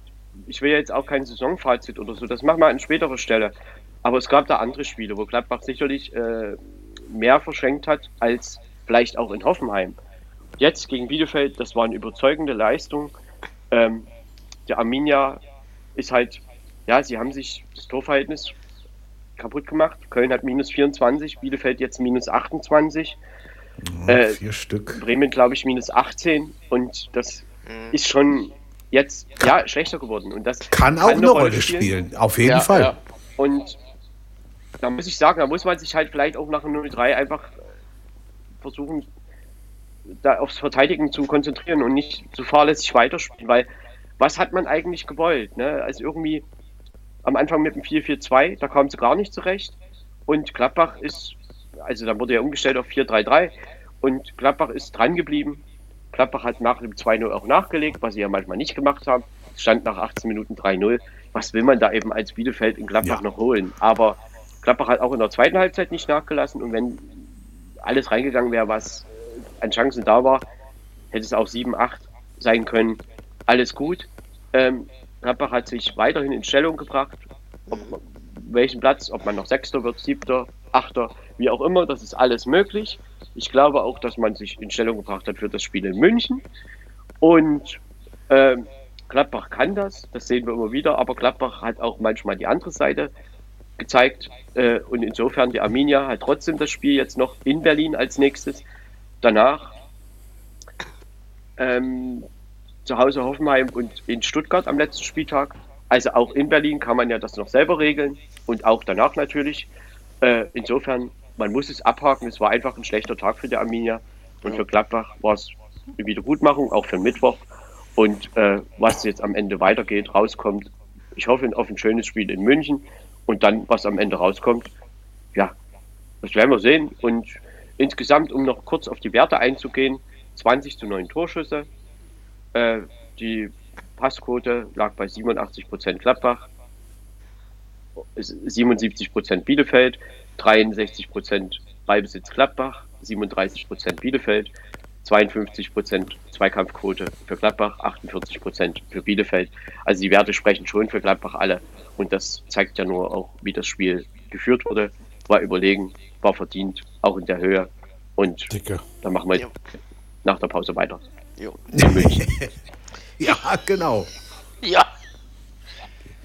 ich will jetzt auch kein Saisonfazit oder so, das machen wir an späterer Stelle. Aber es gab da andere Spiele, wo Gladbach sicherlich äh, mehr verschenkt hat als vielleicht auch in Hoffenheim. Jetzt gegen Bielefeld, das war eine überzeugende Leistung. Ähm, der Arminia ist halt, ja, sie haben sich das Torverhältnis kaputt gemacht. Köln hat minus 24, Bielefeld jetzt minus 28. Äh, Vier Stück. Bremen, glaube ich, minus 18 und das ist schon jetzt ja schlechter geworden. Und das Kann auch eine Rolle spielen. Auf jeden Ja, Fall. ja. Und da muss ich sagen, da muss man sich halt vielleicht auch nach dem 0-3 einfach versuchen, da aufs Verteidigen zu konzentrieren und nicht zu fahrlässig weiterspielen, weil was hat man eigentlich gewollt? Ne? Also irgendwie am Anfang mit dem 4-4-2, da kam sie gar nicht zurecht und Gladbach ist, also da wurde ja umgestellt auf 4-3-3 und Gladbach ist dran geblieben. Gladbach hat nach dem 2-0 auch nachgelegt, was sie ja manchmal nicht gemacht haben. Es stand nach 18 Minuten 3-0. Was will man da eben als Bielefeld in Gladbach Ja. noch holen? Aber Gladbach hat auch in der zweiten Halbzeit nicht nachgelassen und wenn alles reingegangen wäre, was an Chancen da war, hätte es auch 7-8 sein können. Alles gut. Ähm, Gladbach hat sich weiterhin in Stellung gebracht. Ob, welchen Platz, ob man noch Sechster wird, Siebter, Achter, wie auch immer, das ist alles möglich. Ich glaube auch, dass man sich in Stellung gebracht hat für das Spiel in München. Und ähm, Gladbach kann das, das sehen wir immer wieder, aber Gladbach hat auch manchmal die andere Seite gezeigt. Äh, und insofern die Arminia hat trotzdem das Spiel jetzt noch in Berlin als nächstes. Danach ähm, zu Hause Hoffenheim und in Stuttgart am letzten Spieltag. Also auch in Berlin kann man ja das noch selber regeln und auch danach natürlich. Äh, insofern, man muss es abhaken. Es war einfach ein schlechter Tag für die Arminia und für Gladbach war es eine Wiedergutmachung, auch für Mittwoch. Und äh, was jetzt am Ende weitergeht, rauskommt, ich hoffe auf ein schönes Spiel in München Und dann, was am Ende rauskommt, ja, das werden wir sehen. Und insgesamt, um noch kurz auf die Werte einzugehen, 20 zu 9 Torschüsse. Äh, die Passquote lag bei 87 Prozent Gladbach, 77 Prozent Bielefeld, 63 Prozent Ballbesitz Gladbach, 37 Prozent Bielefeld, 52 Prozent Zweikampfquote für Gladbach, 48 Prozent für Bielefeld. Also die Werte sprechen schon für Gladbach alle. Und das zeigt ja nur auch, wie das Spiel geführt wurde. War überlegen, war verdient, auch in der Höhe. Und Dicke. dann machen wir nach der Pause weiter. Jo. Ja, genau. Ja.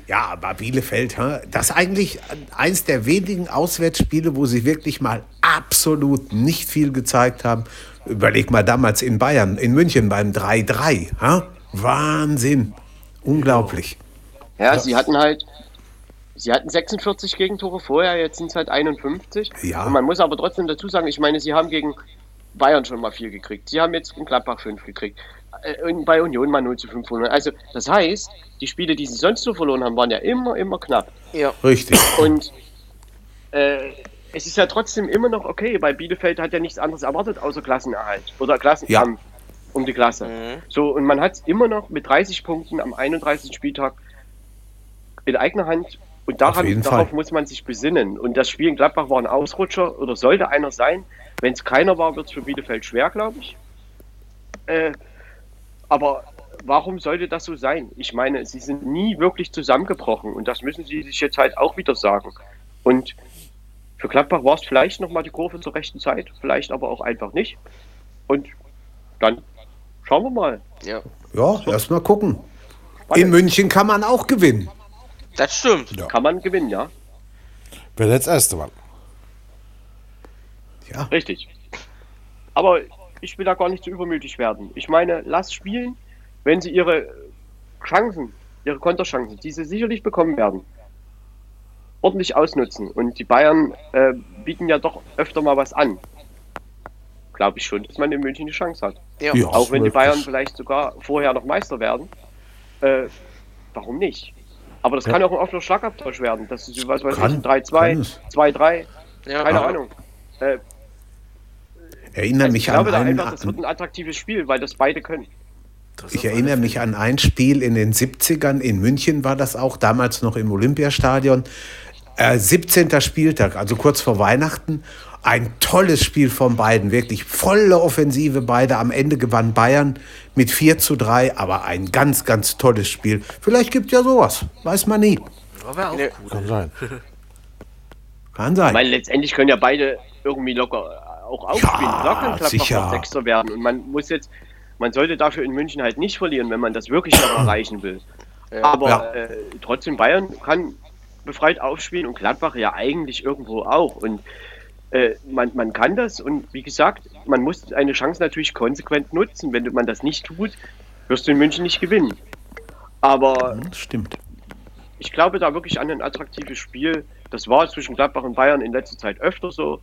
Ja, aber Bielefeld, hä, das ist eigentlich eins der wenigen Auswärtsspiele, wo sie wirklich mal absolut nicht viel gezeigt haben. Überleg mal damals in Bayern, in München beim 3-3. hä? Wahnsinn. Unglaublich. Ja, sie hatten halt, sie hatten 46 Gegentore vorher, jetzt sind es halt 51. Ja. Und man muss aber trotzdem dazu sagen, ich meine, sie haben gegen Bayern schon mal viel gekriegt. Sie haben jetzt in Gladbach 5 gekriegt. Äh, Und bei Union mal 0 zu 5 verloren. Also, das heißt, die Spiele, die sie sonst so verloren haben, waren ja immer, immer knapp. Ja. Richtig. Und äh, es ist ja trotzdem immer noch okay, weil Bielefeld hat ja nichts anderes erwartet außer Klassenerhalt oder Klassenkampf um die Klasse. So, und man hat es immer noch mit 30 Punkten am 31. Spieltag in eigener Hand. Und daran, darauf Fall. muss man sich besinnen. Und das Spiel in Gladbach war ein Ausrutscher oder sollte einer sein. Wenn es keiner war, wird es für Bielefeld schwer, glaube ich. Äh, aber warum sollte das so sein? Ich meine, sie sind nie wirklich zusammengebrochen und das müssen sie sich jetzt halt auch wieder sagen. Und für Gladbach war es vielleicht nochmal die Kurve zur rechten Zeit, vielleicht aber auch einfach nicht. Und dann schauen wir mal. Ja. Ja, erst mal gucken. In München kann man auch gewinnen. Das stimmt. Kann man gewinnen, ja? Wer jetzt erste Mal. Ja, Richtig. Aber ich will da gar nicht zu übermütig werden. Ich meine, lass spielen, wenn sie ihre Chancen, ihre Konterchancen, die sie sicherlich bekommen werden, ordentlich ausnutzen. Und die Bayern äh, bieten ja doch öfter mal was an. Glaube ich schon, dass man in München eine Chance hat. Ja. Ja. Auch wenn die. Bayern vielleicht sogar vorher noch Meister werden. Äh, warum nicht? Aber das kann auch ein offener Schlagabtausch werden. Das ist, was weiß Kann- ich, ein kann es. 3-2, 2-3, Ja, keine aber- Ahnung. Äh, erinnere also mich ich glaube an da einen, einfach, das wird ein attraktives Spiel, weil das beide können. Das Ich erinnere mich an ein Spiel in den 70ern, in München war das auch, damals noch im Olympiastadion. Äh, 17. Spieltag, also kurz vor Weihnachten. Ein tolles Spiel von beiden, wirklich volle Offensive beide. Am Ende gewann Bayern mit 4 zu 3, aber ein ganz, ganz tolles Spiel. Vielleicht gibt ja sowas, weiß man nie. Wäre auch Nee. gut. Kann sein. Kann sein. Weil letztendlich können ja beide irgendwie locker auch aufspielen. Ja, Klar kann Gladbach noch Sechster werden. Und man muss jetzt, man sollte dafür in München halt nicht verlieren, wenn man das wirklich noch erreichen will. Aber Ja. äh, trotzdem, Bayern kann befreit aufspielen und Gladbach ja eigentlich irgendwo auch. Und äh, man, man kann das und wie gesagt, man muss eine Chance natürlich konsequent nutzen. Wenn man das nicht tut, wirst du in München nicht gewinnen. Aber Stimmt. ich glaube da wirklich an ein attraktives Spiel. Das war zwischen Gladbach und Bayern in letzter Zeit öfter so.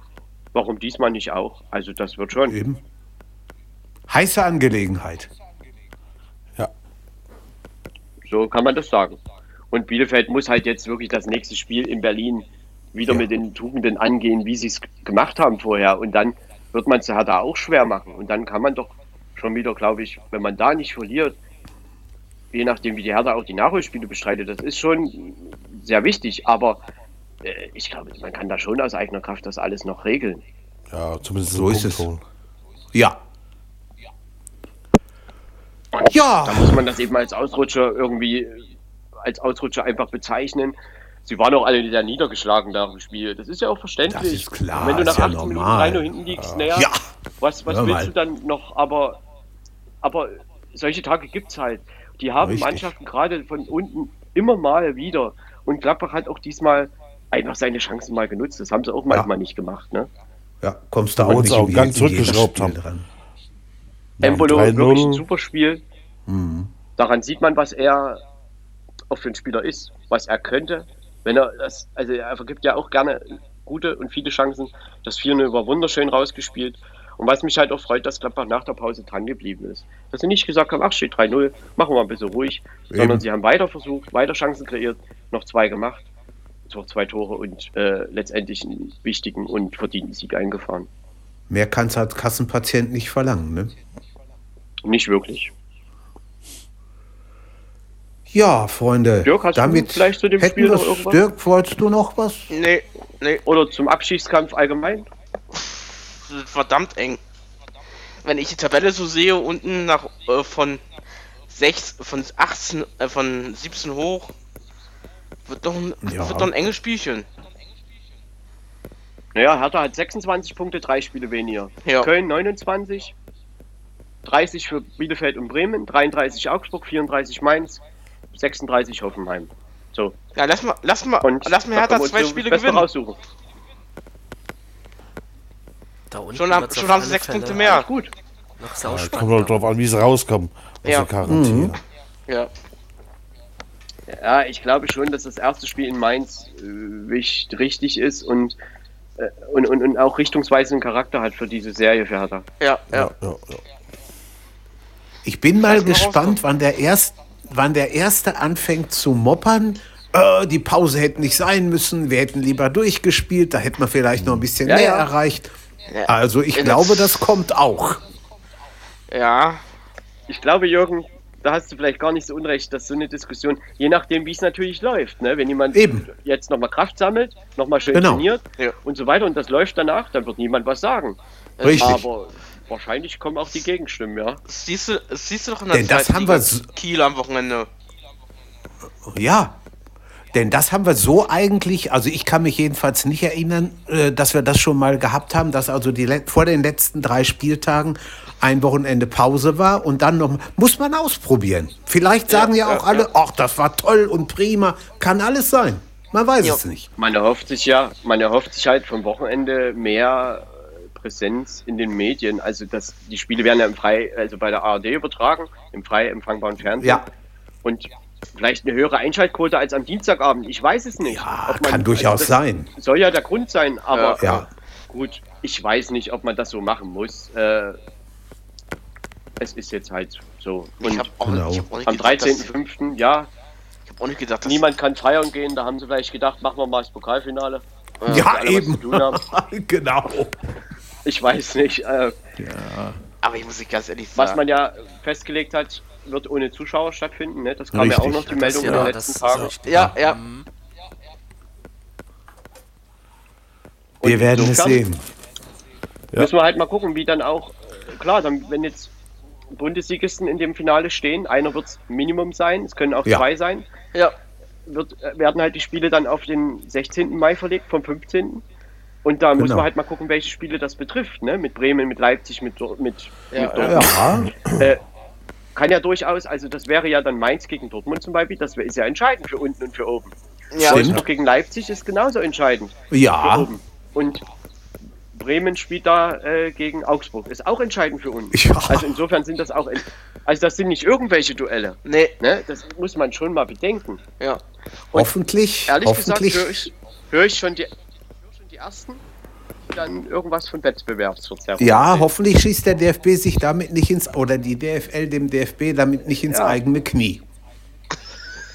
Warum diesmal nicht auch? Also das wird schon. Eben. Heiße Angelegenheit. Ja. So kann man das sagen. Und Bielefeld muss halt jetzt wirklich das nächste Spiel in Berlin wieder Ja. mit den Tugenden angehen, wie sie es gemacht haben vorher. Und dann wird man es Hertha auch schwer machen. Und dann kann man doch schon wieder, glaube ich, wenn man da nicht verliert, je nachdem, wie die Hertha auch die Nachholspiele bestreitet, das ist schon sehr wichtig. Aber ich glaube, man kann da schon aus eigener Kraft das alles noch regeln. Ja, zumindest So ist es. holen. Ja. Und Ja. Da muss man das eben als Ausrutscher irgendwie, als Ausrutscher einfach bezeichnen. Sie waren auch alle sehr niedergeschlagen nach dem Spiel. Das ist ja auch verständlich. Das ist klar, Wenn du nach ist ja 18 Minuten normal. 3 hinten liegst, naja, Ja. was, was Hör willst mal. du dann noch? Aber, aber solche Tage gibt es halt. Die haben Richtig. Mannschaften gerade von unten immer mal wieder. Und Gladbach hat auch diesmal einfach seine Chancen mal genutzt. Das haben sie auch manchmal nicht gemacht. Ne? Ja, kommst du Obwohl auch nicht auch ganz zurückgeschraubt haben. dran. Ja, Embolo 3-0. wirklich ein super Spiel. Mhm. Daran sieht man, was er auch für ein Spieler ist, was er könnte. Wenn er das, also er vergibt ja auch gerne gute und viele Chancen. Das 4-0 war wunderschön rausgespielt. Und was mich halt auch freut, dass Gladbach nach der Pause dran geblieben ist. Dass sie nicht gesagt haben, ach steht 3-0, machen wir ein bisschen ruhig, sondern Eben. sie haben weiter versucht, weiter Chancen kreiert, noch zwei gemacht. Zwei Tore und äh, letztendlich einen wichtigen und verdienten Sieg eingefahren. Mehr kann es als Kassenpatient nicht verlangen, ne? Nicht wirklich. Ja, Freunde, Dirk, hast du damit vielleicht zu dem Spiel noch irgendwas? Dirk, wolltest du noch was? Nee, nee, Oder zum Abschiedskampf allgemein? verdammt eng. Wenn ich die Tabelle so sehe, unten nach äh, von 6, von 18, äh, von 17 hoch, wird doch ein, Ja. wird doch ein enges Spielchen. Naja, Hertha hat 26 Punkte, drei Spiele weniger. Ja. Köln 29, 30 für Bielefeld und Bremen, 33 Augsburg, 34 Mainz, 36 Hoffenheim. So, Ja, lass mal, lass mal, und lass mal Hertha zwei Spiele gewinnen. raussuchen. Da unten Schon, haben, schon haben sie sechs Fälle Punkte mehr. Gut. Noch Ja, kommt halt drauf an, wie sie rauskommen aus Ja. der Quarantäne. Ja. Ja, ich glaube schon, dass das erste Spiel in Mainz äh, wichtig, richtig ist und, äh, und, und, und auch richtungsweisenden Charakter hat für diese Serie für Hertha. Ja, ja. Ja, ja, ja. Ich bin mal gespannt, rauskommen. wann der, erst, wann der Erste anfängt zu moppern. Äh, die Pause hätte nicht sein müssen, wir hätten lieber durchgespielt, da hätten wir vielleicht noch ein bisschen Ja, mehr ja. erreicht. Also ich glaube, das- das kommt auch. Ja, Ich glaube, Jürgen, da hast du vielleicht gar nicht so unrecht, dass so eine Diskussion, je nachdem, wie es natürlich läuft, ne? wenn jemand Eben. jetzt nochmal Kraft sammelt, nochmal schön Genau. trainiert Ja. und so weiter und das läuft danach, dann wird niemand was sagen. Richtig. Aber wahrscheinlich kommen auch die Gegenstimmen, ja. das siehst du, das siehst du doch in der Denn das zweiten haben wir Kiel am Wochenende. Ja, denn das haben wir so eigentlich, also ich kann mich jedenfalls nicht erinnern, äh, dass wir das schon mal gehabt haben, dass also die vor den letzten drei Spieltagen ein Wochenende Pause war und dann noch, muss man ausprobieren. Vielleicht sagen ja, ja, auch alle, ach, das war toll und prima, kann alles sein. Man weiß Ja. es nicht. Man erhofft sich ja, man erhofft sich halt vom Wochenende mehr äh, Präsenz in den Medien. Also das, die Spiele werden ja im Frei, also bei der ARD übertragen, im frei empfangbaren Fernsehen. Ja. Und vielleicht eine höhere Einschaltquote als am Dienstagabend. Ich weiß es nicht. Ja, Ob man- kann durchaus das sein. Soll ja der Grund sein, aber Ja. gut, ich weiß nicht, ob man das so machen muss. Äh, es ist jetzt halt so. Ich Und habe auch, Genau. ich hab auch nicht am gedacht, dass, 13.05. ja, ich hab auch nicht gedacht, dass niemand kann feiern gehen. Da haben sie vielleicht gedacht, machen wir mal das Pokalfinale. Äh, Ja, alle was eben. genau. Ich weiß nicht. Äh, Aber ich muss dich ganz ehrlich was sagen. man ja festgelegt hat, wird ohne Zuschauer stattfinden. Ne? Das kam ja auch Richtig. noch die Meldung in ja, den das letzten Tagen. richtig. ja, ja. Mhm. Wir werden es sehen. Müssen wir halt mal gucken, wie dann auch, klar, dann, wenn jetzt Bundesligisten in dem Finale stehen, einer wird es Minimum sein, es können auch Ja. zwei sein, Ja, wird, äh, werden halt die Spiele dann auf den 16. Mai verlegt, vom 15. Und da muss Genau. man halt mal gucken, welche Spiele das betrifft, ne? Mit Bremen, mit Leipzig, mit, Dor- mit, Ja, mit Dortmund. Ja, Äh, kann ja durchaus, also das wäre ja dann Mainz gegen Dortmund zum Beispiel, das ist ja entscheidend für unten und für oben. ja. Stimmt. Wolfsburg gegen Leipzig ist genauso entscheidend für ja, oben. Und Bremen spielt da äh, gegen Augsburg, ist auch entscheidend für uns. Ja. Also insofern sind das auch, also das sind nicht irgendwelche Duelle. Nee, Ne? Das muss man schon mal bedenken. ja. hoffentlich, Ehrlich hoffentlich. gesagt höre ich, hör ich, schon die, schon die ersten, die dann irgendwas von Wettbewerbsverzerrung. Ja, sehen. hoffentlich schießt der DFB sich damit nicht ins, oder die DFL dem DFB damit nicht ins Ja. eigene Knie.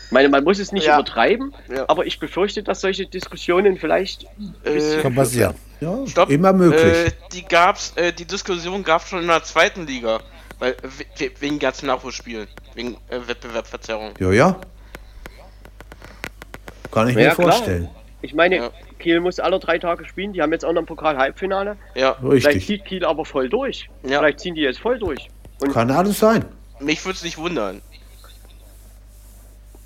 Ich meine, man muss es nicht Ja. übertreiben, Ja. aber ich befürchte, dass solche Diskussionen vielleicht ein bisschen Äh, Kann passieren. Ja, Stopp. immer möglich. Äh, die gab's, äh, die Diskussion gab schon in der zweiten Liga. Weil, we- we- wegen ganzen Nachholspielen. Wegen äh, Wettbewerbsverzerrung. ja, ja. Kann ich Ja, mir klar. vorstellen. Ich meine, Ja. Kiel muss alle drei Tage spielen. Die haben jetzt auch noch ein Pokal-Halbfinale. Ja, Vielleicht Richtig. zieht Kiel aber voll durch. Ja. Vielleicht ziehen die jetzt voll durch. Und, Kann alles sein. mich würde es nicht wundern.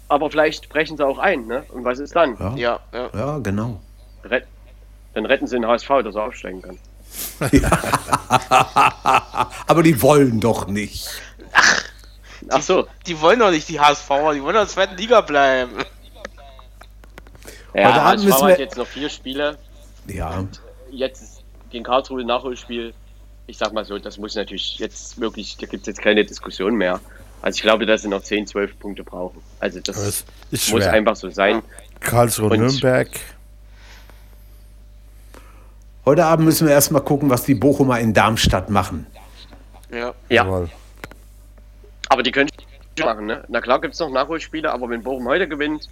aber vielleicht brechen sie auch ein. Ne? Und was ist dann? Ja, Ja, ja. ja genau. Ret dann retten sie den HSV, dass er aufsteigen kann. Aber die wollen doch nicht. Ach so. Die wollen doch nicht die HSVer, die wollen doch in der zweiten Liga bleiben. Ja, Abend HSV müssen hat wir- jetzt noch vier Spiele. Ja, Jetzt ist gegen Karlsruhe Nachholspiel. Ich sag mal so, das muss natürlich jetzt wirklich, da gibt es jetzt keine Diskussion mehr. Also ich glaube, dass sie noch 10, 12 Punkte brauchen. Also das ist muss einfach so sein. Karlsruhe, Und- Nürnberg. Heute Abend müssen wir erstmal gucken, was die Bochumer in Darmstadt machen. Ja. Ja, aber die können schon machen, ne? Na klar gibt es noch Nachholspiele, aber wenn Bochum heute gewinnt,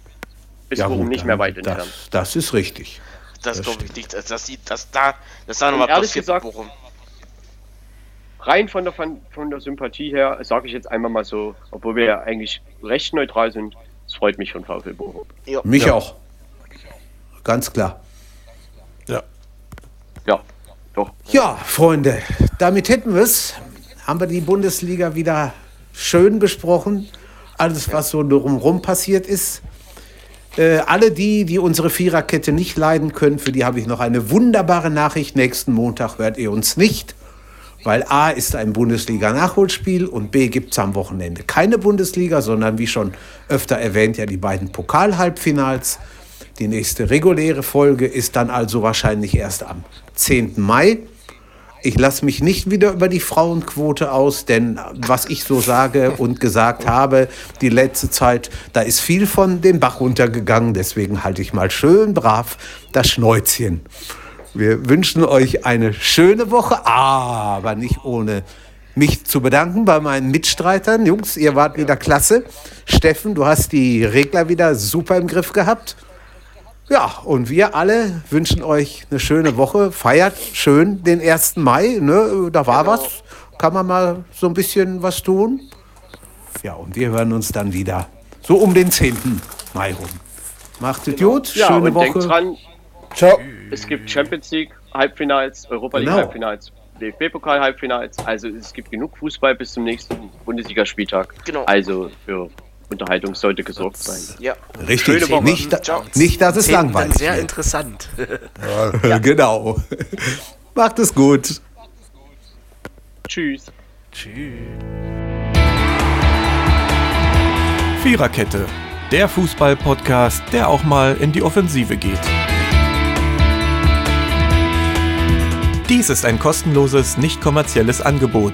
ist Ja, Bochum gut, nicht mehr weit entfernt. das, das ist richtig. Das, Das glaube ich nicht. Das, das sieht, das da, das da nochmal ehrlich passiert gesagt- Bochum. Rein von der, von, von der Sympathie her, sage ich jetzt einmal mal so, obwohl wir ja eigentlich recht neutral sind, es freut mich von VfL Bochum. Mich Ja. auch. Ganz klar. Ja. Ja, doch. Ja, Freunde, damit hätten wir es. Haben wir die Bundesliga wieder schön besprochen. Alles, was so drumherum passiert ist. Äh, alle die, die unsere Viererkette nicht leiden können, für die habe ich noch eine wunderbare Nachricht. Nächsten Montag hört ihr uns nicht, weil A ist ein Bundesliga-Nachholspiel und B gibt es am Wochenende keine Bundesliga, sondern wie schon öfter erwähnt, ja die beiden Pokal-Halbfinals. Die nächste reguläre Folge ist dann also wahrscheinlich erst am 10. Mai. Ich lasse mich nicht wieder über die Frauenquote aus, denn was ich so sage und gesagt habe, die letzte Zeit, da ist viel von den Bach runtergegangen. Deswegen halte ich mal schön brav das Schnäuzchen. Wir wünschen euch eine schöne Woche, aber nicht ohne mich zu bedanken bei meinen Mitstreitern. Jungs, ihr wart wieder klasse. Steffen, du hast die Regler wieder super im Griff gehabt. Ja, und wir alle wünschen euch eine schöne Woche. Feiert schön den 1. Mai. Ne? Da war was. Kann man mal so ein bisschen was tun. Ja, und wir hören uns dann wieder so um den 10. Mai rum. Macht es gut. Ja, schöne und Woche. denkt dran, Ciao. es gibt Champions League Halbfinals, Europa League Genau. Halbfinals, DFB-Pokal Halbfinals. Also es gibt genug Fußball bis zum nächsten Bundesligaspieltag. Genau. Also für Unterhaltung sollte gesorgt sein. Ja. Richtig. schöne Woche. Nicht, nicht, dass es langweilig sehr wird. interessant. Genau. Macht es gut. Tschüss. Tschüss. Viererkette, der Fußball-Podcast, der auch mal in die Offensive geht. Dies ist ein kostenloses, nicht kommerzielles Angebot.